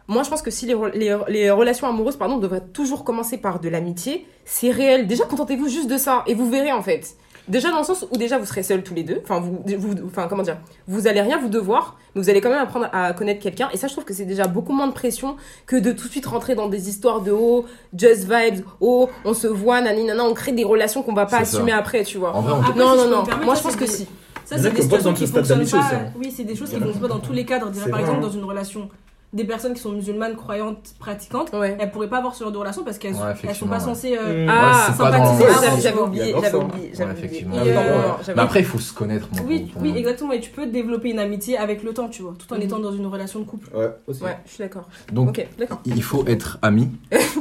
moi, je pense que si les, les, les relations amoureuses, pardon, devraient toujours commencer par de l'amitié, c'est réel. Déjà, contentez-vous juste de ça et vous verrez en fait. Déjà dans le sens où déjà vous serez seuls tous les deux. Enfin, vous, vous, enfin comment dire, vous allez rien vous devoir, mais vous allez quand même apprendre à connaître quelqu'un. Et ça, je trouve que c'est déjà beaucoup moins de pression que de tout de suite rentrer dans des histoires de oh, just vibes, oh, on se voit, nani, nana, on crée des relations qu'on va pas ça. assumer après, tu vois. En vrai, on Après, non, si non, non. permettre, Moi, je pense que des- si. Ça, c'est a des qui ont pas besoin situations de ce qui fonctionnent pas. Oui, c'est des choses qui a- fonctionnent pas dans tous les cadres. Par exemple, dans une relation, des personnes qui sont musulmanes, croyantes, pratiquantes, Ouais. elles pourraient pas avoir ce genre de relation parce qu'elles Ouais, elles sont pas ouais. censées. euh. Ah, sympathiser j'avais oublié, j'avais ça. oublié, Ouais, effectivement. Et, euh, Mais après, il faut se connaître. moi, Oui, oui, exactement. Et tu peux développer une amitié avec le temps, tu vois, tout en Mhm. étant dans une relation de couple. Ouais, aussi. Ouais, je suis d'accord. Donc, il faut être ami.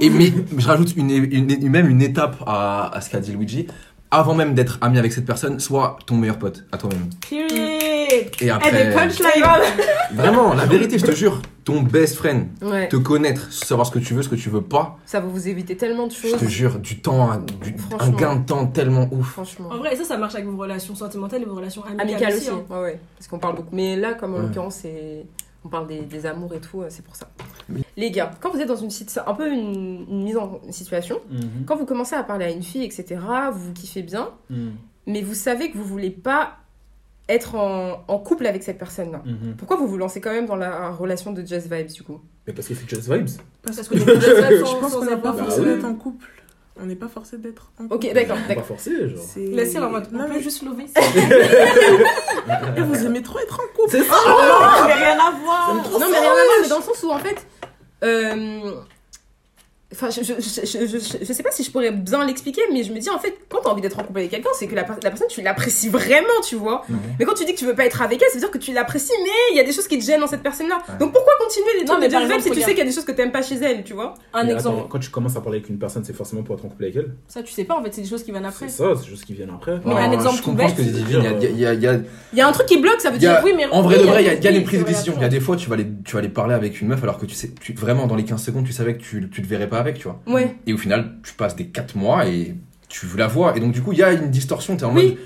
Et mais je rajoute une, une- une- même une étape à, à ce qu'a dit Luigi. Avant même d'être ami avec cette personne, sois ton meilleur pote à toi-même. Period. Et Eh, des après, punchlines vraiment, la vérité, je te jure, ton best friend, Ouais. te connaître, savoir ce que tu veux, ce que tu veux pas, Ça va vous éviter tellement de je choses. te jure, du temps, un- du- un gain de temps tellement ouf. Franchement. En vrai, ça, ça marche avec vos relations sentimentales et vos relations amicales, Amical aussi. aussi. hein. Ouais, ouais. Parce qu'on parle beaucoup. Mais là, comme en Ouais. l'occurrence, c'est. On parle des, des amours et tout, euh, c'est pour ça. Oui. Les gars, quand vous êtes dans une situation, un peu une, une mise en situation, Mhm. quand vous commencez à parler à une fille, etc., vous vous kiffez bien, Mhm. mais vous savez que vous voulez pas être en, en couple avec cette personne-là. Mhm. Pourquoi vous vous lancez quand même dans la relation de Just Vibes du coup? Mais parce que c'est just vibes. Parce que Je pense qu'on n'est pas forcé oui. d'être en couple. On n'est pas forcé d'être en couple. Ok, d'accord, Pas d'accord. forcé, genre. Laissez en mode, on Non, peut mais- juste lever. Et vous aimez trop être en couple. C'est ça Oh, mais rien à voir. Non, mais rien à voir, mais dans le sens où en fait. Euh, Enfin, je, je, je, je, je- je sais pas si je pourrais bien l'expliquer, mais je me dis en fait, quand t'as envie d'être en couple avec quelqu'un, c'est que la, la personne, tu l'apprécies vraiment, tu vois. Mais quand tu dis que tu veux pas être avec elle, ça veut dire que tu l'apprécies, mais il y a des choses qui te gênent dans cette personne-là. Ouais. Donc pourquoi continuer les Non, trucs mais de Vibes exemple, si tu sais qu'il y a des choses que t'aimes pas chez elle, tu vois? Un Mais exemple. attends, quand tu commences à parler avec une personne, c'est forcément pour être en couple avec elle? Ça, tu sais pas, en fait, c'est des choses qui viennent après. C'est ça, c'est juste qui viennent après. Mais un exemple je tout bête. Il y a- il y a- il y a- Il y a un truc qui bloque, ça veut dire. Oui, mais En vrai oui, de vrai, il y a, il y a oui, des prises de décision. Il y a des fois, tu vas, aller, tu vas aller parler avec une meuf alors que tu sais, vraiment dans les 15 secondes, tu savais que tu, tu te verrais pas avec, tu vois. Ouais. Et au final, tu passes des 4 mois et tu la vois. Et donc, du coup, il y a une distorsion. T'es en Oui. mode.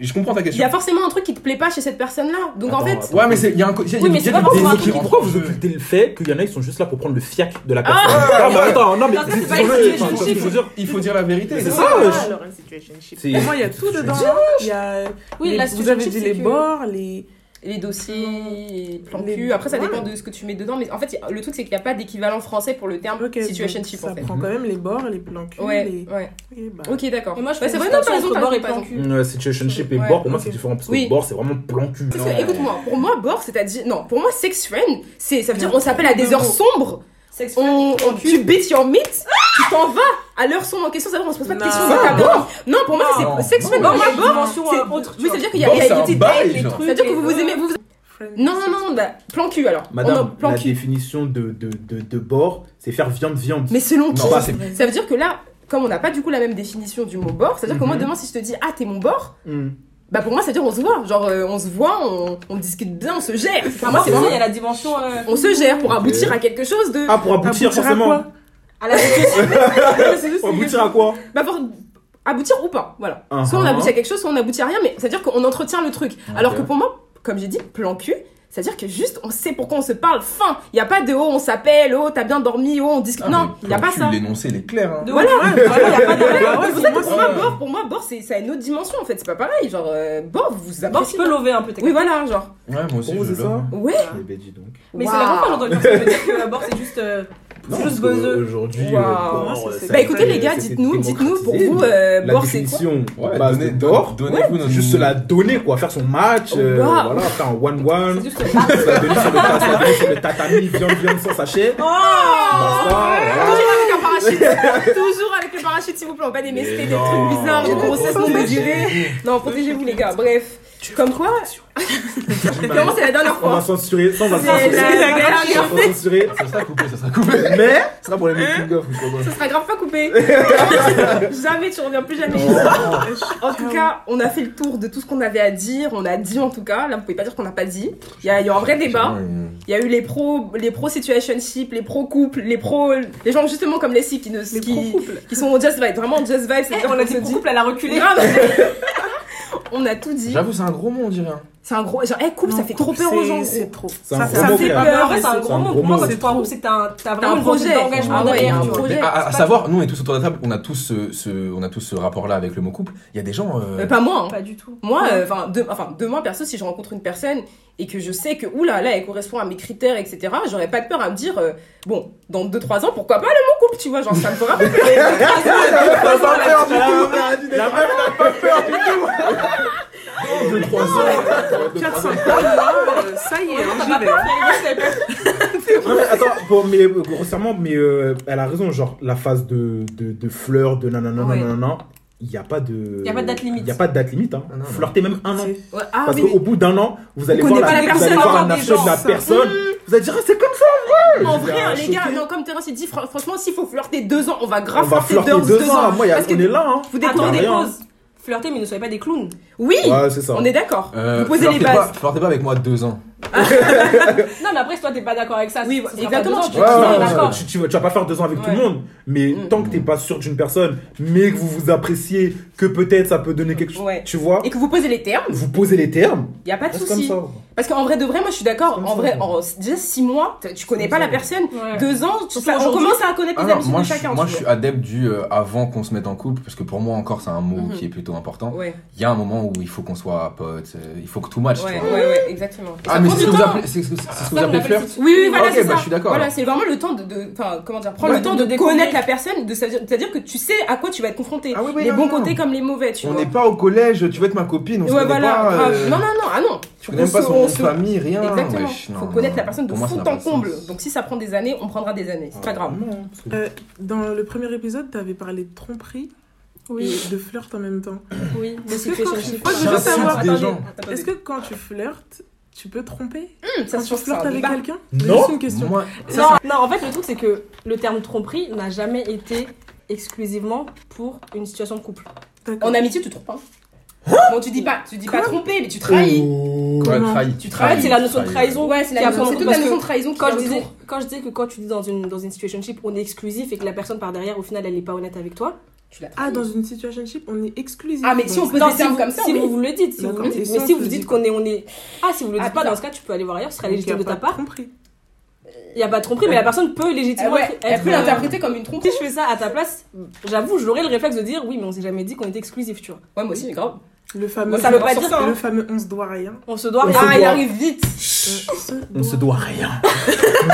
Je comprends ta Il y question. a forcément un truc qui te plaît pas chez cette personne-là. Donc en fait. attends. Ouais, mais c'est- il y a un Oui, mais a c'est pas un qui. Pourquoi vous occultez le fait qu'il y en a qui sont juste là pour prendre le fiac de la personne Ah, bah attends, non mais Il faut dire la vérité. C'est ça, Pour moi, il y a tout dedans. Il y a Oui, la vous avez dit les bords, les. Les dossiers, les plans Les- cul. Après, ça ouais. dépend de ce que tu mets dedans. Mais en fait, le truc, c'est qu'il n'y a pas d'équivalent français pour le terme Ok, situationship, donc en fait. Ça prend quand même les bords, les plans cul. Ouais, les- ouais. Ok, bah. Ok, d'accord. Moi, je fais c'est une vrai, non, t'as distinction raison, bord et plan cul. Ouais, situationship et Ouais, bord, pour moi, c'est différent parce que Oui. bord, c'est vraiment plan cul. Parce Non. que, écoute-moi, pour moi, bord, c'est-à-dire. Non, pour moi, sex friend, ça veut dire on s'appelle à des heures sombres, Sex on, on, tu beats your meat, tu t'en vas à l'heure sombre en question, ça veut dire on se pose pas de Non. questions de. Non, pour moi, c'est sex friend. Non, Pour moi, il y a une bord, dimension, c'est- euh, autre, Oui, ça veut dire qu'il y a, y des bail, dates, les genre. trucs. C'est-à-dire que vous vous aimez. Vous... Friend. Non, non, non, bah, plan cul alors. Madame, plan la cul. définition de, de, de, de bord, c'est faire viande, viande. Mais selon qui Ça veut dire que là, comme on n'a pas du coup la même définition du mot bord, c'est-à-dire que moi Mhm. demain si je te dis ah t'es mon bord, Hmm. bah pour moi ça veut dire on se voit, genre euh, on se voit, on, on discute bien, on se gère. Pour moi c'est Après, il y vraiment a la dimension euh, on se gère pour aboutir à quelque chose de Ah, pour aboutir, Aboutir à forcément. À la aboutir à quoi bah pour aboutir ou pas, voilà. Uh-huh. Soit on aboutit à quelque chose, soit on aboutit à rien, mais ça veut dire qu'on entretient le truc. Alors que pour moi, comme j'ai dit, plan cul. C'est-à-dire que juste, on sait pourquoi on se parle. Fin. Il n'y a pas de oh, on s'appelle, oh, t'as bien dormi, oh, on discute. Ah, non, il n'y a pas ça. L'énoncé, il est clair. hein. Voilà, voilà, il n'y a pas de c'est pour ça que pour moi, bord, pour moi, bord, ça a une autre dimension en fait. C'est pas pareil. Genre, euh, bord, vous Bord, appréciez. tu peux lever un peu, Oui, voilà, genre. Ouais, moi aussi. Oh, je c'est le- ça Ouais. Eh ben, donc. Mais c'est la première fois que j'entends dire que la bord, c'est juste. Non, Juste. Aujourd'hui, euh, ça Bah écoutez les gars, dites-nous, dites-nous pour vous, euh, La définition Ouais, donnez- de d'or. Donnez-vous Juste se la donner, quoi. Faire son match, euh, voilà, faire un 1-1. C'est juste Se la donner sur le sur le tatami, viande, viande sans sachet. Basta, voilà. Toujours avec un parachute. Toujours avec le parachute, s'il vous plaît. On va pas des MST, des trucs bizarres, des grossesses non désirées. Non, protégez-vous, les gars. Bref. Comme quoi Comment c'est la dernière On va fois censurer, ça on va C'est censurer. la dernière On va censurer. Ça sera coupé, ça sera coupé. Mais, ce sera pour les making of. ou comment. Ce sera grave pas coupé. jamais, tu reviens plus jamais. En tout cas, on a fait le tour de tout ce qu'on avait à dire. On a dit en tout cas. Là, vous pouvez pas dire qu'on n'a pas dit. Il y a, il y a un vrai débat. Il y a eu les pros, les pro situationship, les pro couple, les pros, les gens justement comme les qui ne, Les qui, pro-couples. qui sont just vibe, vraiment just vibe. c'est Eh, on a dit se couple, elle a reculé. Grave. on a tout dit. J'avoue, c'est un gros mot, on dirait. hein. C'est un gros, genre, eh, couple, ça fait trop peur aux gens. C'est trop. Un Ça, fait. Mais peur. vrai, c'est un gros un mot. Pour moi, mot. quand tu prends un couple, c'est que t'as un- vraiment un une volonté projet. d'engagement Ah ouais, derrière, un. Mais à, pas- savoir, nous, on est tous autour de la table, on a tous ce, ce- on a tous ce rapport-là avec le mot couple. Il y a des gens. euh, Mais pas moi. hein. Pas du tout. Moi, euh, enfin, de, enfin, demain, perso, si je rencontre une personne et que je sais que, oula, là, elle correspond à mes critères, etc., j'aurais pas de peur à me dire, euh, bon, dans 2-3 ans, pourquoi pas le mot couple, tu vois, genre, ça me fera pas peur. La meuf n'a pas peur du tout. De 3 ans. 4 5 euh, ça y est, hein, j'y vais. Non, mais attends, pour, mais, euh, grossièrement, mais euh, elle a raison, genre la phase de, de, de fleur, de nanana, Ouais. nanana, il n'y a pas de. Il y a pas de date limite. Il n'y a pas de date limite, hein. Non, non. Flirter même un an. Ouais, ah, Parce oui, qu'au bout d'un an, vous allez Vous voir, pas la vous allez personne, voir un des de la gens. personne. Vous allez dire, ah, c'est comme ça. En Je vais vrai, les gars, non, comme Terence il dit, fr- franchement, s'il faut flirter deux ans, on va grave On va flirter deux, deux ans. Moi, il y a- Parce que on est là, hein. vous découvrez des rien. Flirter, mais ne soyez pas des clowns. Oui, Ouais, c'est ça. on est d'accord. euh, vous posez les flirtez bases. Pas, flirtez pas avec moi deux ans. Non, mais après, si toi, t'es pas d'accord avec ça, Oui, ce exactement, pas tu- Ouais, tu, tu, vas- tu vas pas faire deux ans avec tout le monde, mais Mm. tant que t'es pas sûr d'une personne, mais que vous vous appréciez, que peut-être ça peut donner quelque chose, Ouais. tu vois, Et que vous posez les termes, vous posez les termes, il y a pas de souci. ça. Parce qu'en vrai de vrai, moi je suis d'accord. En vrai, en déjà six mois, tu connais pas ça. la personne. Ouais. Deux ans, tu- Surtout ça- on commence à connaître Ah les non, habitudes moi, de je, suis- chacun. moi, je suis adepte du euh, avant qu'on se mette en couple, parce que pour moi encore c'est un mot Mhm. qui est plutôt important. Ouais, Il y a un moment où il faut qu'on soit potes, euh, il faut que tout match. ouais, tu ouais, vois. ouais, exactement. Ah c'est ce du que vous temps. appelez, c'est ce que, c'est ce que Ça, vous on appelez appelle flirt. Oui, oui, voilà, Ok, c'est bah, ça. je suis d'accord, Voilà, c'est vraiment le temps de, de- enfin, comment dire, prendre Ouais, le temps de connaître la personne, de c'est-à-dire que tu sais à quoi tu vas être confronté. Ah les non, bons non. côtés comme les mauvais, tu On n'est pas au collège, tu veux être ma copine, on se Ouais, connaît voilà. pas. grave. euh, Non, non, non, ah non. Tu connais pas son famille, rien. Exactement. Faut connaître la personne de fond en comble. Donc si ça prend des années, on prendra des années. C'est pas grave. Euh, Dans le premier épisode, t'avais parlé de tromperie Oui, et de flirt en même temps. oui. Mais Est-ce que c'est quand tu-. Est-ce que quand tu flirtes, tu peux tromper Hum, ça Quand se avec quelqu'un Non. Juste une question. Moi, Non, non, en fait, le truc, c'est que le terme tromperie n'a jamais été exclusivement pour une situation de couple. En amitié, tu trompes pas. Bon, tu dis pas, tu dis pas tromper, mais tu trahis. Oh. ouais, Comment trahi. Tu En fait, trahis. c'est la notion de Trahi, trahison. Ouais, c'est la a notion, toute la que notion de trahison Quand est je, disais, quand je disais que quand tu dis dans une, dans une situationship, on est exclusif et que la personne par derrière, au final, elle n'est pas honnête avec toi. Tu l'as Ah, dans une situationship, on est exclusif. Ah, mais si on Non, des si termes vous, comme ça, si oui. vous, vous le dites, si vous D'accord. le dites. Et si Mais on si vous le dites dit qu'on est, on est. Ah, si vous le Ah, dites pas, dans ce cas, tu peux aller voir ailleurs, ce sera donc, y a légitime de pas ta part. tromperie. Il n'y a pas de tromperie, mais la personne peut légitimement ouais, être. elle peut euh, l'interpréter comme une tromperie. Si je fais ça à ta place, j'avoue, j'aurais le réflexe de dire oui, mais on s'est jamais dit qu'on était exclusif, tu vois. Ouais, moi aussi, mais grave. Le fameux, Moi, ça veut pas sur dire ça, hein. le fameux on se doit rien. On se doit On rien. se Ah, il arrive vite. On se doit rien.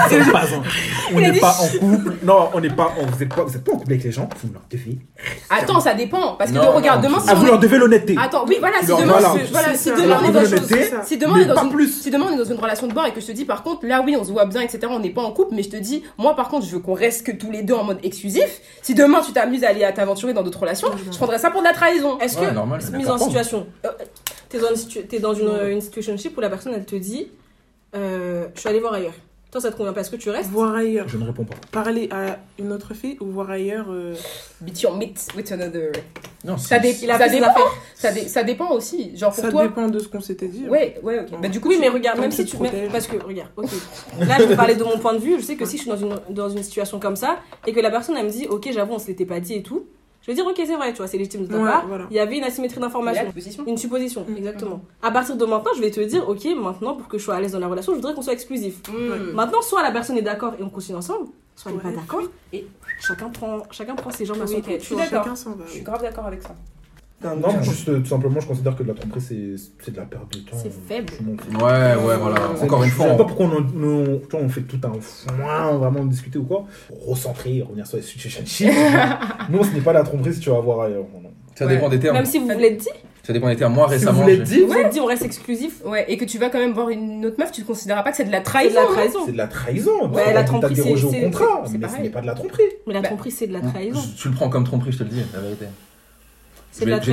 On n'est pas en couple. Non, on n'est pas. on- Vous êtes pas, vous êtes pas en couple avec les gens. Vous leur devez. Attends, ça dépend. Parce que Non, regarde, non, demain, si Ah, on vous est- leur devez l'honnêteté. Attends, oui, voilà, si demain, on est dans une si demain, on est dans une, plus. si demain on est dans une relation de bord et que je te dis par contre là oui on se voit bien etc on n'est pas en couple mais je te dis moi par contre je veux qu'on reste que tous les deux en mode exclusif si demain tu t'amuses à aller à t'aventurer dans d'autres relations je prendrais ça pour de la trahison Est-ce que, mise en comprendre. Situation, euh, t'es dans, une, situ- t'es dans une, une situationship où la personne elle te dit euh, Je suis allée voir ailleurs. Toi, ça te convient pas Est-ce que tu restes? Voir ailleurs. Je ne réponds pas. Parler à une autre fille ou voir ailleurs. euh, but you meet with another Non, ça, c'est- dé- Il a ça fait ses dépend affaires. ça, dé- ça dépend aussi genre pour Ça toi dépend de ce qu'on s'était dit. hein. ouais ouais ok bah du coup Oui, tu- mais regarde, même si tu. parce que, regarde, ok. Là, je vais parler de mon point de vue. Je sais que si je suis dans une, dans une situation comme ça et que la personne, elle me dit Ok, j'avoue, on se l'était pas dit et tout, je vais dire Ok, c'est vrai, tu vois, c'est légitime de ta Ouais, part. voilà. Il y avait une asymétrie d'information. une position Une supposition, Mm. exactement. À partir de maintenant, je vais te dire, ok, maintenant, pour que je sois à l'aise dans la relation, je voudrais qu'on soit exclusif. Hmm. Maintenant, soit la personne est d'accord et on continue ensemble, soit elle n'est Ouais. pas d'accord et chacun prend, chacun prend ses jambes à son je suis d'accord. Je suis grave d'accord avec ça Non, juste euh, tout simplement, je considère que de la tromperie, c'est c'est de la perte de temps. C'est faible. Je. Ouais, ouais, voilà. Encore une je fois, sais on- pas pourquoi on, on, vois, on fait tout un foin, vraiment discuter ou quoi. Recentrer, revenir sur les situationship. non, ce n'est pas la tromperie si tu vas voir ailleurs. ça Ouais. dépend des termes. Même si vous vous l'êtes dit, Ça dépend des termes. Moi, Si récemment. vous l'êtes j'ai- dit, vous dit on reste exclusif. Ouais, et que tu vas quand même voir une autre meuf, tu ne considéras pas que c'est de la C'est de trahison. la trahison. c'est de la trahison. Ouais, la tromperie, dérogé c'est- au contrat, mais ce n'est pas de la tromperie. Mais la Bah, tromperie, c'est de la trahison. Tu le prends comme tromperie, je te le dis, la vérité. C'est de je la très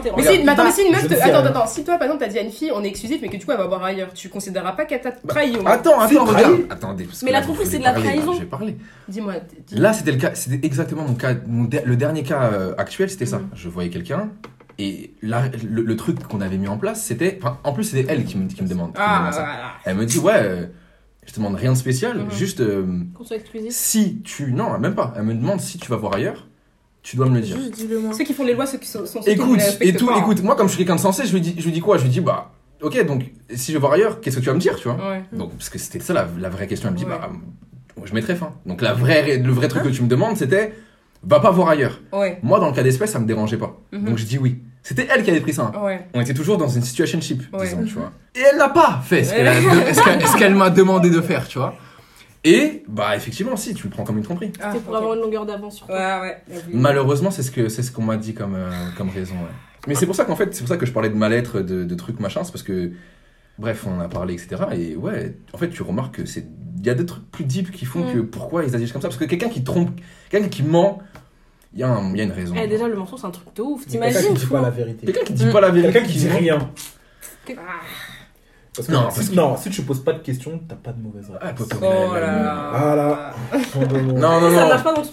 t'es Mais si, mais attends, mais si une meuf te... Attends, rien. attends, si toi par exemple t'as dit à une fille on est exclusif mais que du coup elle va voir ailleurs, tu considéreras pas qu'elle t'a trahi au moins. Attends, attends, regarde. Attendez. parce Mais la tromperie, c'est de la trahison. J'ai parlé. Dis-moi. dis- Là, c'était le cas, c'était exactement mon cas, le dernier cas euh, actuel, c'était ça. Mhm. Je voyais quelqu'un et là, le, le truc qu'on avait mis en place, c'était, enfin, en plus, c'était elle qui me, qui me demande. qui me Ah, demande ça. voilà. Elle me dit, ouais, euh, je te demande rien de spécial, Mhm. juste euh, Qu'on soit exclusif. si tu, non, même pas. Elle me demande si tu vas voir ailleurs, tu dois me le dire. Juste moi. Ceux qui font les lois, ceux qui sont, sont ceux Écoute, et tout, pas, hein. écoute, moi, comme je suis quelqu'un de sensé, je lui dis, je lui dis quoi? Je lui dis, bah, ok, donc si je vais voir ailleurs, qu'est-ce que tu vas me dire, tu vois? Ouais. Donc, parce que c'était ça la, la vraie question. Elle me dit, Ouais. bah, je mettrai fin. Donc, la vraie, le vrai truc que tu me demandes, c'était, va pas voir ailleurs. Ouais. Moi, dans le cas d'espèce, ça me dérangeait pas. Mhm. Donc, je dis oui. C'était elle qui avait pris ça. hein. Ouais. On était toujours dans une situationship, Ouais. disons, tu vois. Et elle n'a pas fait qu'elle ce qu'elle m'a demandé de faire, tu vois. Et, bah, effectivement, si, tu le prends comme une tromperie. Ah, C'était pour avoir une longueur d'avance sur toi. Ouais, ouais. Malheureusement, c'est ce que c'est ce qu'on m'a dit comme euh, comme raison. ouais. Mais c'est pour ça qu'en fait, c'est pour ça que je parlais de mal-être, de, de trucs machin, c'est parce que bref, on en a parlé, etc. Et ouais, en fait, tu remarques que c'est il y a des trucs plus deep qui font Mm. que pourquoi ils agissent comme ça, parce que quelqu'un qui trompe, quelqu'un qui ment, il y, a un- il y a une raison. Eh, déjà, le mensonge, c'est un truc de ouf. Mais Quelqu'un T'imagines qui dit pas la vérité. Quelqu'un qui dit pas la vérité, Quelqu'un qui dit rien. Ah. Parce que, Non, si, parce que- non, si tu poses pas de questions, t'as pas de mauvaise Ah, réponse. poto, Oh là là. Voilà. Non, non, non.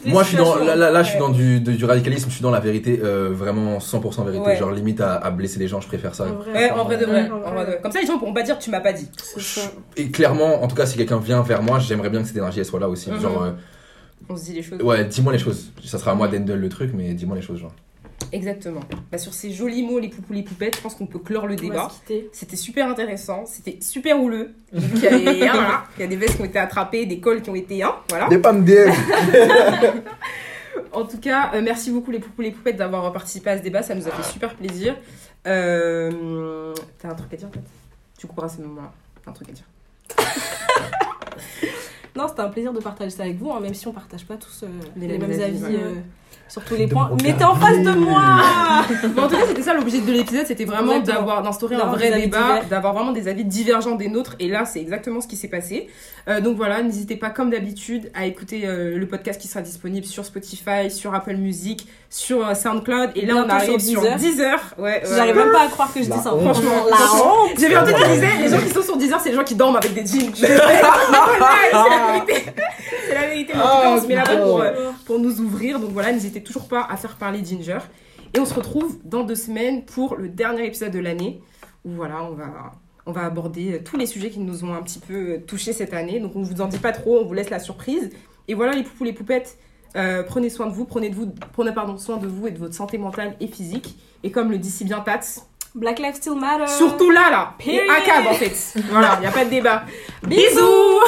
Moi, je suis dans, là, là, là, je suis dans du, radicalisme, je suis dans la vérité, euh, vraiment 100% vérité. Ouais. Genre, limite à, à blesser les gens, je préfère ça. En vrai. Ouais, en vrai de vrai. Ouais, en en vrai. vrai de vrai. Comme ça, les gens pourront pas dire tu m'as pas dit. Et clairement, en tout cas, si quelqu'un vient vers moi, j'aimerais bien que cette énergie elle soit là aussi. Mhm. Genre, euh, On se dit les choses. Ouais, dis-moi les choses. Ça sera à moi d'handle le truc, mais dis-moi les choses, genre. Exactement. Bah, sur ces jolis mots, les poupous, les poupettes, je pense qu'on peut clore le On va débat. C'était super intéressant, c'était super houleux. Qu'il y, avait, hein, voilà, il y a des vestes qui ont été attrapées, des cols qui ont été. Hein, voilà. Des pas me DM En tout cas, euh, merci beaucoup les poupous, les poupettes d'avoir participé à ce débat, ça nous a fait super plaisir. Euh, T'as un truc à dire peut-être? Tu couperas ce moment-là. T'as un truc à dire. Non, c'était un plaisir de partager ça avec vous, hein, même si on partage pas tous euh, Les les, mêmes mêmes avis, avis ouais. Sur tous les De points. Mais t'es en face de moi Mais en tout cas, c'était ça l'objet de l'épisode, c'était vraiment d'avoir d'instaurer un vrai débat, d'avoir vraiment des avis divergents des nôtres. Et là, c'est exactement ce qui s'est passé. Euh, donc voilà, n'hésitez pas, comme d'habitude, à écouter euh, le podcast qui sera disponible sur Spotify, sur Apple Music, sur euh, SoundCloud. Et là, on arrive sur sur Deezer. Deezer. Ouais, ouais, J'arrive ouais. même pas à croire que je dis ça. honte. Franchement, La honte J'ai vu un truc qui disait les gens qui sont sur Deezer, c'est les gens qui dorment avec des jeans. c'est la vérité. C'est la vérité. Mais en tout cas, on se met là-bas pour, euh, pour nous ouvrir. Donc voilà, n'hésitez toujours pas à faire parler Ginger. Et on se retrouve dans deux semaines pour le dernier épisode de l'année. Où voilà, on va, on va aborder euh, tous les sujets qui nous ont un petit peu touchés cette année. Donc on vous en dit pas trop, on vous laisse la surprise. Et voilà les poupous, les poupettes. Euh, prenez soin de vous, prenez, de vous, prenez pardon, soin de vous et de votre santé mentale et physique. Et comme le dit si bien Tats, Black Lives Still Matter. surtout là, là, et Period. ACAB en fait. Voilà, il n'y a pas de débat. Bisous